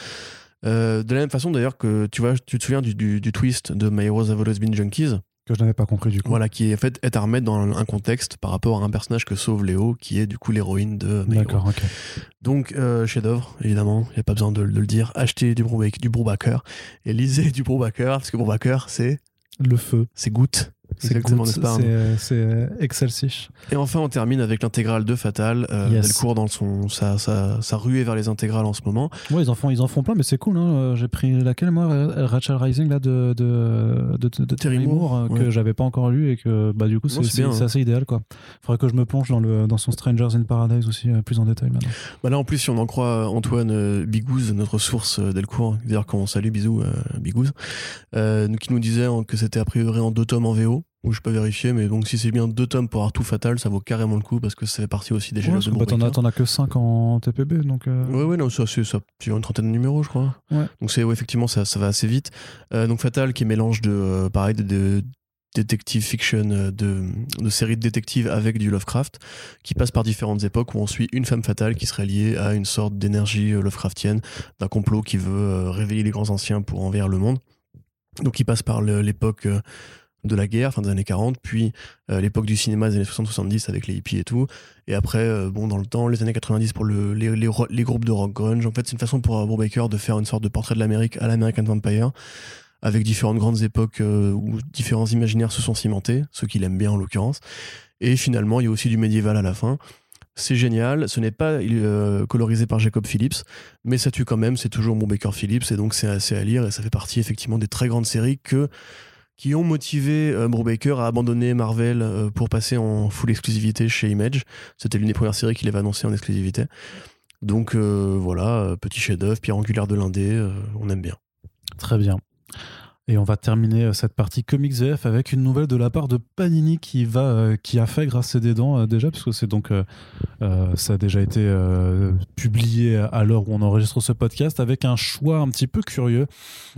Euh, de la même façon d'ailleurs que tu vois, tu te souviens du, du, du twist de My Heroes Have Always Been Junkies? Que je n'avais pas compris du coup. Voilà, qui est en fait est à remettre dans un contexte par rapport à un personnage que sauve Léo, qui est du coup l'héroïne de D'accord, ok. Donc euh, chef-d'œuvre, évidemment, il n'y a pas besoin de, de, le dire. Achetez du Brubaker, du Brubaker et lisez du Brubaker parce que Brubaker c'est le feu, c'est goutte. C'est Exactement, n'est-ce pas, C'est c'est Excelsior. Et enfin, on termine avec l'intégrale de Fatal. Euh, Yes. Delcourt dans son, sa, sa, sa ruée vers les intégrales en ce moment. Ouais, ils en font, ils en font plein, mais c'est cool. Hein. Euh, J'ai pris laquelle, moi Ra- Rachel Rising, là, de, de, de, de- de Terry Moore, euh, ouais. que j'avais pas encore lu et que, bah, du coup, c'est hein. assez idéal, quoi. Faudrait que je me plonge dans, le, dans son Strangers in Paradise aussi, euh, plus en détail maintenant. Bah là, en plus, si on en croit Antoine euh, Bigouze, notre source euh, Delcourt, d'ailleurs, quand on salue, bisous, euh, Bigouze, euh, qui nous disait hein, que c'était a priori en deux tomes en VO, où je peux vérifier, mais donc si c'est bien deux tomes pour Artout Fatal, ça vaut carrément le coup parce que ça fait partie aussi des Ouais, parce de bah, t'en as, as que 5 en TPB, donc. euh, Ouais, ouais, non, ça, c'est ça, une trentaine de numéros, je crois. Ouais. Donc, c'est, ouais, effectivement, ça, ça va assez vite. Euh, donc, Fatal, qui est mélange de, euh, pareil, de, de détective fiction, euh, de, de séries de détectives avec du Lovecraft, qui passe par différentes époques où on suit une femme fatale qui serait liée à une sorte d'énergie Lovecraftienne, d'un complot qui veut réveiller les grands anciens pour envahir le monde. Donc, il passe par l'époque. De la guerre, fin des années 40, puis euh, l'époque du cinéma des années 60-70 avec les hippies et tout, et après, euh, bon, dans le temps, les années 90 pour le, les, les, ro- les groupes de rock grunge. En fait, c'est une façon pour euh, Brubaker de faire une sorte de portrait de l'Amérique à l'American Vampire, avec différentes grandes époques euh, où différents imaginaires se sont cimentés, ceux qu'il aime bien en l'occurrence. Et finalement, il y a aussi du médiéval à la fin. C'est génial. Ce n'est pas colorisé par Jacob Phillips, mais ça tue quand même. C'est toujours Brubaker Phillips, et donc c'est assez à lire. Et ça fait partie effectivement des très grandes séries que qui ont motivé euh, Brubaker à abandonner Marvel euh, pour passer en full exclusivité chez Image. C'était l'une des premières séries qu'il avait annoncé en exclusivité. Donc euh, voilà, euh, petit chef-d'œuvre, pierre angulaire de l'indé, on aime bien. Très bien. Et on va terminer euh, cette partie Comics VF avec une nouvelle de la part de Panini qui va, euh, qui a fait grâce des dents euh, déjà, puisque c'est donc, ça a déjà été publié à l'heure où on enregistre ce podcast, avec un choix un petit peu curieux.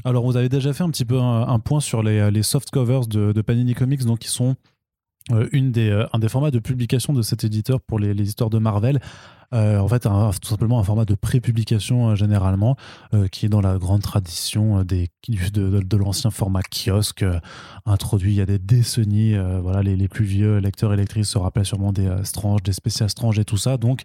Alors, vous avez déjà fait un petit peu un, point sur les, les soft covers de, Panini Comics, donc qui sont une des, un des formats de publication de cet éditeur pour les, les histoires de Marvel. Euh, en fait, tout simplement un format de pré-publication euh, généralement, euh, qui est dans la grande tradition euh, des, de, l'ancien format kiosque, introduit il y a des décennies. voilà, les, plus vieux lecteurs et lectrices se rappellent sûrement des euh, Strange, des spéciales Strange et tout ça. Donc,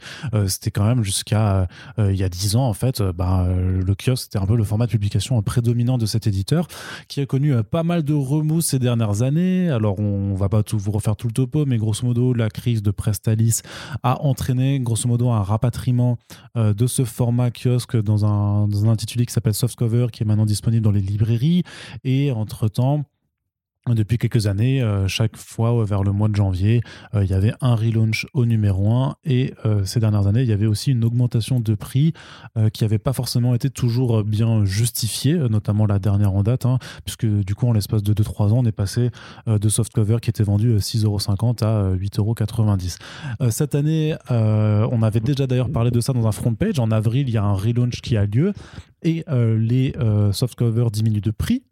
c'était quand même jusqu'à il y a dix ans, en fait, euh, le kiosque, c'était un peu le format de publication prédominant de cet éditeur, qui a connu pas mal de remous ces dernières années. Alors, on va pas tout vous refaire tout le topo, mais grosso modo, la crise de Prestalis a entraîné grosso modo un rapatriement euh, de ce format kiosque dans un, dans un intitulé qui s'appelle Softcover, qui est maintenant disponible dans les librairies. Et entre-temps, depuis quelques années, euh, chaque fois euh, vers le mois de janvier, euh, il y avait un relaunch au numéro 1 et ces dernières années, il y avait aussi une augmentation de prix qui n'avait pas forcément été toujours bien justifiée, notamment la dernière en date, hein, puisque du coup, en l'espace de 2-3 ans, on est passé de softcover qui était vendu euh, 6,50€ à euh, 8,90€. Euh, cette année, on avait déjà d'ailleurs parlé de ça dans un front page. En avril, il y a un relaunch qui a lieu et les softcovers diminuent de prix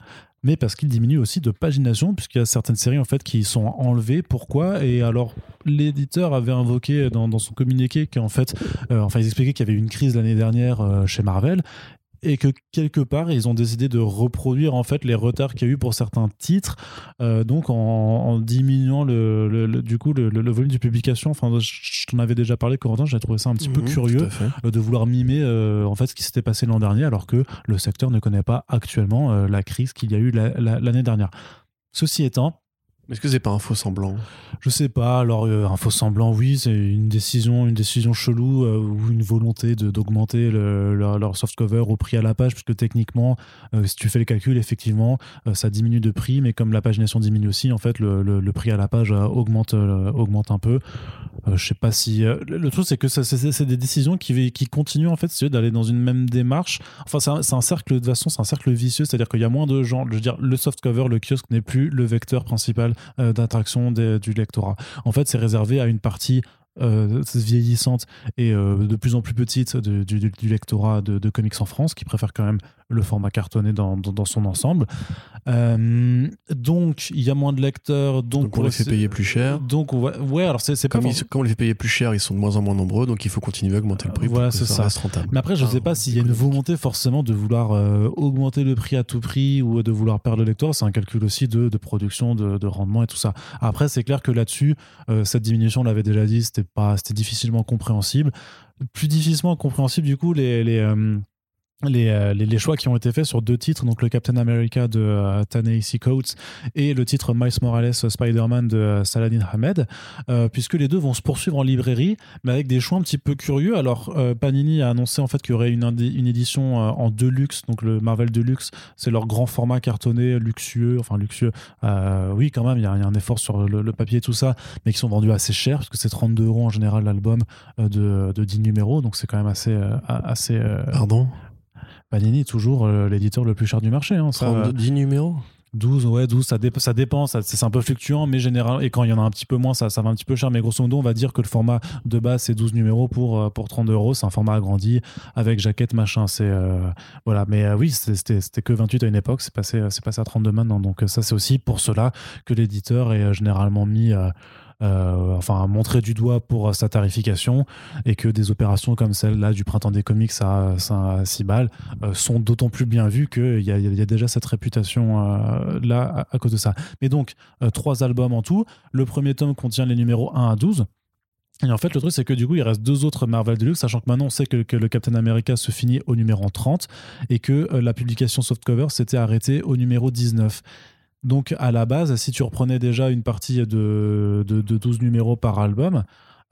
mais parce qu'ils diminuent aussi de pagination, puisqu'il y a certaines séries en fait qui sont enlevées. Pourquoi? Et alors, l'éditeur avait invoqué dans, dans son communiqué qu'en fait, euh, enfin, ils expliquaient qu'il y avait eu une crise l'année dernière euh, chez Marvel. Et que quelque part, ils ont décidé de reproduire en fait les retards qu'il y a eu pour certains titres, euh, donc en, en diminuant le, le- le- du coup le, volume de publication. Enfin, je, t'en avais déjà parlé, Corentin. J'ai trouvé ça un petit peu Mhm, curieux euh, de vouloir mimer euh, en fait ce qui s'était passé l'an dernier alors que le secteur ne connaît pas actuellement euh, la crise qu'il y a eu la- la- l'année dernière. Ceci étant, Est-ce que c'est pas un faux semblant je sais pas, alors euh, un faux semblant, oui, c'est une décision, une décision chelou euh, ou une volonté d'augmenter le- leur, leur softcover au prix à la page, puisque techniquement, euh, si tu fais les calculs, effectivement, ça diminue de prix, mais comme la pagination diminue aussi, en fait, le, le- le prix à la page augmente, augmente un peu. Je sais pas si. le, le truc, c'est que c'est des décisions qui, qui continuent, en fait, d'aller dans une même démarche. Enfin, c'est un, un cercle, de façon, c'est un cercle vicieux, c'est-à-dire qu'il y a moins de gens. Je veux dire, le softcover, le kiosque n'est plus le vecteur principal euh, d'attraction du lectorat. En fait, c'est réservé à une partie euh, vieillissante et euh, de plus en plus petite du lectorat de, de comics en France, qui préfère quand même le format cartonné dans, dans, dans son ensemble. Euh, donc, il y a moins de lecteurs, donc, Donc on les fait payer plus cher. Donc, ouais, ouais, alors c'est c'est pas Comme, ils- comme on les fait payer plus cher, ils sont de moins en moins nombreux, donc il faut continuer à augmenter le prix Voilà, pour que c'est ça, ça. reste rentable. Mais après, je ne Ah, sais pas s'il y a une volonté forcément de vouloir euh, augmenter le prix à tout prix ou de vouloir perdre le lecteur. C'est un calcul aussi de, de production, de, de rendement et tout ça. Après, c'est clair que là-dessus, euh, cette diminution, on l'avait déjà dit, c'était pas, c'était difficilement compréhensible. Plus difficilement compréhensible, du coup, les, les, euh, les, les, choix qui ont été faits sur deux titres, donc le Captain America de euh, Ta-Nehisi Coates et le titre Miles Morales Spider-Man de Saladin Ahmed, puisque les deux vont se poursuivre en librairie, mais avec des choix un petit peu curieux. Alors, Panini a annoncé en fait qu'il y aurait une, une édition en Deluxe, donc le Marvel Deluxe, c'est leur grand format cartonné, luxueux, enfin luxueux, oui quand même, il y, a un effort sur le, papier et tout ça, mais qui sont vendus assez cher, parce que c'est 32 euros en général l'album de, de 10 numéros, donc c'est quand même assez... assez Pardon? Panini est toujours euh, l'éditeur le plus cher du marché. Hein, 10 numéros 12, ouais, 12, ça, ça dépend, ça, c'est un peu fluctuant, mais général, et quand il y en a un petit peu moins, ça, ça va un petit peu cher, mais grosso modo, on va dire que le format de base, c'est 12 numéros pour, euh, pour 30 euros, c'est un format agrandi, avec jaquette, machin, c'est, euh, voilà, mais oui, c'était, que 28 à une époque, c'est passé, c'est passé à 32 maintenant, donc ça, c'est aussi pour cela que l'éditeur est généralement mis euh, enfin montrer du doigt pour sa tarification et que des opérations comme celle-là du printemps des comics à, 6 balles euh, sont d'autant plus bien vues qu'il y, y, a déjà cette réputation euh, là à, cause de ça. Mais donc, trois albums en tout. Le premier tome contient les numéros 1 à 12. Et en fait, le truc, c'est que du coup, il reste deux autres Marvel Deluxe, sachant que maintenant, on sait que, que le Captain America se finit au numéro 30 et que la publication softcover s'était arrêtée au numéro 19. Donc à la base, si tu reprenais déjà une partie de, de, 12 numéros par album,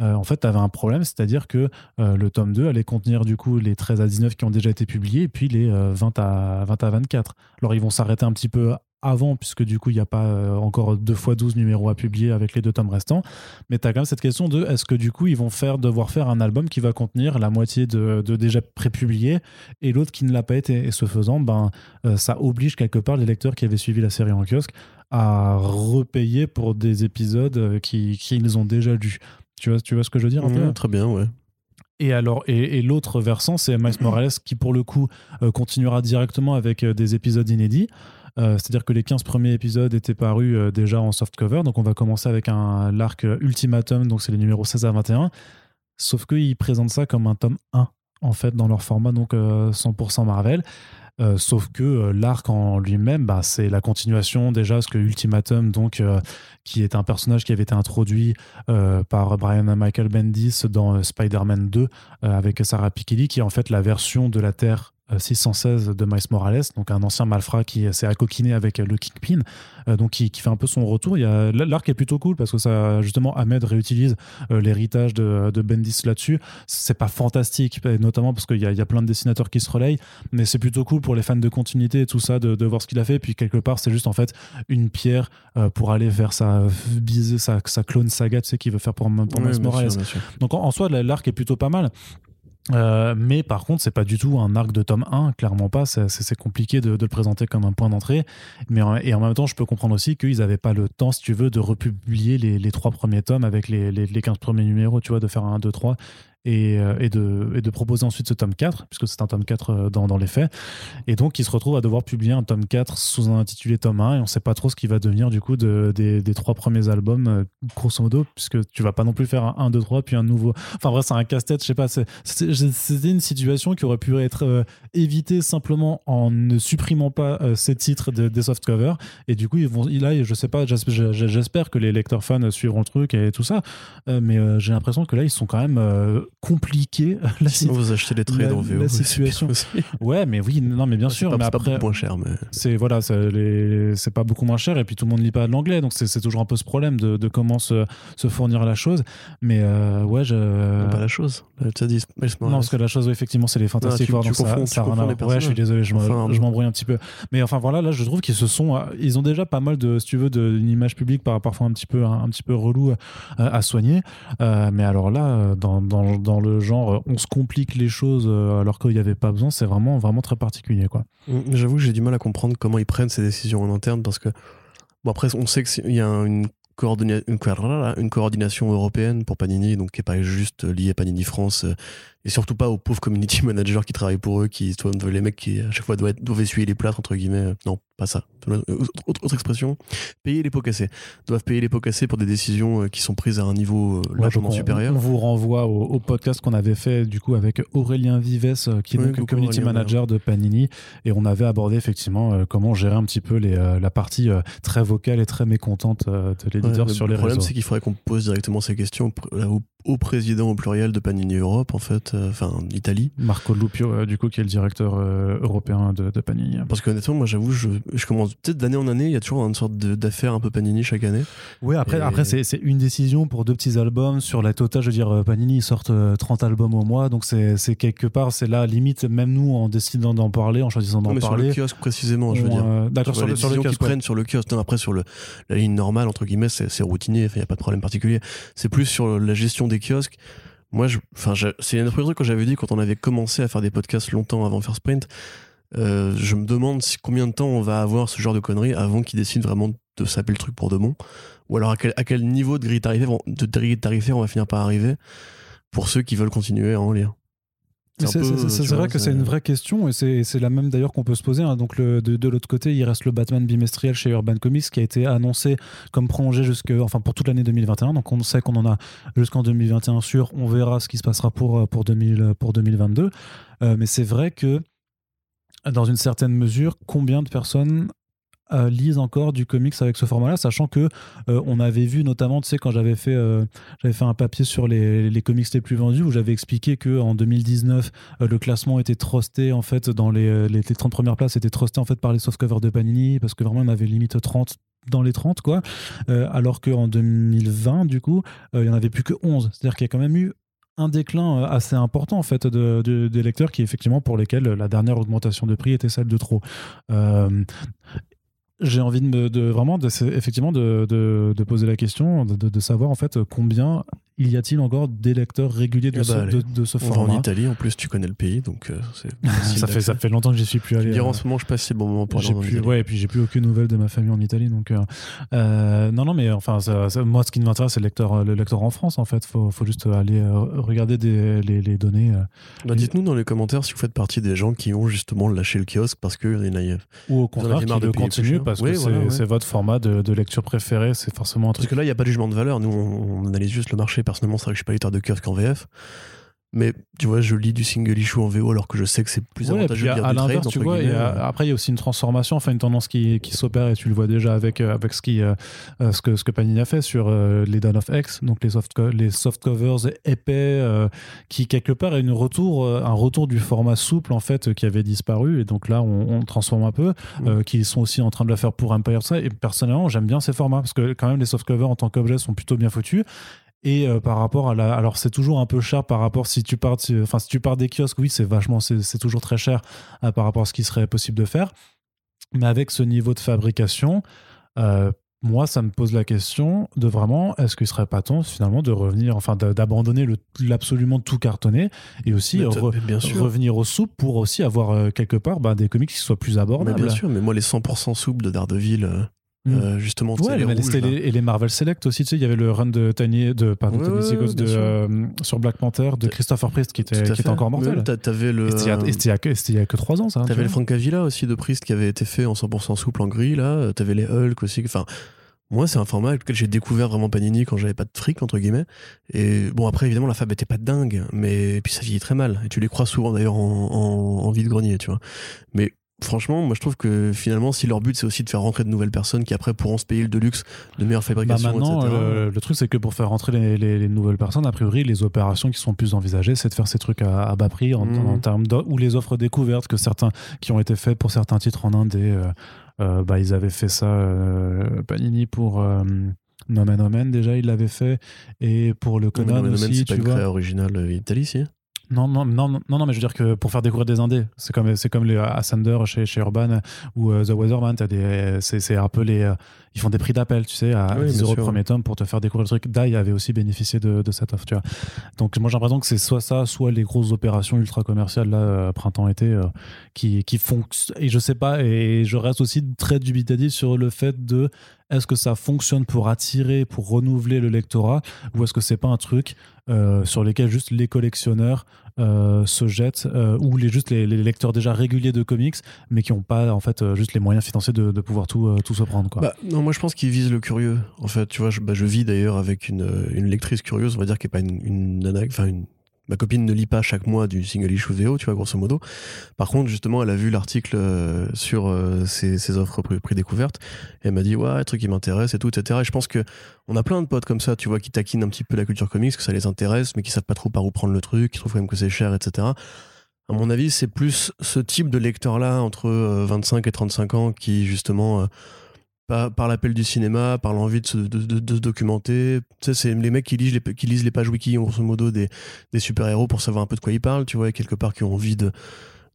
euh, en fait, tu avais un problème, c'est-à-dire que euh, le tome 2 allait contenir du coup les 13 à 19 qui ont déjà été publiés et puis les 20, euh, à, 20 à 24. Alors ils vont s'arrêter un petit peu avant, puisque du coup, il n'y a pas euh, encore deux fois 12 numéros à publier avec les deux tomes restants. Mais tu as quand même cette question de est-ce que du coup, ils vont faire, devoir faire un album qui va contenir la moitié de, de déjà prépubliés et l'autre qui ne l'a pas été? Et ce faisant, ben, euh, ça oblige quelque part les lecteurs qui avaient suivi la série en kiosque à repayer pour des épisodes euh, qu'ils qui ont déjà lus. Tu vois, tu vois ce que je veux dire un peu? Mmh, Très bien, ouais. Et alors, et, l'autre versant, c'est Miles Morales qui, pour le coup, continuera directement avec des épisodes inédits. Euh, c'est-à-dire que les 15 premiers épisodes étaient parus euh, déjà en softcover. Donc on va commencer avec un l'arc Ultimatum, donc c'est les numéros 16 à 21. Sauf qu'ils présentent ça comme un tome 1, en fait, dans leur format, donc 100% euh, Marvel. sauf que l'arc en lui-même, bah, c'est la continuation déjà, ce que Ultimatum, donc, qui est un personnage qui avait été introduit par Brian Michael Bendis dans Spider-Man 2 avec Sarah Pikili, qui est en fait la version de la Terre 616 de Miles Morales, donc un ancien malfrat qui s'est accoquiné avec le Kingpin, euh, donc qui, fait un peu son retour. Il y a l'arc est plutôt cool parce que ça justement Ahmed réutilise euh, l'héritage de, Bendis là-dessus. C'est pas fantastique, notamment parce qu'il y, y, a plein de dessinateurs qui se relayent, mais c'est plutôt cool pour les fans de continuité et tout ça de, voir ce qu'il a fait. Puis quelque part, c'est juste en fait une pierre euh, pour aller vers sa sa, clone saga, tu sais, qu'il veut faire pour, Miles Morales. donc en soi, l'arc est plutôt pas mal. Euh, mais par contre, c'est pas du tout un arc de tome 1, clairement pas. C'est compliqué de, le présenter comme un point d'entrée. Mais et en même temps, je peux comprendre aussi qu'ils n'avaient pas le temps, si tu veux, de republier les, trois premiers tomes avec les, les, les, 15 premiers numéros, tu vois, de faire un 1, 2, 3 et, euh, et, de, proposer ensuite ce tome 4, puisque c'est un tome 4 euh, dans, les faits. Et donc, il se retrouve à devoir publier un tome 4 sous un intitulé tome 1, et on ne sait pas trop ce qui va devenir du coup de, des, trois premiers albums, euh, grosso modo, puisque tu vas pas non plus faire un 1, 2, 3, puis un nouveau. Enfin, vrai, c'est un casse-tête, je sais pas. C'était une situation qui aurait pu être évitée simplement en ne supprimant pas ces titres de, des softcovers. Et du coup, ils vont, là, je sais pas, j'espère que les lecteurs fans suivront le truc et tout ça, mais j'ai l'impression que là, ils sont quand même compliqué la, vous achetez les trades en VO, la situation. Ouais, mais oui, non, mais bien sûr. Pas, mais après, pas moins cher, mais c'est voilà, c'est pas beaucoup moins cher et puis tout le monde lit pas de l'anglais, donc c'est toujours un peu ce problème de, de comment se, se, fournir la chose. Mais euh, ouais, je. Pas la chose. Tu dit. Non, parce que la chose, effectivement, c'est les Fantastic Four, donc ça, ça Ouais, je suis désolé, je m'embrouille un petit peu. Mais enfin voilà, là, je trouve qu'ils se sont, ils ont déjà pas mal de, si tu veux, d'une image publique par parfois un petit peu, un, petit peu relou à, soigner. Euh, mais alors là, dans, dans dans le genre euh, on se complique les choses euh, alors qu'il n'y avait pas besoin, c'est vraiment, vraiment très particulier. quoi. Mmh, j'avoue que j'ai du mal à comprendre comment ils prennent ces décisions en interne parce que, bon, après, on sait qu'il y a une, une, coordination européenne pour Panini, donc qui n'est pas juste liée à Panini France euh, et surtout pas aux pauvres community managers qui travaillent pour eux, qui sont les mecs qui à chaque fois doivent, doivent essuyer les plâtres entre guillemets. Non, pas ça. Autre, expression, payer les pots cassés. Doivent payer les pots cassés pour des décisions euh, qui sont prises à un niveau euh, largement supérieur. On vous renvoie au, podcast qu'on avait fait du coup avec Aurélien Vives, euh, qui est donc community manager de Panini, et on avait abordé effectivement comment gérer un petit peu les, la partie très vocale et très mécontente de l'éditeur sur les réseaux. Le problème, c'est qu'il faudrait qu'on pose directement ces questions au, au président au pluriel de Panini Europe, en fait enfin Italie. Marco Lupio, du coup, qui est le directeur européen de, Panini. Parce que honnêtement, moi j'avoue, je, je, commence peut-être d'année en année, il y a toujours une sorte d'affaire un peu Panini chaque année. Oui, après, après c'est une décision pour deux petits albums. Sur la totale, je veux dire, Panini, ils sortent 30 albums au mois, donc c'est quelque part, c'est là, limite, même nous, en décidant d'en parler, en choisissant d'en parler. Sur le kiosque précisément, je veux dire. D'accord, sur, le, sur le kiosque. prennent sur le kiosque. après, sur le, la ligne normale, entre guillemets, c'est routinier, il n'y a pas de problème particulier. C'est plus sur la gestion des kiosques. Moi, enfin, c'est un premier truc que j'avais dit quand on avait commencé à faire des podcasts longtemps avant First Sprint. Euh, je me demande combien de temps on va avoir ce genre de conneries avant qu'ils décident vraiment de s'appeler le truc pour de bon. Ou alors à quel, niveau de grille de tarifaire on va finir par arriver pour ceux qui veulent continuer à en lire. C'est vrai que c'est une vraie question et c'est la même d'ailleurs qu'on peut se poser. Hein. Donc le, de, l'autre côté, il reste le Batman bimestriel chez Urban Comics qui a été annoncé comme prolongé jusque, enfin pour toute l'année 2021. Donc on sait qu'on en a jusqu'en 2021 sûr. On verra ce qui se passera pour, pour, 2000, pour 2022. Euh, mais c'est vrai que dans une certaine mesure, combien de personnes euh, lisent encore du comics avec ce format-là, sachant que euh, on avait vu notamment, tu sais, quand j'avais fait, euh, fait un papier sur les, les, comics les plus vendus, où j'avais expliqué que en 2019, le classement était trusté en fait dans les, les, 30 premières places étaient trusté en fait par les softcovers de Panini, parce que vraiment on avait limite 30 dans les 30 quoi, alors qu'en 2020 du coup, il y en avait plus que 11, c'est-à-dire qu'il y a quand même eu un déclin assez important en fait de, des lecteurs qui effectivement pour lesquels la dernière augmentation de prix était celle de trop j'ai envie de, de vraiment effectivement de, poser la question de, savoir en fait combien il y a-t-il encore des lecteurs réguliers de, ah ce, bah, de, ce format En Italie, en plus, tu connais le pays, donc euh, ça fait ça fait longtemps que j'y suis plus allé. en euh, ce moment, je passe ces bons moments pour aller plus, Ouais, et puis j'ai plus aucune nouvelle de ma famille en Italie, donc euh, non, non, mais enfin, moi, ce qui m'intéresse, c'est le lecteur, le lecteur en France, en fait. Faut, faut juste aller regarder des, les, les, données. Bah, dites-nous dans les commentaires si vous faites partie des gens qui ont justement lâché le kiosque parce que les naïfs. Ou au contraire, qui le continuent parce que c'est votre format de, lecture préféré, c'est forcément un truc. Parce que là, il n'y a pas de jugement de valeur. Nous, on, analyse juste le marché. Personnellement, c'est vrai que je suis pas lecteur de kiosque en VF. Mais tu vois, je lis du single issue en VO alors que je sais que c'est plus avantageux de lire à l'inverse, tu vois. après, il y a aussi une transformation, enfin une tendance qui, qui s'opère et tu le vois déjà avec, euh, avec ce, qui, euh, euh, ce, que, ce que Panini a fait sur les Dawn of X, donc les soft, les soft covers épais, qui quelque part est une retour, un retour du format souple en fait qui avait disparu. Et donc là, on, transforme un peu, mm. qui sont aussi en train de le faire pour Empire. Ça. Et personnellement, j'aime bien ces formats parce que quand même les soft covers en tant qu'objet sont plutôt bien foutus. Et euh, par rapport à la. Alors, c'est toujours un peu cher par rapport. Si tu pars, enfin, si tu pars des kiosques, oui, c'est vachement. C'est toujours très cher euh, par rapport à ce qui serait possible de faire. Mais avec ce niveau de fabrication, euh, moi, ça me pose la question de vraiment, est-ce qu'il serait pas temps finalement de revenir, enfin d'abandonner l'absolument tout cartonné et aussi revenir au soupe pour aussi avoir quelque part bah, des comics qui soient plus abordables. Mais bien sûr, mais moi les 100% souples de Daredevil, Mm. Euh, justement ouais, et les Marvel Select aussi tu sais il y avait le run de Tiny de pardon de, euh, sur Black Panther de Christopher Priest qui était, qui était encore mortel t'avais le c'était il y a que 3 ans ça hein, t'avais le Francavilla aussi de Priest qui avait été fait en 100% souple en gris là t'avais les Hulk aussi enfin moi, c'est un format avec lequel j'ai découvert vraiment Panini quand j'avais pas de fric, entre guillemets. Et bon, après, évidemment, la fab était pas dingue, mais puis ça vieillit très mal. Et tu les crois souvent d'ailleurs en, en, en vide-grenier, tu vois. Mais franchement, moi je trouve que finalement, si leur but c'est aussi de faire rentrer de nouvelles personnes qui après pourront se payer le deluxe de meilleure fabrication, bah maintenant, euh, le truc c'est que pour faire rentrer les, nouvelles personnes, a priori, les opérations qui sont plus envisagées, c'est de faire ces trucs à, bas prix en, mmh. termes ou les offres découvertes que certains qui ont été faits pour certains titres en Inde et euh, euh, bah, ils avaient fait ça Panini pour Nomen Omen déjà ils l'avaient fait. Et pour le Conan aussi c'est pas une originale italien non, non, non, non, mais je veux dire que pour faire découvrir des indés, c'est comme, comme les Ascender chez, chez Urban ou euh, The Weatherman, c'est, c'est un peu les, euh, ils font des prix d'appel, tu sais, à 10 euros le premier tome pour te faire découvrir le truc. Dai avait aussi bénéficié de, de cette offre, tu vois. Donc moi j'ai l'impression que c'est soit ça, soit les grosses opérations ultra commerciales là, euh, printemps-été, qui, qui font, et je sais pas, et je reste aussi très dubitatif sur le fait de est-ce que ça fonctionne pour attirer, pour renouveler le lectorat, ou est-ce que c'est pas un truc euh, sur lequel juste les collectionneurs euh, se jettent, euh, ou les, juste les, lecteurs déjà réguliers de comics, mais qui n'ont pas en fait juste les moyens financiers de, pouvoir tout, tout se prendre. Quoi. Bah, non, moi je pense qu'ils visent le curieux. En fait, tu vois, je, bah, je vis d'ailleurs avec une, une, lectrice curieuse, on va dire, qui n'est pas une, une, enfin une ma copine ne lit pas chaque mois du single issue VO, tu vois, grosso modo. Par contre, justement, elle a vu l'article euh, sur euh, ces, offres prix, prix découverte. Et elle m'a dit, ouais, truc qui m'intéresse et tout, etc. Et je pense que on a plein de potes comme ça, tu vois, qui taquinent un petit peu la culture comics, que ça les intéresse, mais qui savent pas trop par où prendre le truc, qui trouvent quand même que c'est cher, etc. À mon avis, c'est plus ce type de lecteur-là, entre 25 et 35 ans, qui justement par, l'appel du cinéma, par l'envie de se, documenter. Tu sais, c'est les mecs qui lisent les, pages wiki, grosso modo, des, super-héros pour savoir un peu de quoi ils parlent, tu vois, et quelque part qui ont envie de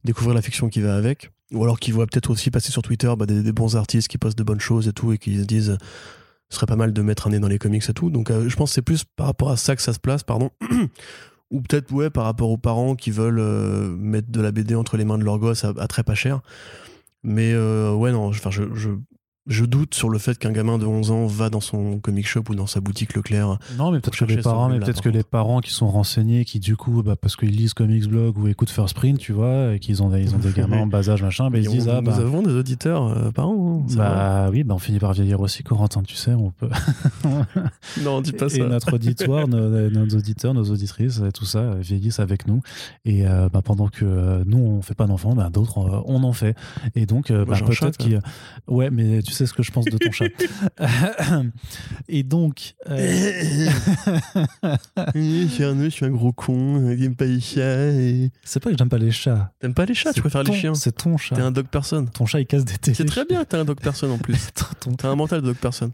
découvrir la fiction qui va avec. Ou alors qui voient peut-être aussi passer sur Twitter bah, des, bons artistes qui postent de bonnes choses et tout, et qui se disent ce serait pas mal de mettre un nez dans les comics et tout. Donc euh, je pense que c'est plus par rapport à ça que ça se place, pardon. Ou peut-être, ouais, par rapport aux parents qui veulent euh, mettre de la BD entre les mains de leurs gosses à, très pas cher. Mais euh, ouais, non, enfin, je, je doute sur le fait qu'un gamin de 11 ans va dans son comic shop ou dans sa boutique Leclerc. Non, mais peut-être que les parents, mais peut-être que les parents qui sont renseignés, qui du coup, bah, parce qu'ils lisent Comics Blog ou écoutent First Print, tu vois, et qu'ils ont, ils ont des gamins en bas âge, machin, bah, ils disent ah, Nous bah avons des auditeurs euh, parents. Hein, bah oui, bah, on finit par vieillir aussi, Corentin, tu sais, on peut. non, dis pas ça. Et notre auditoire, nos, auditeurs, nos auditrices, tout ça, euh, vieillissent avec nous. Et euh, bah, pendant que nous, on fait pas d'enfants, bah, d'autres, on en fait. Et donc, bah, peut-être qu'il. Ouais, mais tu sais ce que je pense de ton chat. et donc. Euh... je, suis un, je suis un gros con, il n'aime pas les chats. Et... C'est pas que j'aime pas les chats. T'aimes pas les chats, tu préfères les chiens. C'est ton chat. T'es un dog person. Ton chat, il casse des télés. C'est très bien, t'es un dog person en plus. T'as un mental de dog person.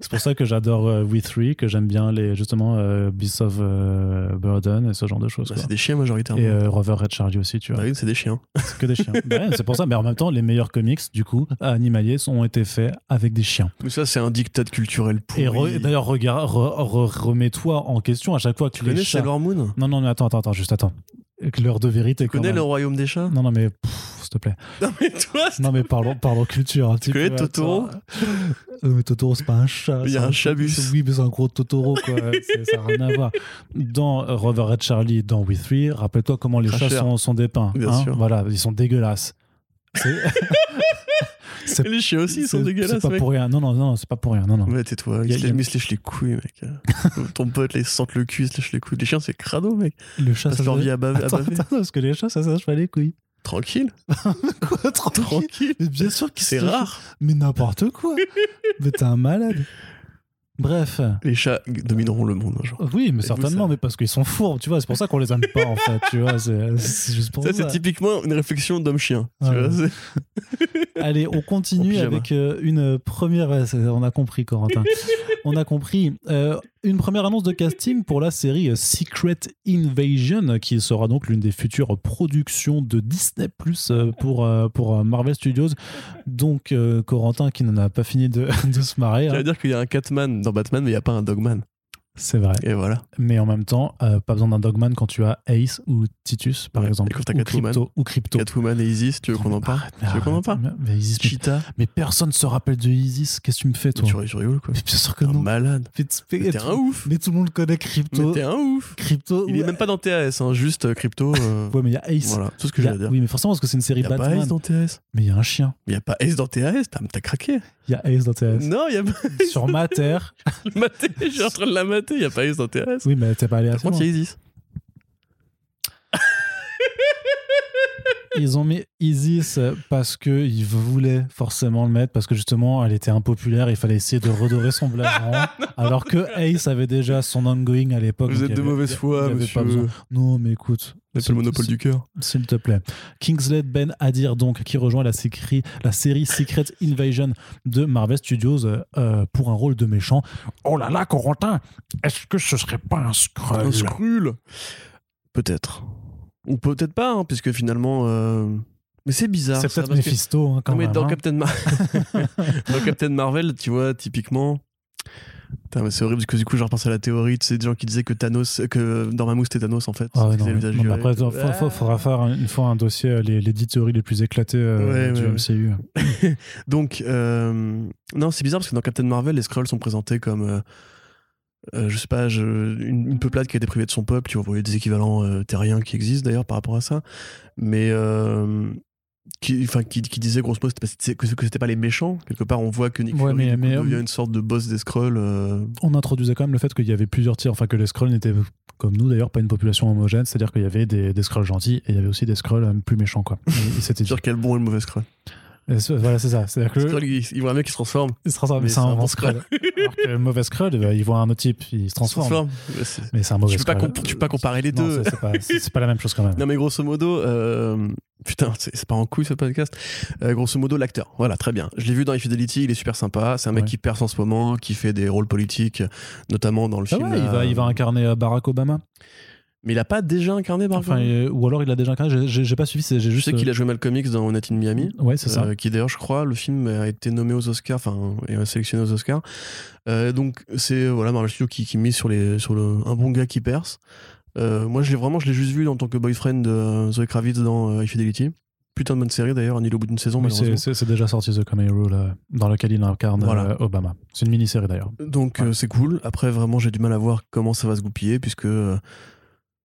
c'est pour ça que j'adore euh, We Three, que j'aime bien les, justement euh, Beasts of euh, Burden et ce genre de choses. Bah, c'est des chiens majoritairement. Et Rover Red Charlie aussi, tu vois. Bah oui, c'est des chiens. C'est que des chiens. Bah c'est pour ça, mais en même temps, les meilleurs comics, du coup, animaliers, ont été faits avec des chiens. Mais ça, c'est un dictat culturel pourri. Et d'ailleurs, remets-toi en question à chaque fois que tu les connais chats... Sailor Moon? Non, non, attends, attends, attends, juste attends. L'heure de vérité. Tu connais le royaume des chats? Non, non, mais s'il te plaît. Non, mais toi Non, mais parlons, parlons culture. Tu connais Totoro? euh, Mais Totoro, c'est pas un chat. Il y a un, chabus. Oui, mais c'est un gros Totoro, quoi. ça n'a rien à voir. Dans Rover Red Charlie, dans We Three, rappelle-toi comment les chats sont, sont, dépeints. Bien hein sûr. Voilà, ils sont dégueulasses. les chiens aussi, ils sont dégueulasses. C'est pas pour rien. Non, non, non, c'est pas pour rien. Non, non. Ouais, tais-toi. Ils, se lèchent les couilles, mec. Ton pote, les sente le cul, ils se lèche les couilles. Les chiens, c'est crado, mec. Le chat, ça leur vie à, baver. Attends, attends, parce que les chats, ça sache pas les couilles. Tranquille. quoi, tranquille, tranquille. Mais bien sûr que c'est rare. Mais n'importe quoi. mais t'es un malade. Bref. Les chats domineront le monde un jour. Oui, mais certainement, mais parce qu'ils sont fourbes, tu vois. C'est pour ça qu'on les aime pas, en fait. Tu vois, c'est juste pour ça. ça. c'est typiquement une réflexion d'homme-chien. Allez, on continue avec euh, une première. On a compris, Corentin. on a compris. Euh, une première annonce de casting pour la série Secret Invasion, qui sera donc l'une des futures productions de Disney Plus euh, pour, euh, pour Marvel Studios. Donc, Corentin qui n'en a pas fini de, de se marrer. J'allais hein. dire qu'il y a un Catman dans Batman, mais il n'y a pas un Dogman. C'est vrai. Et voilà. Mais en même temps, euh, pas besoin d'un Dogman quand tu as Ace ou Titus, par exemple. ou Crypto, ou Crypto. Catwoman et Isis, tu veux qu'on en parle Tu veux qu'on en parle mais, Isis, Cheetah. Mais, personne se rappelle de Isis. Qu'est-ce que tu me fais, toi Tu rigoles, quoi. Mais bien sûr que non. malade. T'es un ouf. Mais tout le monde connaît Crypto. Mais t'es un ouf. Crypto. Il est même pas dans TAS, hein, juste euh, Crypto. Euh, ouais, mais il y a Ace. Voilà, tout ce que j'ai à dire. Oui, mais forcément, parce que c'est une série Batman. Il y a pas Ace dans TAS. Mais il y a un chien. Il y a pas Ace dans TAS, t'as craqué. Il y a Ace dans. Non, il y a pas. Sur Mater. Mater, je suis en train de la mater, il y a pas Ace dans. Oui, mais t'es pas allé à Par contre, il y a Isis. Ils ont mis Isis parce qu'ils voulaient forcément le mettre, parce que justement, elle était impopulaire, il fallait essayer de redorer son blason. alors que Ace avait déjà son ongoing à l'époque. Vous êtes de mauvaise foi, monsieur. Non, mais écoute. C'est le monopole du cœur. S'il te plaît. Kingsley Ben Adir, donc, qui rejoint la, série, la série Secret Invasion de Marvel Studios euh, pour un rôle de méchant. Oh là là, Corentin, est-ce que ce serait pas un Skrull? Un Skrull? Peut-être. Ou peut-être pas, hein, puisque finalement. Euh, mais c'est bizarre. C'est peut-être Mephisto, hein, quand non, mais dans, hein. Captain dans Captain Marvel, tu vois, typiquement. C'est horrible parce que du coup, je repense à la théorie, tu sais, des gens qui disaient que Thanos, que Dormammu c'était Thanos en fait. Ah non, non, après, il faudra faire une fois un dossier euh, les, les 10 théories les plus éclatées euh, du MCU. Donc, non, c'est bizarre parce que dans Captain Marvel, les Skrulls sont présentés comme euh, je sais pas, une, peuplade qui a été privée de son peuple, tu vois, des équivalents euh, terriens qui existent d'ailleurs par rapport à ça. Mais euh, qui, enfin, qui, qui disait grosso modo que, c'était pas les méchants. Quelque part, on voit que Nick Ouais, Fury mais- devient une sorte de boss des Skrulls. On introduisait quand même le fait qu'il y avait plusieurs tirs, enfin que les Skrulls n'étaient comme nous d'ailleurs pas une population homogène, c'est-à-dire qu'il y avait des, des Skrulls gentils et il y avait aussi des Skrulls plus méchants quoi. Dire quel bon et le mauvais Skrull? Voilà c'est ça, c'est-à-dire que Skrull, il, il voit un mec qui se transforme. il se transforme, mais c'est un bon Skrull. Alors que le mauvais Skrull, ben, il voit un autre type, il se Il se transforme. transforme. Mais c'est un mauvais Tu peux, pas Skrull. tu peux pas comparer les deux. c'est- pas, pas la même chose quand même. Non mais grosso modo, euh, putain, c'est pas en couille ce podcast. Euh, grosso modo, l'acteur, voilà, très bien. Je l'ai vu dans Infidelity, il est super sympa. C'est un mec Ouais. qui perce en ce moment, qui fait des rôles politiques, notamment dans le Ah film. ouais, il va, euh, il va incarner euh, Barack Obama? Mais il a pas déjà incarné Barack Enfin, euh, ou alors il a déjà incarné. j'ai- pas suivi. c'est- J'ai juste. sais qu'il a joué Malcolm X dans Night in Miami. euh, Ouais, c'est ça. euh, qui d'ailleurs, je crois, le film a été nommé aux Oscars, enfin, et sélectionné aux Oscars. Euh, donc, c'est voilà, Marvel Studios qui, qui mise sur, les, sur le, un bon gars qui perce. Euh, moi, je l'ai vraiment, je l'ai juste vu en tant que boyfriend de euh, Zoe Kravitz dans euh, Infidelity. Putain de bonne série d'ailleurs, un île au bout d'une saison, c'est- déjà sorti The Come Hero, là, dans lequel il incarne Voilà. euh, Obama. C'est une mini-série d'ailleurs. Donc Ouais. euh, c'est cool. Après vraiment j'ai du mal à voir comment ça va se goupiller puisque euh,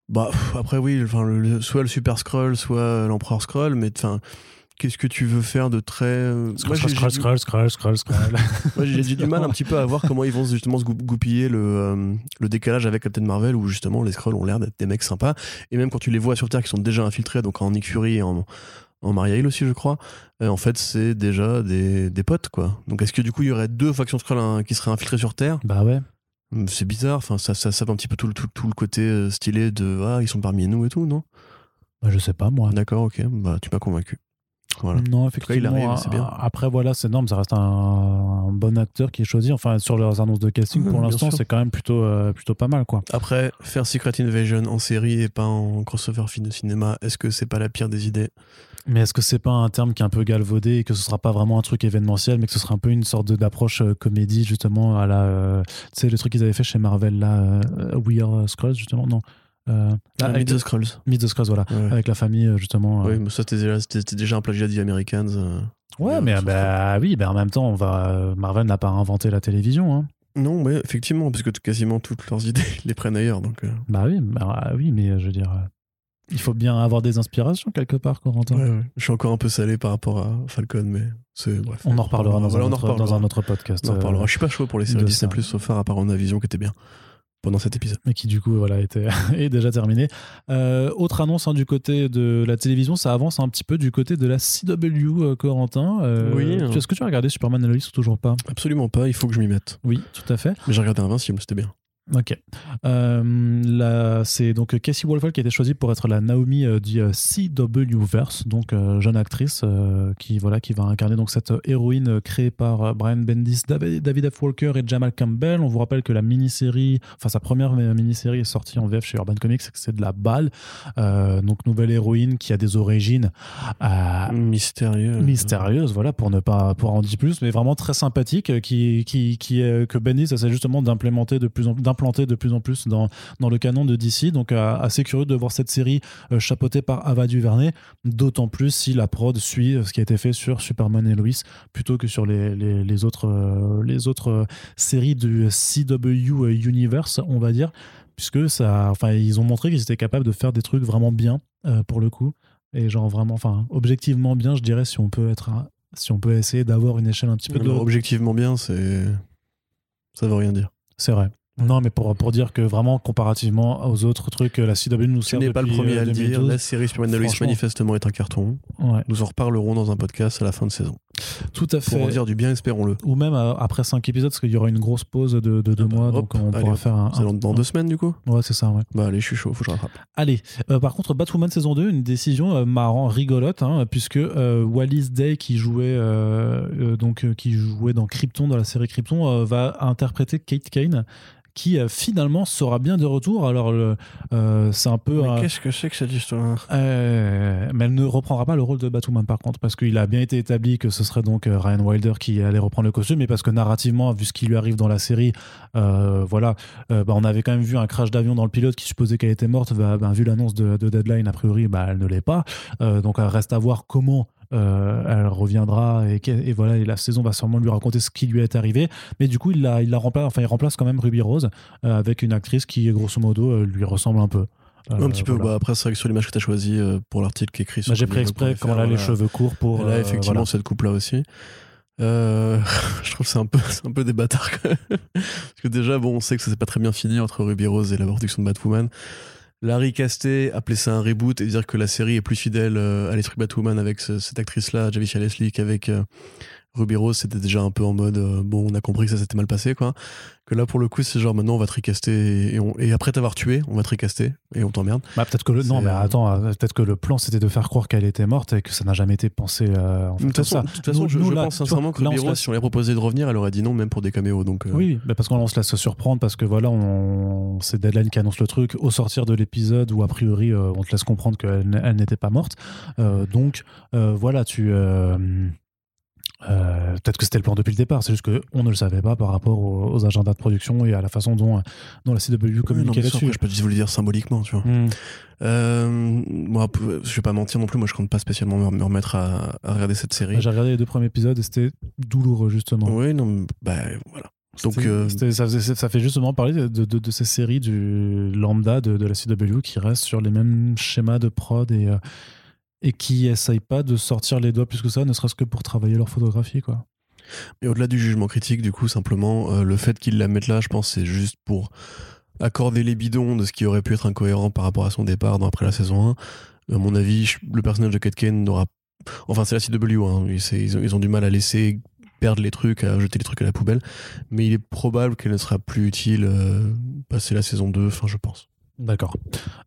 bah après oui enfin le- soit le Super Scroll soit euh, l'Empereur Scroll mais enfin qu'est-ce que tu veux faire de très euh, moi, Scroll, scroll, du- scroll, scroll, scroll, scroll. moi, j'ai du mal un petit peu à voir comment ils vont justement se gou- goupiller le, euh, le décalage avec Captain Marvel où justement les Skrulls ont l'air d'être des mecs sympas et même quand tu les vois sur Terre qui sont déjà infiltrés donc en Nick Fury et en en Maria Hill aussi je crois en fait c'est déjà des, des potes quoi donc est-ce que du coup il y aurait deux factions Skrulls hein, qui seraient infiltrées sur Terre? Bah ouais. Hum, C'est bizarre, enfin, ça, ça sape un petit peu tout, le- tout, tout le côté euh, stylé de Ah, ils sont parmi nous et tout, non? Bah, je sais pas, moi. D'accord, ok, bah tu m'as convaincu. Voilà. Non, cas, il effectivement. arrive, bien. Après, voilà, c'est énorme. Ça reste un, un bon acteur qui est choisi. Enfin, sur leurs annonces de casting, pour l'instant, c'est quand même plutôt, euh, plutôt pas mal, quoi. Après, faire Secret Invasion en série et pas en crossover film de cinéma, est-ce que c'est pas la pire des idées? Mais est-ce que c'est pas un terme qui est un peu galvaudé et que ce sera pas vraiment un truc événementiel, mais que ce sera un peu une sorte d'approche euh, comédie, justement, à la. euh, tu sais, le truc qu'ils avaient fait chez Marvel, là, euh, We Are Skrulls, justement, non euh, Ah, avec Meet the Skrulls. Meet the Skrulls, voilà. Ouais. Avec la famille, justement. Oui, mais ça c'était déjà, un plagiat des Americans. Ouais, mais bah, oui, bah, en même temps, on va, Marvel n'a pas inventé la télévision. Hein. Non, ouais, effectivement, parce que t- quasiment toutes leurs idées les prennent ailleurs. Donc, Bah oui, bah, oui, mais je veux dire, il faut bien avoir des inspirations quelque part, Corentin. ouais, ouais. Je suis encore un peu salé par rapport à Falcon, mais c'est bref. On en reparlera dans, Voilà, un, on autre, dans reparlera. un autre podcast. On en euh, reparlera. Je suis pas chaud pour les séries Disney. Plus sauf à part Vision qui était bien pendant cet épisode. mais qui du coup voilà était est déjà terminé. Euh, autre annonce hein, du côté de la télévision, ça avance un petit peu du côté de la CW, euh, Corentin. Euh, Oui. tu- Est-ce que tu as regardé Superman Lois ou toujours pas? Absolument pas, il faut que je m'y mette. Oui, tout à fait. Mais j'ai regardé Invincible, c'était bien. Ok. Euh, c'est donc Casey Wolfeld qui a été choisie pour être la Naomi euh, du euh, CW-verse, donc euh, jeune actrice qui voilà qui va incarner donc cette héroïne créée par Brian Bendis, David, David F. Walker et Jamal Campbell. On vous rappelle que la mini-série, enfin sa première mini-série est sortie en VF chez Urban Comics, c'est de la balle. Donc nouvelle héroïne qui a des origines euh, Mystérieux. mystérieuse, voilà, pour ne pas pour en dire plus, mais vraiment très sympathique, qui, qui, qui que Bendis essaie justement d'implémenter de plus en de plus en plus dans, dans le canon de DC. Donc euh, assez curieux de voir cette série euh, chapeautée par Ava DuVernay, d'autant plus si la prod suit euh, ce qui a été fait sur Superman et Lois plutôt que sur les, les, les autres les autres séries du CW Universe, on va dire, puisque ça, enfin ils ont montré qu'ils étaient capables de faire des trucs vraiment bien euh, pour le coup et genre vraiment enfin objectivement bien je dirais si on peut être si on peut essayer d'avoir une échelle un petit peu de Alors, objectivement bien, c'est. Ça veut rien dire. c'est vrai non mais pour, pour dire que vraiment comparativement aux autres trucs la CW nous Tu sert n'es pas le premier euh, à le dire. 2012. La série Lois Franchement. manifestement est un carton. ouais Nous en reparlerons dans un podcast à la fin de saison. Tout à Pour en fait dire du bien, espérons-le. ou même euh, après cinq épisodes parce qu'il y aura une grosse pause de, de deux bah, mois hop, donc on allez, pourra faire un, C'est dans, dans deux semaines du coup ouais c'est ça ouais Bah allez, je suis chaud, faut que je rattrape. Allez, euh, par contre, Batwoman saison 2, une décision euh, marrant, rigolote, hein, puisque euh, Wallis Day, qui jouait, euh, euh, donc, euh, qui jouait dans Krypton, dans la série Krypton, euh, va interpréter Kate Kane, qui euh, finalement sera bien de retour. Alors, euh, c'est un peu. un- qu'est-ce que c'est que cette histoire? Euh, mais elle ne reprendra pas le rôle de Batwoman par contre, parce qu'il a bien été établi que ce serait donc Ryan Wilder qui allait reprendre le costume, mais parce que narrativement, vu ce qui lui arrive dans la série, euh, voilà, bah, on avait quand même vu un crash d'avion dans le pilote qui supposait qu'elle était morte. Bah, bah, vu l'annonce de, de Deadline, a priori, bah, elle ne l'est pas. Donc, reste à voir comment. Euh, elle reviendra et, voilà et la saison va sûrement lui raconter ce qui lui est arrivé mais du coup il la, il la remplace enfin il remplace quand même Ruby Rose euh, avec une actrice qui grosso modo euh, lui ressemble un peu un petit peu. Bah, après, c'est vrai que sur l'image que tu as choisie pour l'article qui est écrit sur. Bah, J'ai pris exprès quand elle a les cheveux courts pour. là, effectivement, cette coupe-là aussi. je trouve que c'est un peu, c'est un peu des bâtards. Parce que déjà, bon, on sait que ça s'est pas très bien fini entre Ruby Rose et la production de Batwoman. La recaster, appeler ça un reboot et dire que la série est plus fidèle à l'esprit Batwoman avec cette actrice-là, Javicia Leslie, qu'avec Ruby Rose, c'était déjà un peu en mode euh, bon, on a compris que ça s'était mal passé, quoi. Que là, pour le coup, c'est genre maintenant on va te recaster et, après t'avoir tué, on va te recaster et on t'emmerde. Bah, peut-être que le non, mais euh, attends, euh, peut-être que le plan c'était de faire croire qu'elle était morte et que ça n'a jamais été pensé. en fait, de toute façon, je, pense sincèrement que Ruby Rose, si on lui a proposé de revenir, elle aurait dit non, même pour des caméos. Donc, Oui, mais parce qu'on se laisse surprendre parce que voilà, on, c'est Deadline qui annonce le truc au sortir de l'épisode où a priori on te laisse comprendre qu'elle n'était pas morte. donc voilà, tu euh, peut-être que c'était le plan depuis le départ, c'est juste qu'on ne le savait pas par rapport aux, agendas de production et à la façon dont, dont la CW communiquait là-dessus. Je peux te le dire symboliquement, tu vois. Hmm. Euh, moi, je vais pas mentir non plus, moi je compte pas spécialement me remettre à, regarder cette série. J'ai regardé les deux premiers épisodes et c'était douloureux justement. Oui, non, bah voilà. Donc, euh, ça, ça, fait justement parler de, de, de, ces séries du lambda de, de, la CW qui restent sur les mêmes schémas de prod et, et qui essayent pas de sortir les doigts plus que ça, ne serait-ce que pour travailler leur photographie, quoi. Mais au-delà du jugement critique, du coup, simplement, euh, le fait qu'ils la mettent là, je pense, c'est juste pour accorder les bidons de ce qui aurait pu être incohérent par rapport à son départ après la saison 1. À mon avis, le personnage de Kate Kane n'aura. Enfin, c'est la CW, hein, ils, ont, ils, ont, du mal à laisser perdre les trucs, à jeter les trucs à la poubelle. Mais il est probable qu'elle ne sera plus utile euh, passer la saison 2, enfin, je pense. D'accord.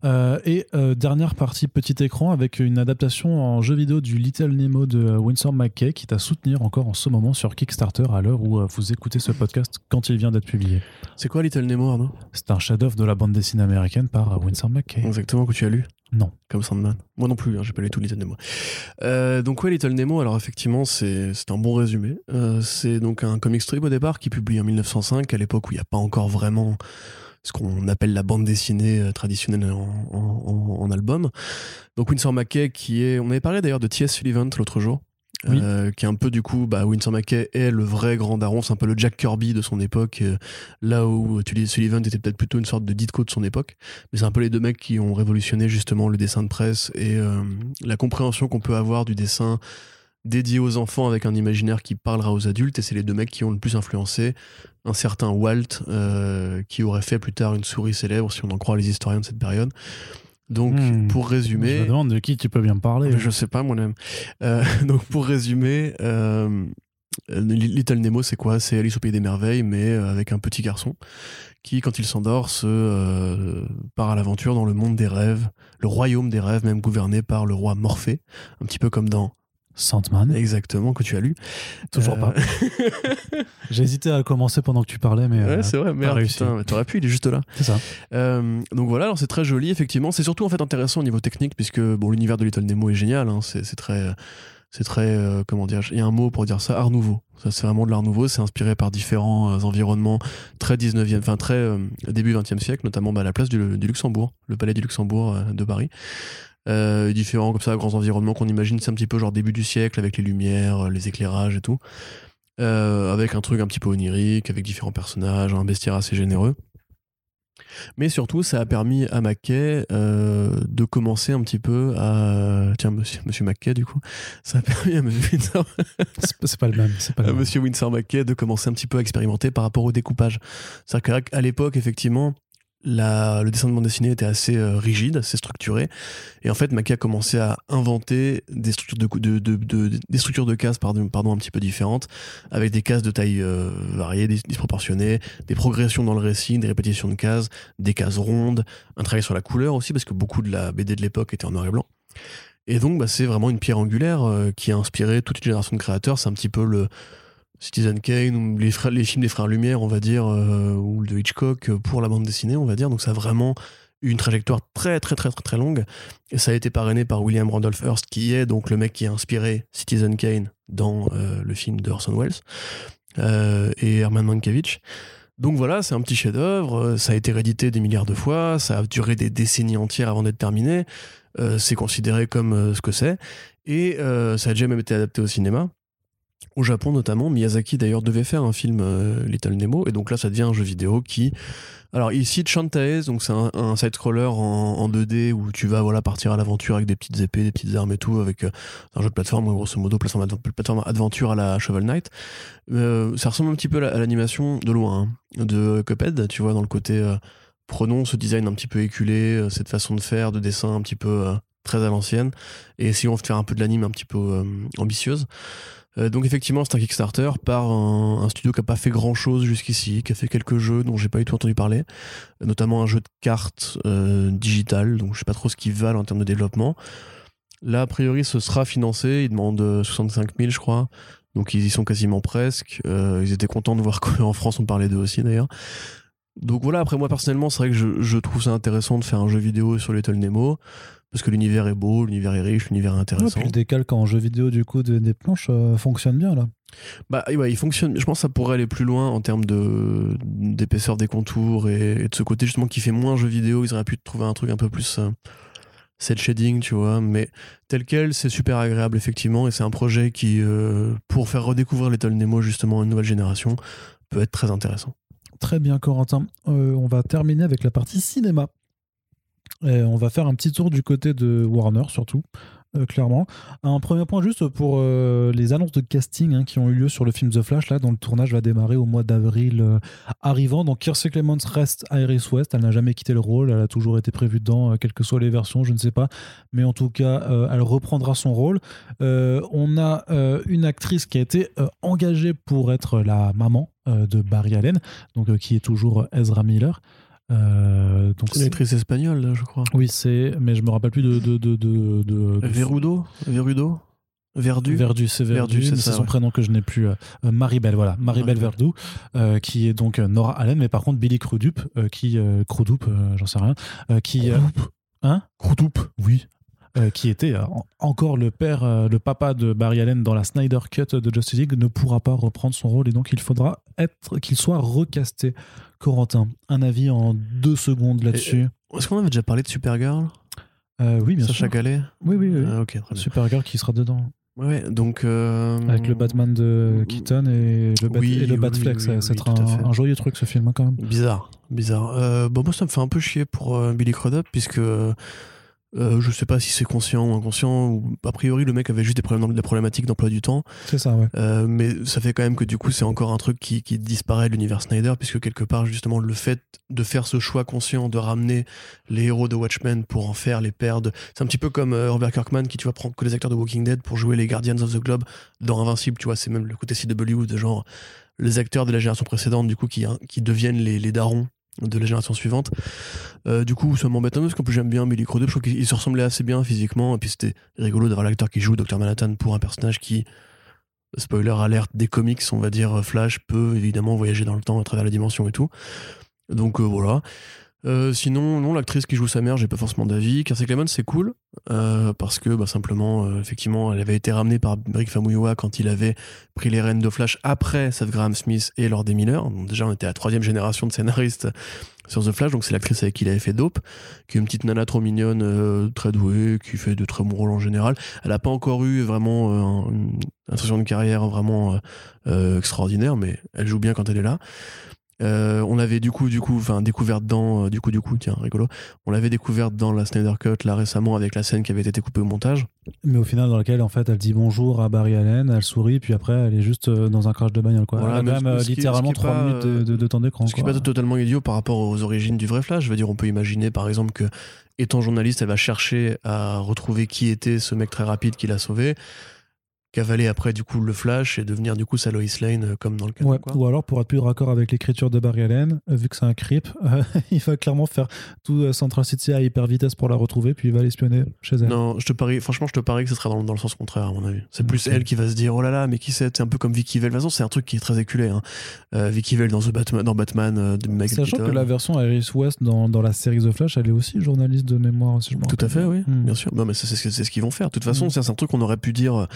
Euh, et euh, dernière partie petit écran avec une adaptation en jeu vidéo du Little Nemo de Winsor McKay qui est à soutenir encore en ce moment sur Kickstarter à l'heure où euh, vous écoutez ce podcast quand il vient d'être publié. C'est quoi Little Nemo Arnaud? C'est un chef-d'œuvre de la bande dessinée américaine par Winsor McKay. Exactement que tu as lu? Non. Comme Sandman Moi non plus, hein, j'ai pas lu tout Little Nemo. donc ouais, Little Nemo, alors effectivement c'est un bon résumé. c'est donc un comic strip au départ qui publie en 1905 à l'époque où il n'y a pas encore vraiment ce qu'on appelle la bande dessinée euh, traditionnelle en, album. Donc Winsor McKay qui est, on avait parlé d'ailleurs de T.S. Sullivan l'autre jour, euh, qui est un peu du coup, bah, Winsor McKay est le vrai grand daron, c'est un peu le Jack Kirby de son époque, euh, là où T.S. Sullivan était peut-être plutôt une sorte de Ditko de son époque, mais c'est un peu les deux mecs qui ont révolutionné justement le dessin de presse et la compréhension qu'on peut avoir du dessin dédié aux enfants avec un imaginaire qui parlera aux adultes et c'est les deux mecs qui ont le plus influencé. Un certain Walt euh, qui aurait fait plus tard une souris célèbre si on en croit les historiens de cette période. Donc hmm. pour résumer je me demande de qui tu peux bien parler. Je sais pas moi-même. Euh, donc pour résumer euh, Little Nemo c'est quoi? C'est Alice au pays des merveilles mais avec un petit garçon qui quand il s'endort se part à l'aventure dans le monde des rêves le royaume des rêves même gouverné par le roi Morphée. Un petit peu comme dans Sandman. Exactement, que tu as lu. Toujours pas. Euh, J'ai hésité à commencer pendant que tu parlais, mais. Ouais, euh, c'est vrai, merde, t'aurais pu, il est juste là. C'est ça. Euh, donc voilà, alors c'est très joli, effectivement. C'est surtout en fait intéressant au niveau technique, puisque bon, l'univers de Little Nemo est génial. Hein. c'est très. C'est très. comment dire Il y a un mot pour dire ça, art nouveau. Ça, c'est vraiment de l'art nouveau. C'est inspiré par différents environnements très 19e, enfin très début 20e siècle, notamment bah, la place du, du, Luxembourg, le palais du Luxembourg de Paris. Euh, différents comme ça, grands environnements qu'on imagine, c'est un petit peu genre début du siècle avec les lumières, les éclairages et tout. Euh, avec un truc un petit peu onirique, avec différents personnages, un bestiaire assez généreux. Mais surtout, ça a permis à Mackay euh, de commencer un petit peu à. Tiens, monsieur, monsieur Mackay, du coup. Ça a permis à monsieur Winsor. c'est pas le même. Pas le Monsieur Winsor Mackay de commencer un petit peu à expérimenter par rapport au découpage. C'est-à-dire qu'à l'époque, effectivement, le dessin de bande dessinée était assez euh, rigide, assez structuré. Et en fait, Mackay a commencé à inventer des structures de, cases pardon, un petit peu différentes, avec des cases de taille euh, variée, disproportionnées, des progressions dans le récit, des répétitions de cases, des cases rondes, un travail sur la couleur aussi, parce que beaucoup de la BD de l'époque était en noir et blanc. Et donc, bah, c'est vraiment une pierre angulaire euh, qui a inspiré toute une génération de créateurs. C'est un petit peu le Citizen Kane ou les, films des frères Lumière, on va dire, euh, ou de Hitchcock pour la bande dessinée, on va dire. Donc ça a vraiment une trajectoire très très très très très longue. Et ça a été parrainé par William Randolph Hearst, qui est donc le mec qui a inspiré Citizen Kane dans euh, le film de Orson Welles euh, et Herman Mankiewicz. Donc voilà, c'est un petit chef-d'œuvre. Ça a été réédité des milliards de fois. Ça a duré des décennies entières avant d'être terminé. c'est considéré comme ce que c'est. Et ça a déjà même été adapté au cinéma. Au Japon notamment, Miyazaki d'ailleurs devait faire un film euh, Little Nemo, et donc là ça devient un jeu vidéo qui... Alors il cite Shantae, donc c'est un, side-scroller en, 2D où tu vas voilà, partir à l'aventure avec des petites épées, des petites armes et tout, avec euh, un jeu de plateforme, grosso modo, plateforme, plateforme aventure à la Shovel Knight. Euh, ça ressemble un petit peu à l'animation de loin, hein, de Cuphead, tu vois, dans le côté... prenons ce design un petit peu éculé, cette façon de faire, de dessin un petit peu très à l'ancienne, et essayons de faire un peu de l'anime un petit peu ambitieuse. Euh, donc effectivement, c'est un Kickstarter par un, studio qui n'a pas fait grand-chose jusqu'ici, qui a fait quelques jeux dont j'ai pas du tout entendu parler, notamment un jeu de cartes euh, digital, donc je sais pas trop ce qu'ils valent en termes de développement. Là, a priori, ce sera financé, ils demandent 65 000, je crois, donc ils y sont quasiment presque. Euh, ils étaient contents de voir qu'en France on parlait d'eux aussi d'ailleurs. Donc voilà, après moi personnellement, c'est vrai que je, je, trouve ça intéressant de faire un jeu vidéo sur Little Nemo parce que l'univers est beau, l'univers est riche, l'univers est intéressant. le décalque en jeu vidéo du coup des planches euh, fonctionne bien là. Bah ouais, il fonctionne. Je pense que ça pourrait aller plus loin en termes de d'épaisseur des contours et, de ce côté justement qui fait moins jeu vidéo. Ils auraient pu trouver un truc un peu plus euh, set shading, tu vois. Mais tel quel, c'est super agréable effectivement et c'est un projet qui, euh, pour faire redécouvrir Little Nemo justement à une nouvelle génération, peut être très intéressant. Très bien, Corentin. on va terminer avec la partie cinéma on va faire un petit tour du côté de Warner surtout. Euh, clairement. Un premier point juste pour euh, les annonces de casting hein, qui ont eu lieu sur le film The Flash, là, dont le tournage va démarrer au mois d'avril euh, arrivant. Donc Kiersey Clements reste Iris West, elle n'a jamais quitté le rôle, elle a toujours été prévue dedans, quelles que soient les versions, je ne sais pas. Mais en tout cas, elle reprendra son rôle. on a une actrice qui a été engagée pour être la maman de Barry Allen, donc qui est toujours Ezra Miller. Euh, c'est une actrice espagnole, là, je crois. Oui, c'est. Mais je me rappelle plus de. de, de, de, Verudo? Verudo? Verdu? Verdu, c'est Verdu, c'est son prénom que je n'ai plus. Euh, Maribel, voilà. Maribel Verdu, euh, qui est donc Nora Allen, mais par contre Billy Crudup, qui. Crudup, j'en sais rien. qui. Hein? Crudup Oui. qui était encore le père, le papa de Barry Allen dans la Snyder Cut de Justice League, ne pourra pas reprendre son rôle et donc il faudra être qu'il soit recasté. Corentin, un avis en deux secondes là-dessus. Euh, est-ce qu'on avait déjà parlé de Supergirl? Euh, Oui, bien Sacha sûr. Gallet? Oui, oui, oui. Ah, ok, Supergirl qui sera dedans. Ouais, donc. Euh, Avec le Batman de Keaton et le, Bat et le Batflex. ça sera un, joyeux truc ce film, hein, quand même. Bizarre, bizarre. bon, moi, ça me fait un peu chier pour Billy Crudup, puisque euh, je sais pas si c'est conscient ou inconscient. Ou, a priori, le mec avait juste des, problèmes, des problématiques d'emploi du temps. C'est ça, ouais. Euh, mais ça fait quand même que du coup, c'est encore un truc qui, qui disparaît de l'univers Snyder, puisque quelque part, justement, le fait de faire ce choix conscient de ramener les héros de Watchmen pour en faire les pères de. C'est un petit peu comme euh, Robert Kirkman qui, tu vois, prend que les acteurs de Walking Dead pour jouer les Guardians of the Globe dans Invincible, tu vois, c'est même le côté CW de genre les acteurs de la génération précédente, du coup, qui, qui deviennent les, les darons de la génération suivante. Euh, du coup, ça m'embête un peu parce qu'en plus j'aime bien Billy Crudup. Je trouve qu'il se ressemblait assez bien physiquement. Et puis c'était rigolo d'avoir l'acteur qui joue Dr. Manhattan pour un personnage qui, spoiler alerte, des comics, on va dire Flash, peut évidemment voyager dans le temps à travers la dimension et tout. Donc euh, voilà. Euh, sinon, non, l'actrice qui joue sa mère, j'ai pas forcément d'avis. Kiersey Clemens, c'est cool, euh, parce que bah, simplement, euh, effectivement, elle avait été ramenée par Rick Famuyiwa quand il avait pris les rênes de Flash après Seth Graham Smith et Lord des Miller. Donc, déjà, on était à la troisième génération de scénaristes sur The Flash, donc c'est l'actrice avec qui il avait fait Dope, qui est une petite nana trop mignonne, très douée, qui fait de très bons rôles en général. Elle a pas encore eu vraiment une insertion de carrière vraiment extraordinaire, mais elle joue bien quand elle est là. Euh, on avait du coup, du coup, enfin découvert dans, euh, du coup, du coup, tiens, rigolo. On l'avait découvert dans la Snyder Cut là récemment avec la scène qui avait été coupée au montage. Mais au final, dans laquelle en fait, elle dit bonjour à Barry Allen, elle sourit, puis après, elle est juste euh, dans un crash de bagnole quoi. elle a même littéralement 3 minutes de, de, temps d'écran. Ce qui n'est pas totalement idiot par rapport aux origines du vrai Flash. Je veux dire, on peut imaginer par exemple que, étant journaliste, elle va chercher à retrouver qui était ce mec très rapide qui l'a sauvé cavaler après du coup le Flash et devenir du coup sa Lois Lane euh, comme dans le cas Ou alors pour être plus raccord avec l'écriture de Barry Allen, euh, vu que c'est un creep, euh, il va clairement faire tout Central City à hyper vitesse pour la retrouver, puis il va l'espionner chez elle. Non, je te parie, franchement, je te parie que ce sera dans, le sens contraire à mon avis. C'est plus elle qui va se dire oh là là, mais qui c'est? C'est un peu comme Vicky Vale. De toute façon, c'est un truc qui est très éculé. Hein. Vicky Vale dans, The Batman, dans Batman de Michael Sachant que la version Iris West dans, dans, la série The Flash, elle est aussi journaliste de mémoire. Si je tout à fait, oui, hmm. bien sûr. Non, mais c'est ce qu'ils vont faire. De toute façon, hmm. c'est un truc qu'on aurait pu dire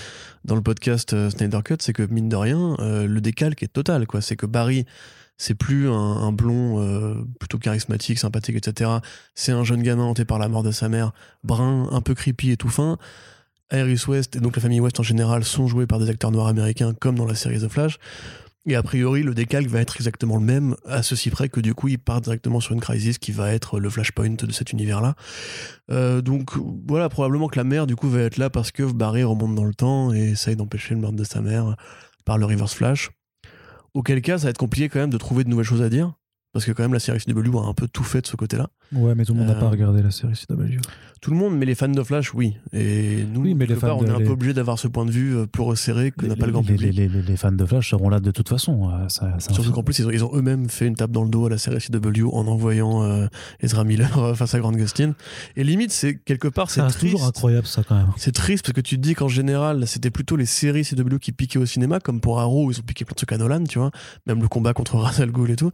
dans le podcast Snyder Cut, c'est que mine de rien, euh, le décalque est total. C'est que Barry, c'est plus un, blond euh, plutôt charismatique, sympathique, etc. C'est un jeune gamin hanté par la mort de sa mère, brun, un peu creepy et tout fin. Iris West et donc la famille West en général sont joués par des acteurs noirs américains comme dans la série The Flash. Et a priori, le décalque va être exactement le même, à ceci près que du coup, il part directement sur une crisis qui va être le flashpoint de cet univers-là. Euh, donc voilà, probablement que la mère, du coup, va être là parce que Barry remonte dans le temps et essaye d'empêcher le meurtre de sa mère par le reverse flash. Auquel cas, ça va être compliqué quand même de trouver de nouvelles choses à dire. Parce que quand même la série CW a un peu tout fait de ce côté-là. Ouais, mais tout le monde n'a Euh, pas regardé la série CW. Tout le monde, mais les fans de Flash, oui. Et nous, Oui, mais les quelque part, on est un les- peu obligé d'avoir ce point de vue euh, plus resserré que n'a pas le grand public. les- les- les fans de Flash seront là de toute façon. euh, ça- ça- Surtout qu'en plus, ils ont, ils ont eux-mêmes fait une tape dans le dos à la série CW en envoyant euh, Ezra Miller face à Grant Gustin. Et limite, c'est quelque part, c'est toujours incroyable ça quand même. C'est triste parce que tu te dis qu'en général, c'était plutôt les séries CW qui piquaient au cinéma, comme pour Arrow, où ils ont piqué plein de trucs à Nolan, tu vois, même le combat contre Ra's al Ghul et tout.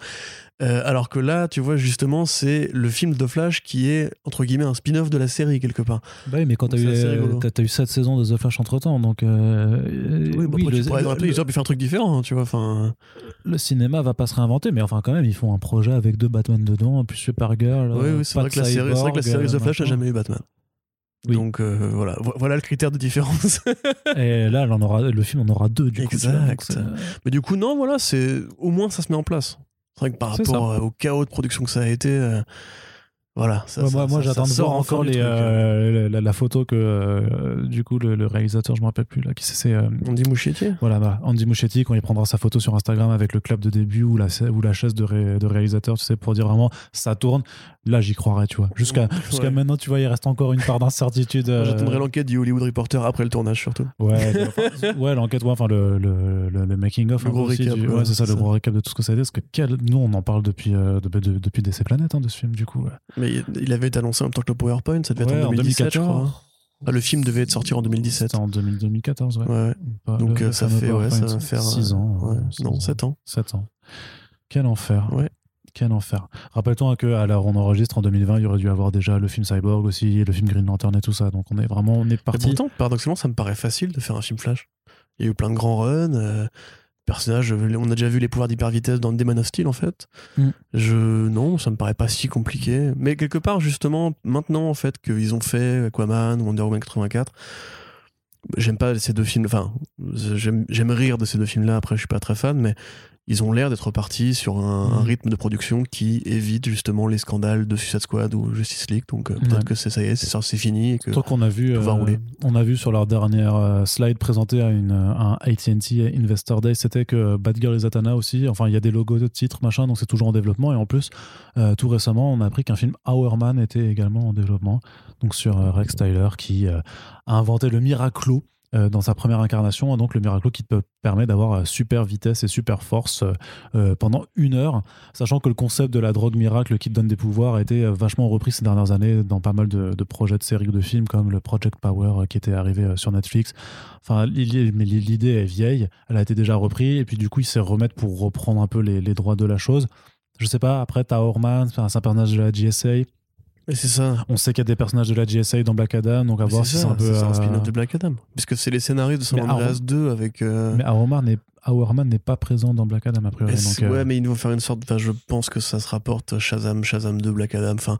Euh, alors que là, tu vois, justement, c'est le film de Flash qui est, entre guillemets, un spin-off de la série, quelque part. Bah oui, mais quand t'as eu, t'as- t'as eu 7 saisons de The Flash entre temps, donc euh, Oui, bah oui, après, le, tu pourrais- le- après, ils auraient pu faire un truc différent, hein, tu vois, enfin... le cinéma va pas se réinventer, mais enfin quand même, ils font un projet avec deux Batman dedans, plus Supergirl. Oui, euh, oui, c'est pas vrai, de que la série, c'est vrai que la série The Flash n'a machin. jamais eu Batman. Oui. Donc euh, voilà, Vo- voilà le critère de différence. Et là, en aura, le film en aura deux du Exact. Mais du coup, non, voilà, c'est au moins ça se met en place. C'est vrai que par rapport euh, au chaos de production que ça a été, euh, voilà. Ça, Ouais, ça- moi, moi j'attends ça de sort voir encore du les, truc, hein. euh, la, la photo que euh, du coup le, le réalisateur, je me rappelle plus là, qui c'est, c'est, euh, On dit Mouchetti voilà, voilà, Andy Muschietti quand il prendra sa photo sur Instagram avec le clap de début ou la, ou la chaise de, ré- de réalisateur, tu sais, pour dire vraiment ça tourne. Là, j'y croirais, tu vois. Jusqu'à jusqu'à maintenant, tu vois, il reste encore une part d'incertitude. Euh, J'attendrai l'enquête du Hollywood Reporter après le tournage surtout. Ouais, enfin, ouais l'enquête, ouais, enfin le, le, le, le making of. Le gros aussi récap, du- ouais, ouais, c'est ça, le gros récap de tout ce que ça a été. Parce que quel- nous, on en parle depuis, euh, de- de- depuis DC Planète, hein, de ce film, du coup. ouais. Mais il- avait été annoncé en même temps que le PowerPoint, ça devait Ouais, être en en 2017, je 2014. crois. Ah, le film devait être sorti en 2017. C'était en 2000 2014, ouais. Donc le- euh, ça fait, ouais, ça PowerPoint, va faire 6 euh, ans. ouais, six non, ans. 7 ans. 7 ans. Quel enfer. Ouais. Quel enfer. Rappelle-toi que où on enregistre en 2020, il y aurait dû avoir déjà le film Cyborg aussi, et le film Green Lantern et tout ça. Donc on est vraiment on est parti. pourtant, paradoxalement, ça me paraît facile de faire un film Flash. Il y a eu plein de grands runs. euh, personnages, on a déjà vu les pouvoirs d'hyper vitesse dans Demon of Steel en fait. Mm. Je non, ça me paraît pas si compliqué. Mais quelque part, justement, maintenant en fait qu'ils ont fait Aquaman, Wonder Woman 84, j'aime pas ces deux films. Enfin, j'aime j'aime rire de ces deux films-là. Après, je suis pas très fan, mais ils ont l'air d'être partis sur un, un Mm. rythme de production qui évite justement les scandales de Suicide Squad ou Justice League. Donc euh, peut-être Ouais. que c'est ça y est, c'est fini et que Truc qu'on a vu, va euh, rouler. on a vu sur leur dernière euh, slide présentée à une, un AT&T Investor Day, c'était que Batgirl et Zatanna aussi, enfin il y a des logos de titres, machin, donc c'est toujours en développement. Et en plus, euh, tout récemment, on a appris qu'un film Our Man était également en développement, donc sur Rex Tyler qui a inventé le Miraclo euh, dans sa première incarnation, donc le Miraclo qui te permet d'avoir euh, super vitesse et super force euh, pendant une heure, sachant que le concept de la drogue miracle qui te donne des pouvoirs a été vachement repris ces dernières années dans pas mal de, projets de séries ou de films comme le Project Power qui était arrivé sur Netflix. Enfin, l'idée- est vieille, elle a été déjà reprise et puis du coup ils se remettent pour reprendre un peu les, droits de la chose. Je sais pas, après t'as Horman, c'est un personnage de la GSA. C'est ça. On sait qu'il y a des personnages de la GSA dans Black Adam, donc à Mais voir si c'est ça, un peu. c'est un spin-off de Black Adam. Puisque c'est les scénarios de San Andreas Arrow- 2 avec. euh, Mais Hourman n'est Hourman n'est pas présent dans Black Adam a priori. mais donc, euh, Ouais, mais ils vont faire une sorte. Enfin, je pense que ça se rapporte Shazam, Shazam 2, Black Adam. Enfin,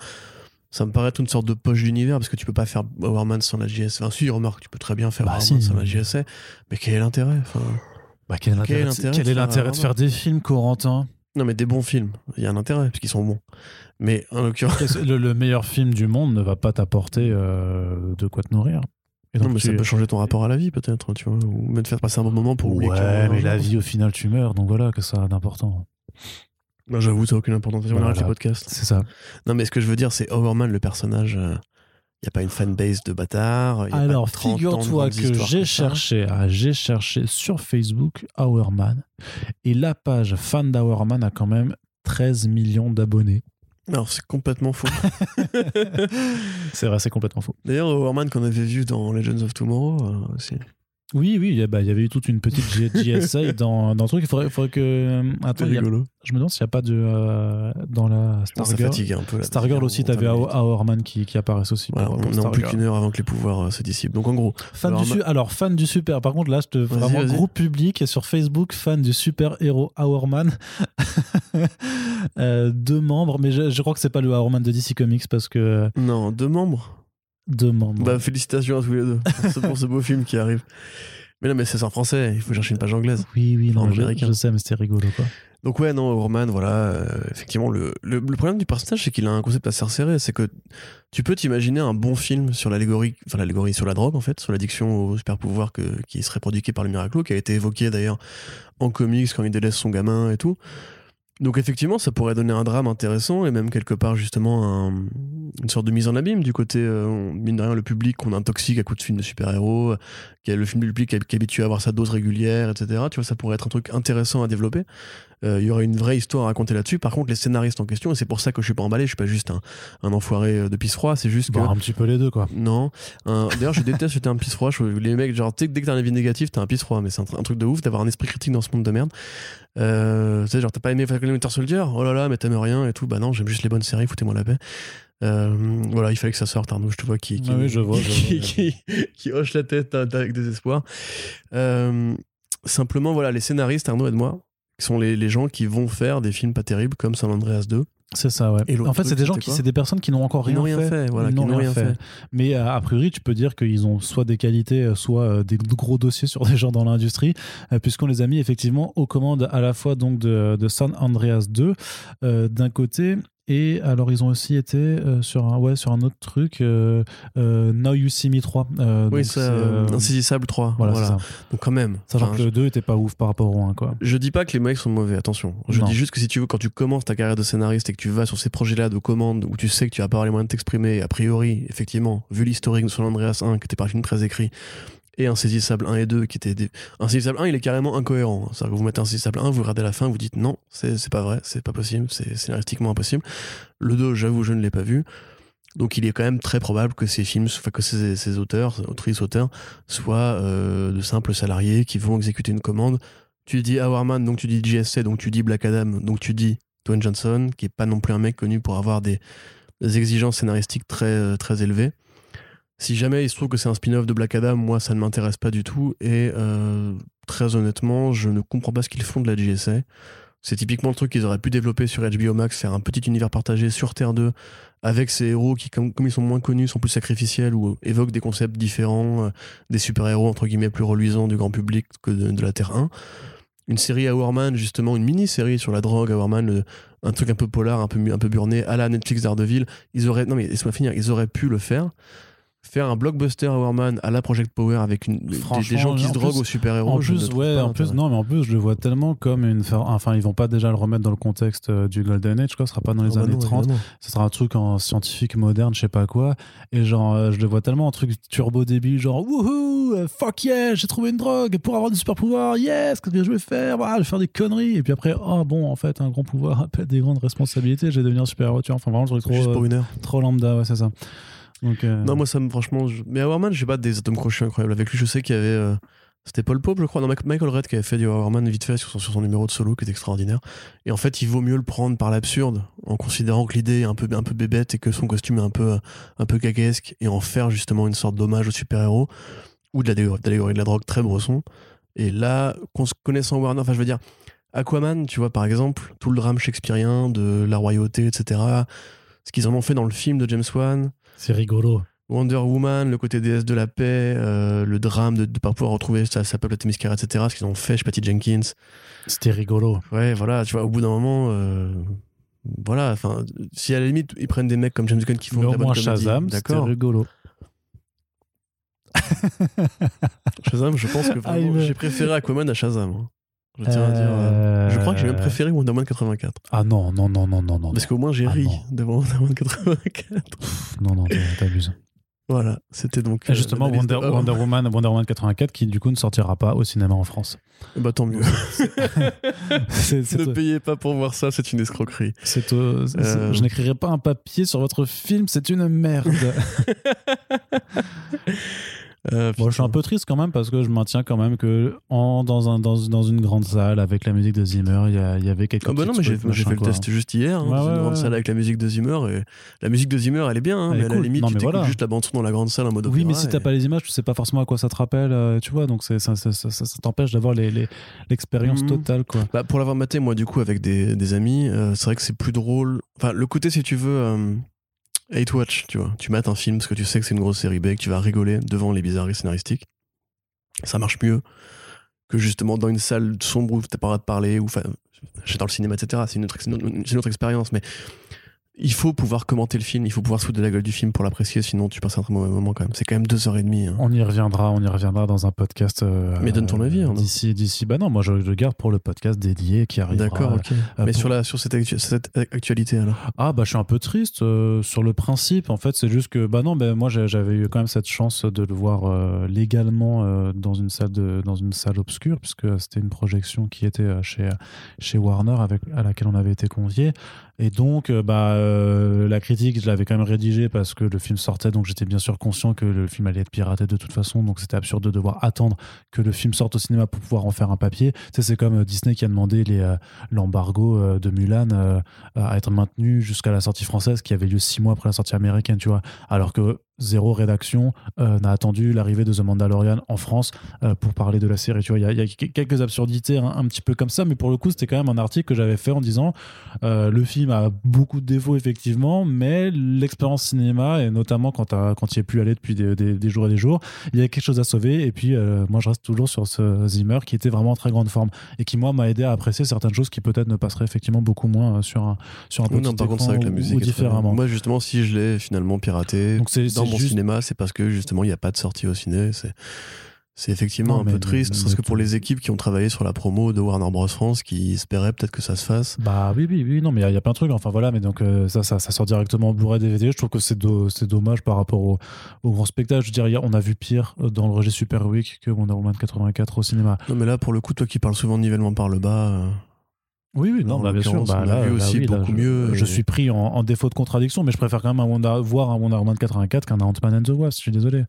ça me paraît être une sorte de poche d'univers parce que tu peux pas faire Hourman sans la JSA. Enfin, si, remarque, tu peux très bien faire Bah, si. sans la JSA. Mais quel est l'intérêt enfin, bah, quel est l'intérêt de- de faire des films, Corentin Non, mais des bons films. Il y a un intérêt, parce qu'ils sont bons. Mais en l'occurrence. Le, le meilleur film du monde ne va pas t'apporter euh, de quoi te nourrir. Et Non, mais tu- ça peut changer ton rapport à la vie, peut-être, tu vois. Ou même te faire passer un bon moment pour oublier Ouais, mais la vie, au final, tu meurs. Donc voilà, que ça a d'important. Bah, J'avoue, ça n'a aucune importance. On Voilà. arrête les podcasts. C'est ça. Non, mais ce que je veux dire, c'est Overman, le personnage. Il n'y a pas une fanbase de bâtard. y a pas Alors, 30 ans de figure-toi que j'ai cherché, ah, j'ai cherché sur Facebook Hourman et la page fan d'Hourman a quand même 13 millions d'abonnés. Alors, c'est complètement faux. c'est vrai, c'est complètement faux. D'ailleurs, Overman qu'on avait vu dans Legends of Tomorrow euh, aussi. Oui, oui, il y a- bah, y avait eu toute une petite GSA dans, dans le truc. Il faudrait, faudrait que. euh, Attends, a- rigolo. je me demande s'il n'y a pas de. euh, dans la Stargirl. Stargirl aussi, t'avais Hourman qui, qui apparaissent aussi. Voilà, pour- on est en plus qu'une heure avant que les pouvoirs euh, se dissipent. Donc en gros, Fan du su- alors, fan du super. Par contre, là, je te vraiment groupe public et sur Facebook, fan du super héros Hourman. Euh, deux membres, mais je, je crois que c'est pas le Hourman de DC Comics parce que non, deux membres. Demande. Bah, félicitations à tous les deux pour ce, beau film qui arrive. Mais non, mais c'est en français, il faut chercher une page anglaise. oui, oui, non, je, américain. je sais, mais c'était rigolo, quoi. Donc ouais, non, Overman, voilà, euh, effectivement, le, le, le problème du personnage, c'est qu'il a un concept assez resserré, c'est que tu peux t'imaginer un bon film sur l'allégorie, enfin l'allégorie sur la drogue, en fait, sur l'addiction au super pouvoir que, qui serait produit par le Miraclo, qui a été évoqué d'ailleurs en comics quand il délaisse son gamin et tout. Donc effectivement, ça pourrait donner un drame intéressant et même quelque part justement un- une sorte de mise en abîme du côté, euh, mine de rien, le public qu'on intoxique à coups de films de super-héros, euh, qui a le film public qui est qui est habitué à avoir sa dose régulière, etc. Tu vois, ça pourrait être un truc intéressant à développer. Euh, Il y aurait une vraie histoire à raconter là-dessus. Par contre, les scénaristes en question, et c'est pour ça que je suis pas emballé, je suis pas juste un, un enfoiré euh, de pisse froid, c'est juste que... Bon, un petit peu les deux, quoi. Non. Un- D'ailleurs, je déteste jeter un pisse froid. Je- les mecs, genre, dès que t'as un avis négatif, t'as un pisse froid. Mais c'est un, un truc de ouf d'avoir un esprit critique dans ce monde de merde. Euh, tu sais, genre, t'as pas aimé Falcon Winter Soldier? Oh là là, mais t'aimes rien et tout. Bah non, j'aime juste les bonnes séries, foutez-moi la paix. Euh, voilà, il fallait que ça sorte, Arnaud. Je te vois qui, qui, Ah oui, je vois, je qui, vois. qui- qui hoche la tête euh, avec désespoir. Euh, simplement, voilà, les scénaristes, Arnaud, aide-moi, qui sont les, les gens qui vont faire des films pas terribles comme San Andreas 2. C'est ça, ouais. Et En fait, c'est des gens qui, c'est des personnes qui n'ont encore rien, n'ont rien fait, voilà, Ils n'ont rien fait. Mais euh, a priori, tu peux dire qu'ils ont soit des qualités, euh, soit euh, des gros dossiers sur des gens dans l'industrie, puisqu'on les a mis effectivement aux commandes à la fois donc de, de San Andreas 2 euh, d'un côté. Et alors, ils ont aussi été euh, sur, un, ouais, sur un autre truc, euh, euh, Now You See Me 3. euh, Oui, euh, Insaisissable 3. Voilà, Voilà. ça. Donc quand même. Sachant Enfin, que le 2 était pas ouf par rapport au 1, quoi. Je dis pas que les mecs sont mauvais, attention. Je Non. dis juste que si tu veux, quand tu commences ta carrière de scénariste et que tu vas sur ces projets-là de commande où tu sais que tu vas pas avoir les moyens de t'exprimer, a priori, effectivement, vu l'historique de San Andreas 1 qui était par film très écrit, et Insaisissable 1 et 2 qui étaient des... Insaisissable 1 il est carrément incohérent. C'est-à-dire que vous mettez Insaisissable 1, vous regardez la fin, vous dites non, c'est pas vrai, c'est pas possible, c'est scénaristiquement impossible. Le 2, j'avoue, je ne l'ai pas vu. Donc il est quand même très probable que ces films, enfin que ces, ces auteurs, autrices, auteurs, soient euh, de simples salariés qui vont exécuter une commande. Tu dis Hourman, donc tu dis JSC, donc tu dis Black Adam, donc tu dis Dwayne Johnson, qui est pas non plus un mec connu pour avoir des, des exigences scénaristiques très, euh, très élevées. Si jamais il se trouve que c'est un spin-off de Black Adam, moi ça ne m'intéresse pas du tout. Et euh, très honnêtement, je ne comprends pas ce qu'ils font de la JSA. C'est typiquement le truc qu'ils auraient pu développer sur HBO Max, faire un petit univers partagé sur Terre 2 avec ces héros qui, comme, ils sont moins connus, sont plus sacrificiels ou évoquent des concepts différents, euh, des super-héros entre guillemets plus reluisants du grand public que de, la Terre 1. Une série à Warman, justement, une mini-série sur la drogue à Warman, un truc un peu polar, un peu, un peu burné, à la Netflix d'Ardeville. Ils auraient, non mais laisse-moi finir, ils auraient pu le faire. Faire un blockbuster à Warman à la Project Power avec une, des- des, gens qui en se droguent plus- aux super-héros. En je plus, trouve ouais, en plus, non, mais en plus, je le vois tellement comme une. Enfin, ils vont pas déjà le remettre dans le contexte euh, du Golden Age, quoi. Ce sera pas dans les Ah bah années non, 30. évidemment. Ce sera un truc en scientifique moderne, je sais pas quoi. Et genre, euh, je le vois tellement un truc turbo débile, genre, wouhou, euh, fuck yeah, j'ai trouvé une drogue pour avoir des super pouvoirs, yes, qu'est-ce que je vais faire? Ah, Je vais faire des conneries. Et puis après, oh bon, en fait, un grand pouvoir appelle des grandes responsabilités, je vais devenir super héros. tu vois. Enfin, vraiment, truc Juste trop, pour euh, une heure. trop lambda, ouais, c'est ça. Euh, Non, moi, ça me, franchement. Mais à Warman, j'ai pas des atomes crochus incroyables. Avec lui, je sais qu'il y avait. euh, C'était Paul Pope, je crois. Non, Michael Red qui avait fait du Warman vite fait sur son, sur son numéro de solo, qui est extraordinaire. Et en fait, il vaut mieux le prendre par l'absurde, en considérant que l'idée est un peu, un peu bébête et que son costume est un peu, un peu gaguesque, et en faire justement une sorte d'hommage au super-héros, ou de l'allégorie de la drogue très bresson. Et là, connaissant Warner, enfin, je veux dire, Aquaman, tu vois, par exemple, tout le drame shakespearien de la royauté, etc. Ce qu'ils en ont fait dans le film de James Wan. c'est rigolo. Wonder Woman, le côté déesse de la paix, euh, le drame de ne pas pouvoir retrouver sa, sa peuple Témiscaira, etc. Ce qu'ils ont fait chez Patty Jenkins. C'était rigolo. Ouais, voilà, tu vois, au bout d'un moment, euh, voilà, enfin, si à la limite ils prennent des mecs comme James Gunn qui font de au la Shazam, c'était d'accord. rigolo. Shazam, je pense que Ah, vraiment, j'ai préféré Aquaman à Shazam. hein. Je tiens à dire. euh, Euh, Je crois que j'ai même préféré Wonder Woman 84. Ah non, non, non, non, non, non. Parce qu'au moins j'ai Ah, ri non. devant Wonder Woman 84. Pff, Non, non, t'abuses. Voilà, c'était donc. Et euh, justement, l'analyse Wonder, de- Wonder Woman, Wonder Woman 84, qui du coup ne sortira pas au cinéma en France. Bah tant mieux. Ne payez pas pour voir ça, c'est une escroquerie. c'est- euh, Euh. Je n'écrirai pas un papier sur votre film, c'est une merde. Euh, bon, je suis un peu triste quand même parce que je maintiens quand même que en, dans, un, dans, dans une grande salle avec la musique de Zimmer, il y, y avait quelques Ah bah non, mais j'ai fait le quoi. test juste hier, hein, Ouais, dans une grande ouais. salle avec la musique de Zimmer. Et la musique de Zimmer, elle est bien, hein, Elle mais est à la cool. limite, Non, tu mais voilà. juste la bande son dans la grande salle en mode Oui, mais opéra si t'as et- pas les images, tu sais pas forcément à quoi ça te rappelle, euh, tu vois, donc ça, ça, ça, ça- ça t'empêche d'avoir les- les- l'expérience Mhm. totale, quoi. Bah, pour l'avoir maté, moi, du coup, avec des, des amis, euh, c'est vrai que c'est plus drôle. Enfin, le côté, si tu veux, euh, hate watch, tu vois. Tu mates un film parce que tu sais que c'est une grosse série B, que tu vas rigoler devant les bizarreries scénaristiques. Ça marche mieux que justement dans une salle sombre où t'as pas le droit de parler, ou j'adore le cinéma, etc. C'est une une autre expérience, mais il faut pouvoir commenter le film, il faut pouvoir se foutre de la gueule du film pour l'apprécier, sinon tu passes un très mauvais moment quand même. C'est quand même deux heures et demie. hein. On y reviendra, on y reviendra dans un podcast. euh, Mais donne ton avis, non d'ici, d'ici. Bah non, moi je le garde pour le podcast dédié qui arrivera. D'accord, ok. euh, mais pour- sur, la, sur cette, actu- cette actualité alors Ah bah je suis un peu triste euh, sur le principe. En fait, c'est juste que bah non, bah, moi j'avais eu quand même cette chance de le voir euh, légalement euh, dans une salle de, dans une salle obscure puisque c'était une projection qui était euh, chez chez Warner avec à laquelle on avait été convié. Et donc euh, bah euh, la critique je l'avais quand même rédigée parce que le film sortait donc j'étais bien sûr conscient que le film allait être piraté de toute façon donc c'était absurde de devoir attendre que le film sorte au cinéma pour pouvoir en faire un papier. Tu sais, c'est comme euh, Disney qui a demandé l'embargo de Mulan à être maintenu jusqu'à la sortie française qui avait lieu six mois après la sortie américaine, tu vois. Alors que zéro rédaction euh, n'a attendu l'arrivée de The Mandalorian en France euh, pour parler de la série. Tu vois, il y a- il y, a quelques absurdités hein, un petit peu comme ça, mais pour le coup, c'était quand même un article que j'avais fait en disant euh, le film a beaucoup de défauts effectivement, mais l'expérience cinéma et notamment quand, quand il est plus allé depuis des, des- des jours et des jours, il y a quelque chose à sauver. Et puis euh, moi, je reste toujours sur ce Zimmer qui était vraiment en très grande forme et qui moi m'a aidé à apprécier certaines choses qui peut-être ne passeraient effectivement beaucoup moins sur un sur un Oui, petit non, par contre, c'est avec la musique. ou différemment. Moi, justement, si je l'ai finalement piraté Donc c'est mon juste cinéma, c'est parce que justement, il n'y a pas de sortie au ciné. C'est. Effectivement Non, un peu triste, parce que pour les équipes qui ont travaillé sur la promo de Warner Bros. France, qui espéraient peut-être que ça se fasse. Bah oui, oui, oui, non, mais il y, a- il y a plein de trucs. Enfin voilà, mais donc euh, ça, ça, ça sort directement en Blu-ray DVD. Je trouve que c'est do- c'est dommage par rapport au, au grand spectacle. Je veux a- on a vu pire euh, dans le registre Super Week que Wonder Woman 84 au cinéma. Non, mais là, pour le coup, toi qui parles souvent de nivellement par le bas, euh, Oui, oui, non, bah, bien sûr. Bah, là, vu là, aussi oui, là, beaucoup je, mieux Je et- suis pris en, en défaut de contradiction, mais je préfère quand même un Wonder- voir un Wonder Woman 84 qu'un Ant-Man and the Wasp. Je suis désolé.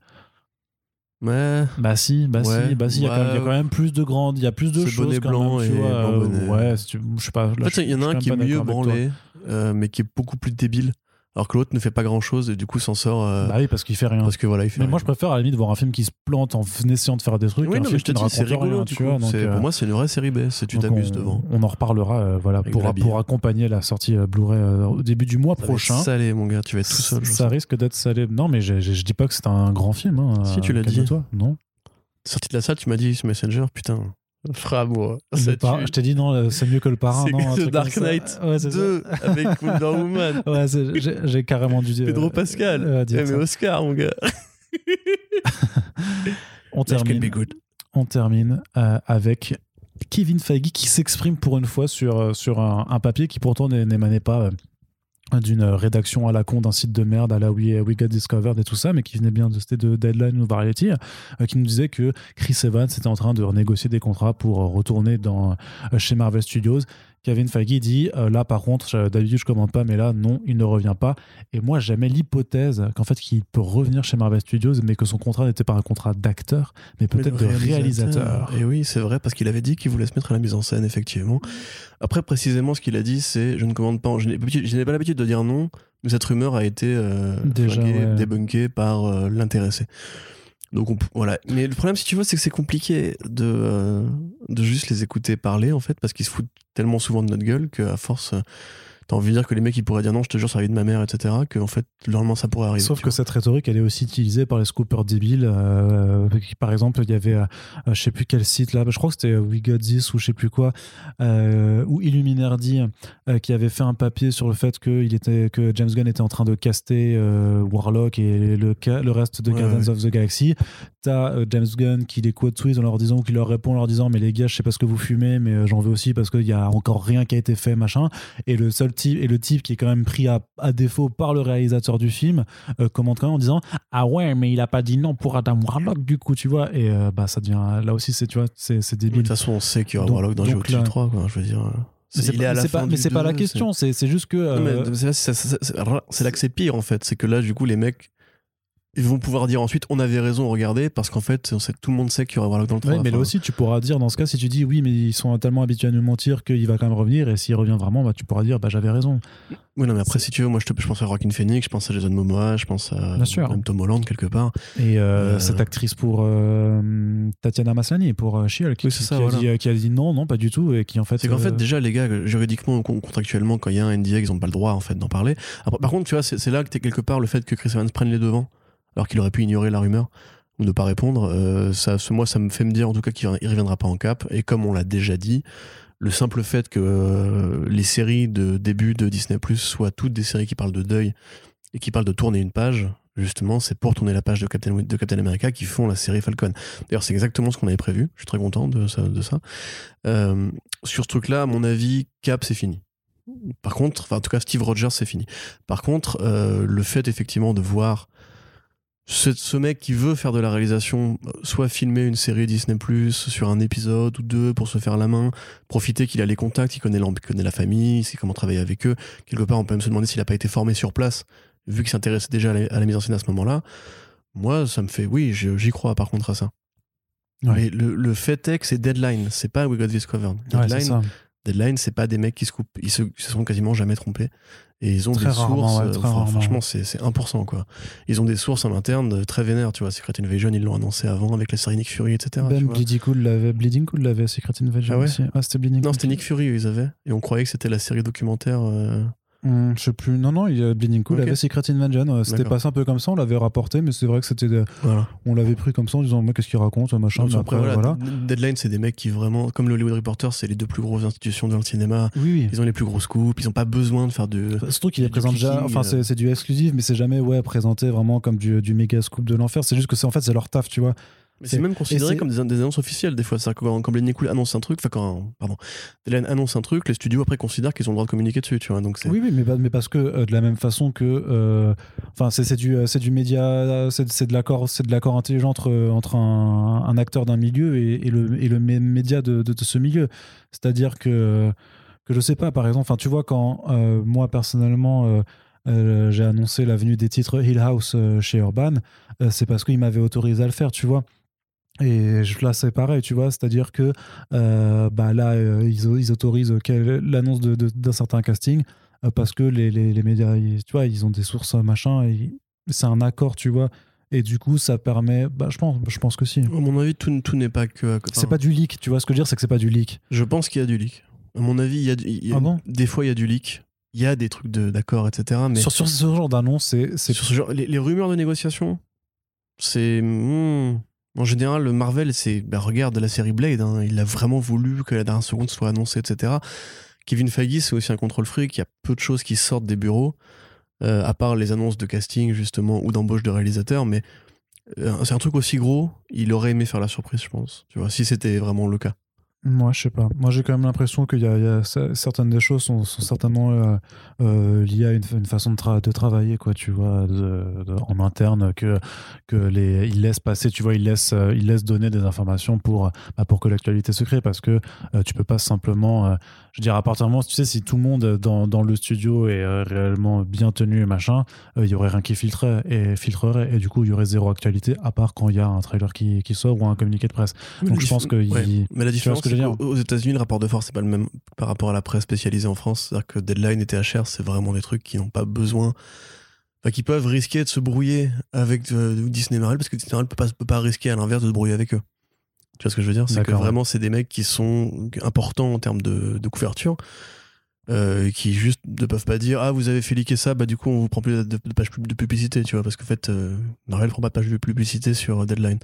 ouais, Bah si, bah Ouais, si, bah si. Il y, a quand même- il y a ouais. quand même plus de grandes, il y a plus de choses bonnet quand blanc même, tu et vois. blanc euh, bonnet. ouais, si tu- je sais pas. là, En fait, il y en a un qui est mieux branlé, euh, mais qui est beaucoup plus débile, alors que l'autre ne fait pas grand chose et du coup s'en sort euh, Bah oui, parce qu'il fait rien. parce que voilà, il fait. Mais rien. moi, je préfère à la limite voir un film qui se plante en essayant de faire des trucs. oui, non, mais je te dis, c'est rigolo. rien, du tu coup. vois, donc, C'est- euh, Pour moi, c'est une vraie série B. C'est tu t'amuses devant. On en reparlera euh, voilà, Avec pour, pour accompagner la sortie Blu-ray au début du mois Ça prochain. Salé, mon gars, tu vas être tout seul. Ça risque d'être salé. Non, mais je dis pas que c'est un grand film. hein, Si, tu l'as dit. calme-toi. Non. Sorti de la salle, tu m'as dit Messenger, putain. Framois. Le par- Je t'ai dit non, euh, c'est mieux que le parrain. Non, Dark. Knight Ouais, c'est ça. 2 avec Wonder Woman. Ouais, j'ai carrément dû dire. Pedro Pascal. euh, dire Eh, mais ça. Oscar, mon gars. On termine. be good. on termine euh, avec Kevin Feige qui s'exprime pour une fois sur, euh, sur un, un papier qui pourtant n'émanait pas euh, d'une rédaction à la con d'un site de merde à la We, We Got Discovered et tout ça, mais qui venait bien de, c'était de Deadline ou Variety, euh, qui nous disait que Chris Evans était en train de renégocier des contrats pour retourner dans, euh, chez Marvel Studios. Kevin Feige dit euh, là par contre d'habitude je commande pas mais là non il ne revient pas et moi j'aimais l'hypothèse qu'en fait qu'il peut revenir chez Marvel Studios mais que son contrat n'était pas un contrat d'acteur mais peut-être de réalisateur. Et oui, c'est vrai, parce qu'il avait dit qu'il voulait se mettre à la mise en scène, effectivement. Après, précisément, ce qu'il a dit, c'est je ne commande pas. Je n'ai pas l'habitude de dire non, mais cette rumeur a été euh, Déjà, flinguée, ouais. débunkée par euh, l'intéressé. Donc on voilà. Mais le problème, si tu veux, c'est que c'est compliqué de, euh, de juste les écouter parler, en fait, parce qu'ils se foutent tellement souvent de notre gueule qu'à force, euh, t'as envie de dire que les mecs ils pourraient dire non, je te jure, ça arrive de ma mère, etc. Que en fait, le lendemain, ça pourrait arriver. Sauf que vois. cette rhétorique, elle est aussi utilisée par les scoopers débiles. euh, qui, par exemple, il y avait, euh, je sais plus quel site là, je crois que c'était euh, We Got This ou je sais plus quoi, euh, ou Illuminardi, euh, qui avait fait un papier sur le fait que, il était, que James Gunn était en train de caster Warlock et le, le reste de Ouais, Guardians ouais. of the Galaxy. T'as James Gunn qui les quote tweet en leur disant, ou qui leur répond en leur disant, mais les gars, je sais pas ce que vous fumez, mais j'en veux aussi parce qu'il y a encore rien qui a été fait, machin. Et le seul type, et le type qui est quand même pris à, à défaut par le réalisateur du film, euh, commente quand même en disant ah ouais mais il a pas dit non pour Adam Warlock du coup tu vois et euh, bah ça devient là aussi c'est tu vois c'est c'est Mais De débile toute façon, on sait qu'il y aura Warlock dans donc GOT là- 3, quoi. Je veux dire. euh, mais c'est il est pas, à la c'est pas- fin mais du c'est pas la 2, question c'est c'est juste que Non, mais euh, c'est là que c'est pire en fait, c'est que là du coup les mecs ils vont pouvoir dire ensuite on avait raison, regardez, parce qu'en fait, on sait, tout le monde sait qu'il y aura dans le 3. Ouais, mais là aussi, tu pourras dire dans ce cas, si tu dis oui, mais ils sont tellement habitués à nous mentir qu'il va quand même revenir, et s'il revient vraiment, bah, tu pourras dire bah, j'avais raison. Oui, non, mais après, si tu veux, moi, je, te- je pense à Rockin' Phoenix, je pense à Jason Momoa, je pense à sûr. même Tom Holland quelque part. Et euh, Euh. cette actrice pour euh, Tatiana Maslany, pour euh, Oui, qui, ça, qui a voilà. dit, qui a dit non, non, pas du tout, et qui en fait. C'est qu'en fait, déjà, les gars, juridiquement, con- contractuellement, quand il y a un NDA, ils n'ont pas le droit, en fait, d'en parler. Après, par contre, tu vois, c'est là que t'es quelque part le fait que Chris Evans prenne les devants, alors qu'il aurait pu ignorer la rumeur ou ne pas répondre. euh, ça, moi, ça me fait me dire, en tout cas, qu'il ne reviendra pas en cap. Et comme on l'a déjà dit, le simple fait que euh, les séries de début de Disney Plus soient toutes des séries qui parlent de deuil et qui parlent de tourner une page, justement, c'est pour tourner la page de Captain, America qui font la série Falcon. D'ailleurs, c'est exactement ce qu'on avait prévu. Je suis très content de ça. De ça. Euh, sur ce truc-là, à mon avis, Cap, c'est fini. Par contre, enfin, en tout cas, Steve Rogers, c'est fini. Par contre, euh, le fait effectivement de voir ce, ce mec qui veut faire de la réalisation, euh, soit filmer une série Disney Plus sur un épisode ou deux pour se faire la main, profiter qu'il a les contacts, il connaît, il connaît la famille, il sait comment travailler avec eux. Quelque part, on peut même se demander s'il n'a pas été formé sur place, vu qu'il s'intéressait déjà à la, à la mise en scène à ce moment-là. Moi, ça me fait, oui, j'y crois par contre à ça. Ouais. Mais le, le fait est que c'est Deadline, c'est pas We Got This Covered. ouais, c'est Deadline, ça. Deadline, c'est pas des mecs qui se coupent. Ils se, ils se sont quasiment jamais trompés. Et ils ont Très des sources. ouais, euh, très enfin, rarement. franchement, c'est c'est 1%, quoi. Ils ont des sources en interne euh, très vénères, tu vois. Secret Invasion, ils l'ont annoncé avant avec la série Nick Fury, etc. tu Ben. Bleeding Cool l'avait, Bleeding Cool l'avait, Secret Invasion Ah ouais aussi. Ah, c'était Bleeding Non, c'était Nick Fury, ils avaient. Et on croyait que c'était la série documentaire. euh, Hum, je sais plus. Non, non, il y a Bleeding Cool Ok. avait Secret Invasion. euh, C'était passé un peu comme ça, on l'avait rapporté, mais c'est vrai que c'était. Voilà. On l'avait pris comme ça en disant, moi, qu'est-ce qu'il raconte, machin. Mais après, après, voilà. Deadline, c'est des mecs qui vraiment, comme le Hollywood Reporter, c'est les deux plus grosses institutions dans le cinéma. Oui, oui. Ils ont les plus gros scoops, ils ont pas besoin de faire de. Surtout qu'il est du présent déjà, enfin euh. c'est, c'est du exclusif, mais c'est jamais ouais présenté vraiment comme du, du méga scoop de l'enfer. C'est juste que c'est en fait c'est leur taf, tu vois. Mais C'est- même considéré comme des, des annonces officielles des fois. C'est-à-dire que quand, quand Blade Cool annonce un truc, enfin quand, pardon, annonce un truc, les studios après considèrent qu'ils ont le droit de communiquer dessus, tu vois. Donc Oui, oui, mais, parce que euh, de la même façon que, euh, enfin c'est, c'est du euh, c'est du média, c'est, de l'accord, c'est de l'accord intelligent entre entre un, un acteur d'un milieu et, et le et le mé- média de, de, de ce milieu. C'est-à-dire que que je sais pas, par exemple, enfin tu vois quand euh, moi personnellement. euh, euh, j'ai annoncé la venue des titres Hill House euh, chez Urban, euh, c'est parce qu'il m'avait autorisé à le faire, tu vois. Et là, c'est pareil, tu vois, c'est-à-dire que euh, bah là, euh, ils, ils autorisent quel- l'annonce d'un certain casting euh, parce que les, les, les médias, tu vois, ils ont des sources, euh, machin, c'est un accord, tu vois. Et du coup, ça permet, bah, je pense, je pense que si. À mon avis, tout, tout n'est pas que. C'est pas du leak, tu vois, ce que je veux dire, c'est que c'est pas du leak. Je pense qu'il y a du leak. À mon avis, il y a, il y a- Ah bon? des fois il y a du leak. Il y a des trucs de- d'accord, etc. Mais Sur, sur ce genre d'annonce, c'est. sur ce genre, les, les rumeurs de négociation, c'est. hmm, en général, le Marvel, c'est. Bah, regarde la série Blade, hein, il a vraiment voulu que la dernière seconde soit annoncée, etc. Kevin Feige, c'est aussi un contrôle fric. Il y a peu de choses qui sortent des bureaux, euh, à part les annonces de casting, justement, ou d'embauche de réalisateurs. Mais euh, c'est un truc aussi gros, il aurait aimé faire la surprise, je pense. Tu vois, si c'était vraiment le cas. Moi, je sais pas. Moi, j'ai quand même l'impression qu'il y a, y certaines des choses sont, sont certainement euh, euh, liées à une, une façon de, tra- de travailler, quoi, tu vois, de- de- en interne, que, que les, ils laissent passer, tu vois, ils laissent, euh, ils laissent donner des informations pour, bah, pour que l'actualité se crée, parce que euh, tu peux pas simplement, euh, je veux dire, à partir du moment, tu sais, si tout le monde dans, dans le studio est réellement bien tenu et machin, il y aurait rien qui filtrerait et filtrerait, et du coup, il y aurait zéro actualité, à part quand il y a un trailer qui, qui sort ou un communiqué de presse. Donc, je pense que Ouais. il- Mais la différence, ce que je c'est veux dire qu'aux aux États-Unis, le rapport de force, c'est pas le même par rapport à la presse spécialisée en France. C'est-à-dire que Deadline et THR, c'est vraiment des trucs qui n'ont pas besoin. Enfin, qui peuvent risquer de se brouiller avec euh, Disney Marvel, parce que Disney Marvel peut pas, peut pas risquer à l'inverse de se brouiller avec eux. Tu vois ce que je veux dire? C'est que vraiment, c'est des mecs qui sont importants en termes de, de couverture. euh, qui juste ne peuvent pas dire ah vous avez fait liquer ça bah du coup on vous prend plus de, de page de publicité tu vois parce qu'en fait euh, Marvel prend pas de page de publicité sur Deadline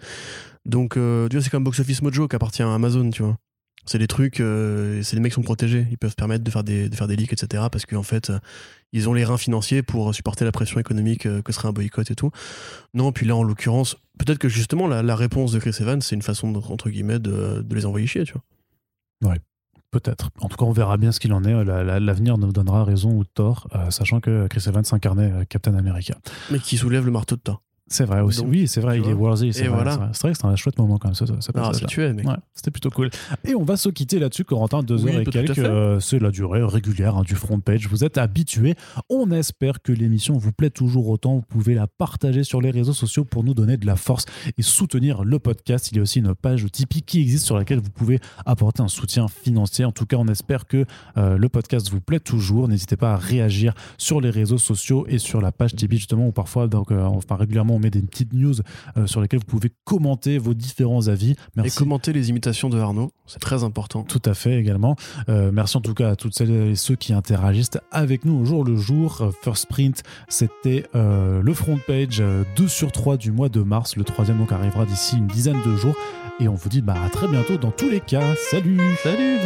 donc euh, tu vois c'est comme Box Office Mojo qui appartient à Amazon tu vois c'est des trucs euh, c'est des mecs qui sont protégés ils peuvent se permettre de faire des, de faire des leaks etc parce qu'en fait euh, ils ont les reins financiers pour supporter la pression économique euh, que serait un boycott et tout non puis là en l'occurrence peut-être que justement la, la réponse de Chris Evans c'est une façon de, entre guillemets de, de les envoyer chier tu vois Peut-être. En tout cas, on verra bien ce qu'il en est. La- la- L'avenir nous donnera raison ou tort, sachant que Chris Evans incarnait Captain America. mais qui soulève le marteau de Thor C'est vrai aussi. Donc, oui, c'est vrai, il est worthy. C'est vrai, voilà. c'est vrai. Que c'était un chouette moment quand même. Ce, ce mec. Ouais, c'était plutôt cool. Et on va se quitter là-dessus, Corentin, deux Oui, heures et à quelques. euh, c'est la durée régulière hein, du front page. Vous êtes habitués. On espère que l'émission vous plaît toujours autant. Vous pouvez la partager sur les réseaux sociaux pour nous donner de la force et soutenir le podcast. Il y a aussi une page Tipeee qui existe sur laquelle vous pouvez apporter un soutien financier. En tout cas, on espère que euh, le podcast vous plaît toujours. N'hésitez pas à réagir sur les réseaux sociaux et sur la page Tipeee justement où parfois, donc, euh, enfin régulièrement, on met des petites news euh, sur lesquelles vous pouvez commenter vos différents avis. Et Merci. commenter les imitations de Arnaud, c'est très important. Tout à fait également. Euh, merci en tout cas à toutes celles et ceux qui interagissent avec nous au jour le jour. Euh, First Sprint, c'était le front page euh, 2 sur 3 du mois de mars. Le troisième donc arrivera d'ici une dizaine de jours. Et on vous dit bah, à très bientôt dans tous les cas. Salut Salut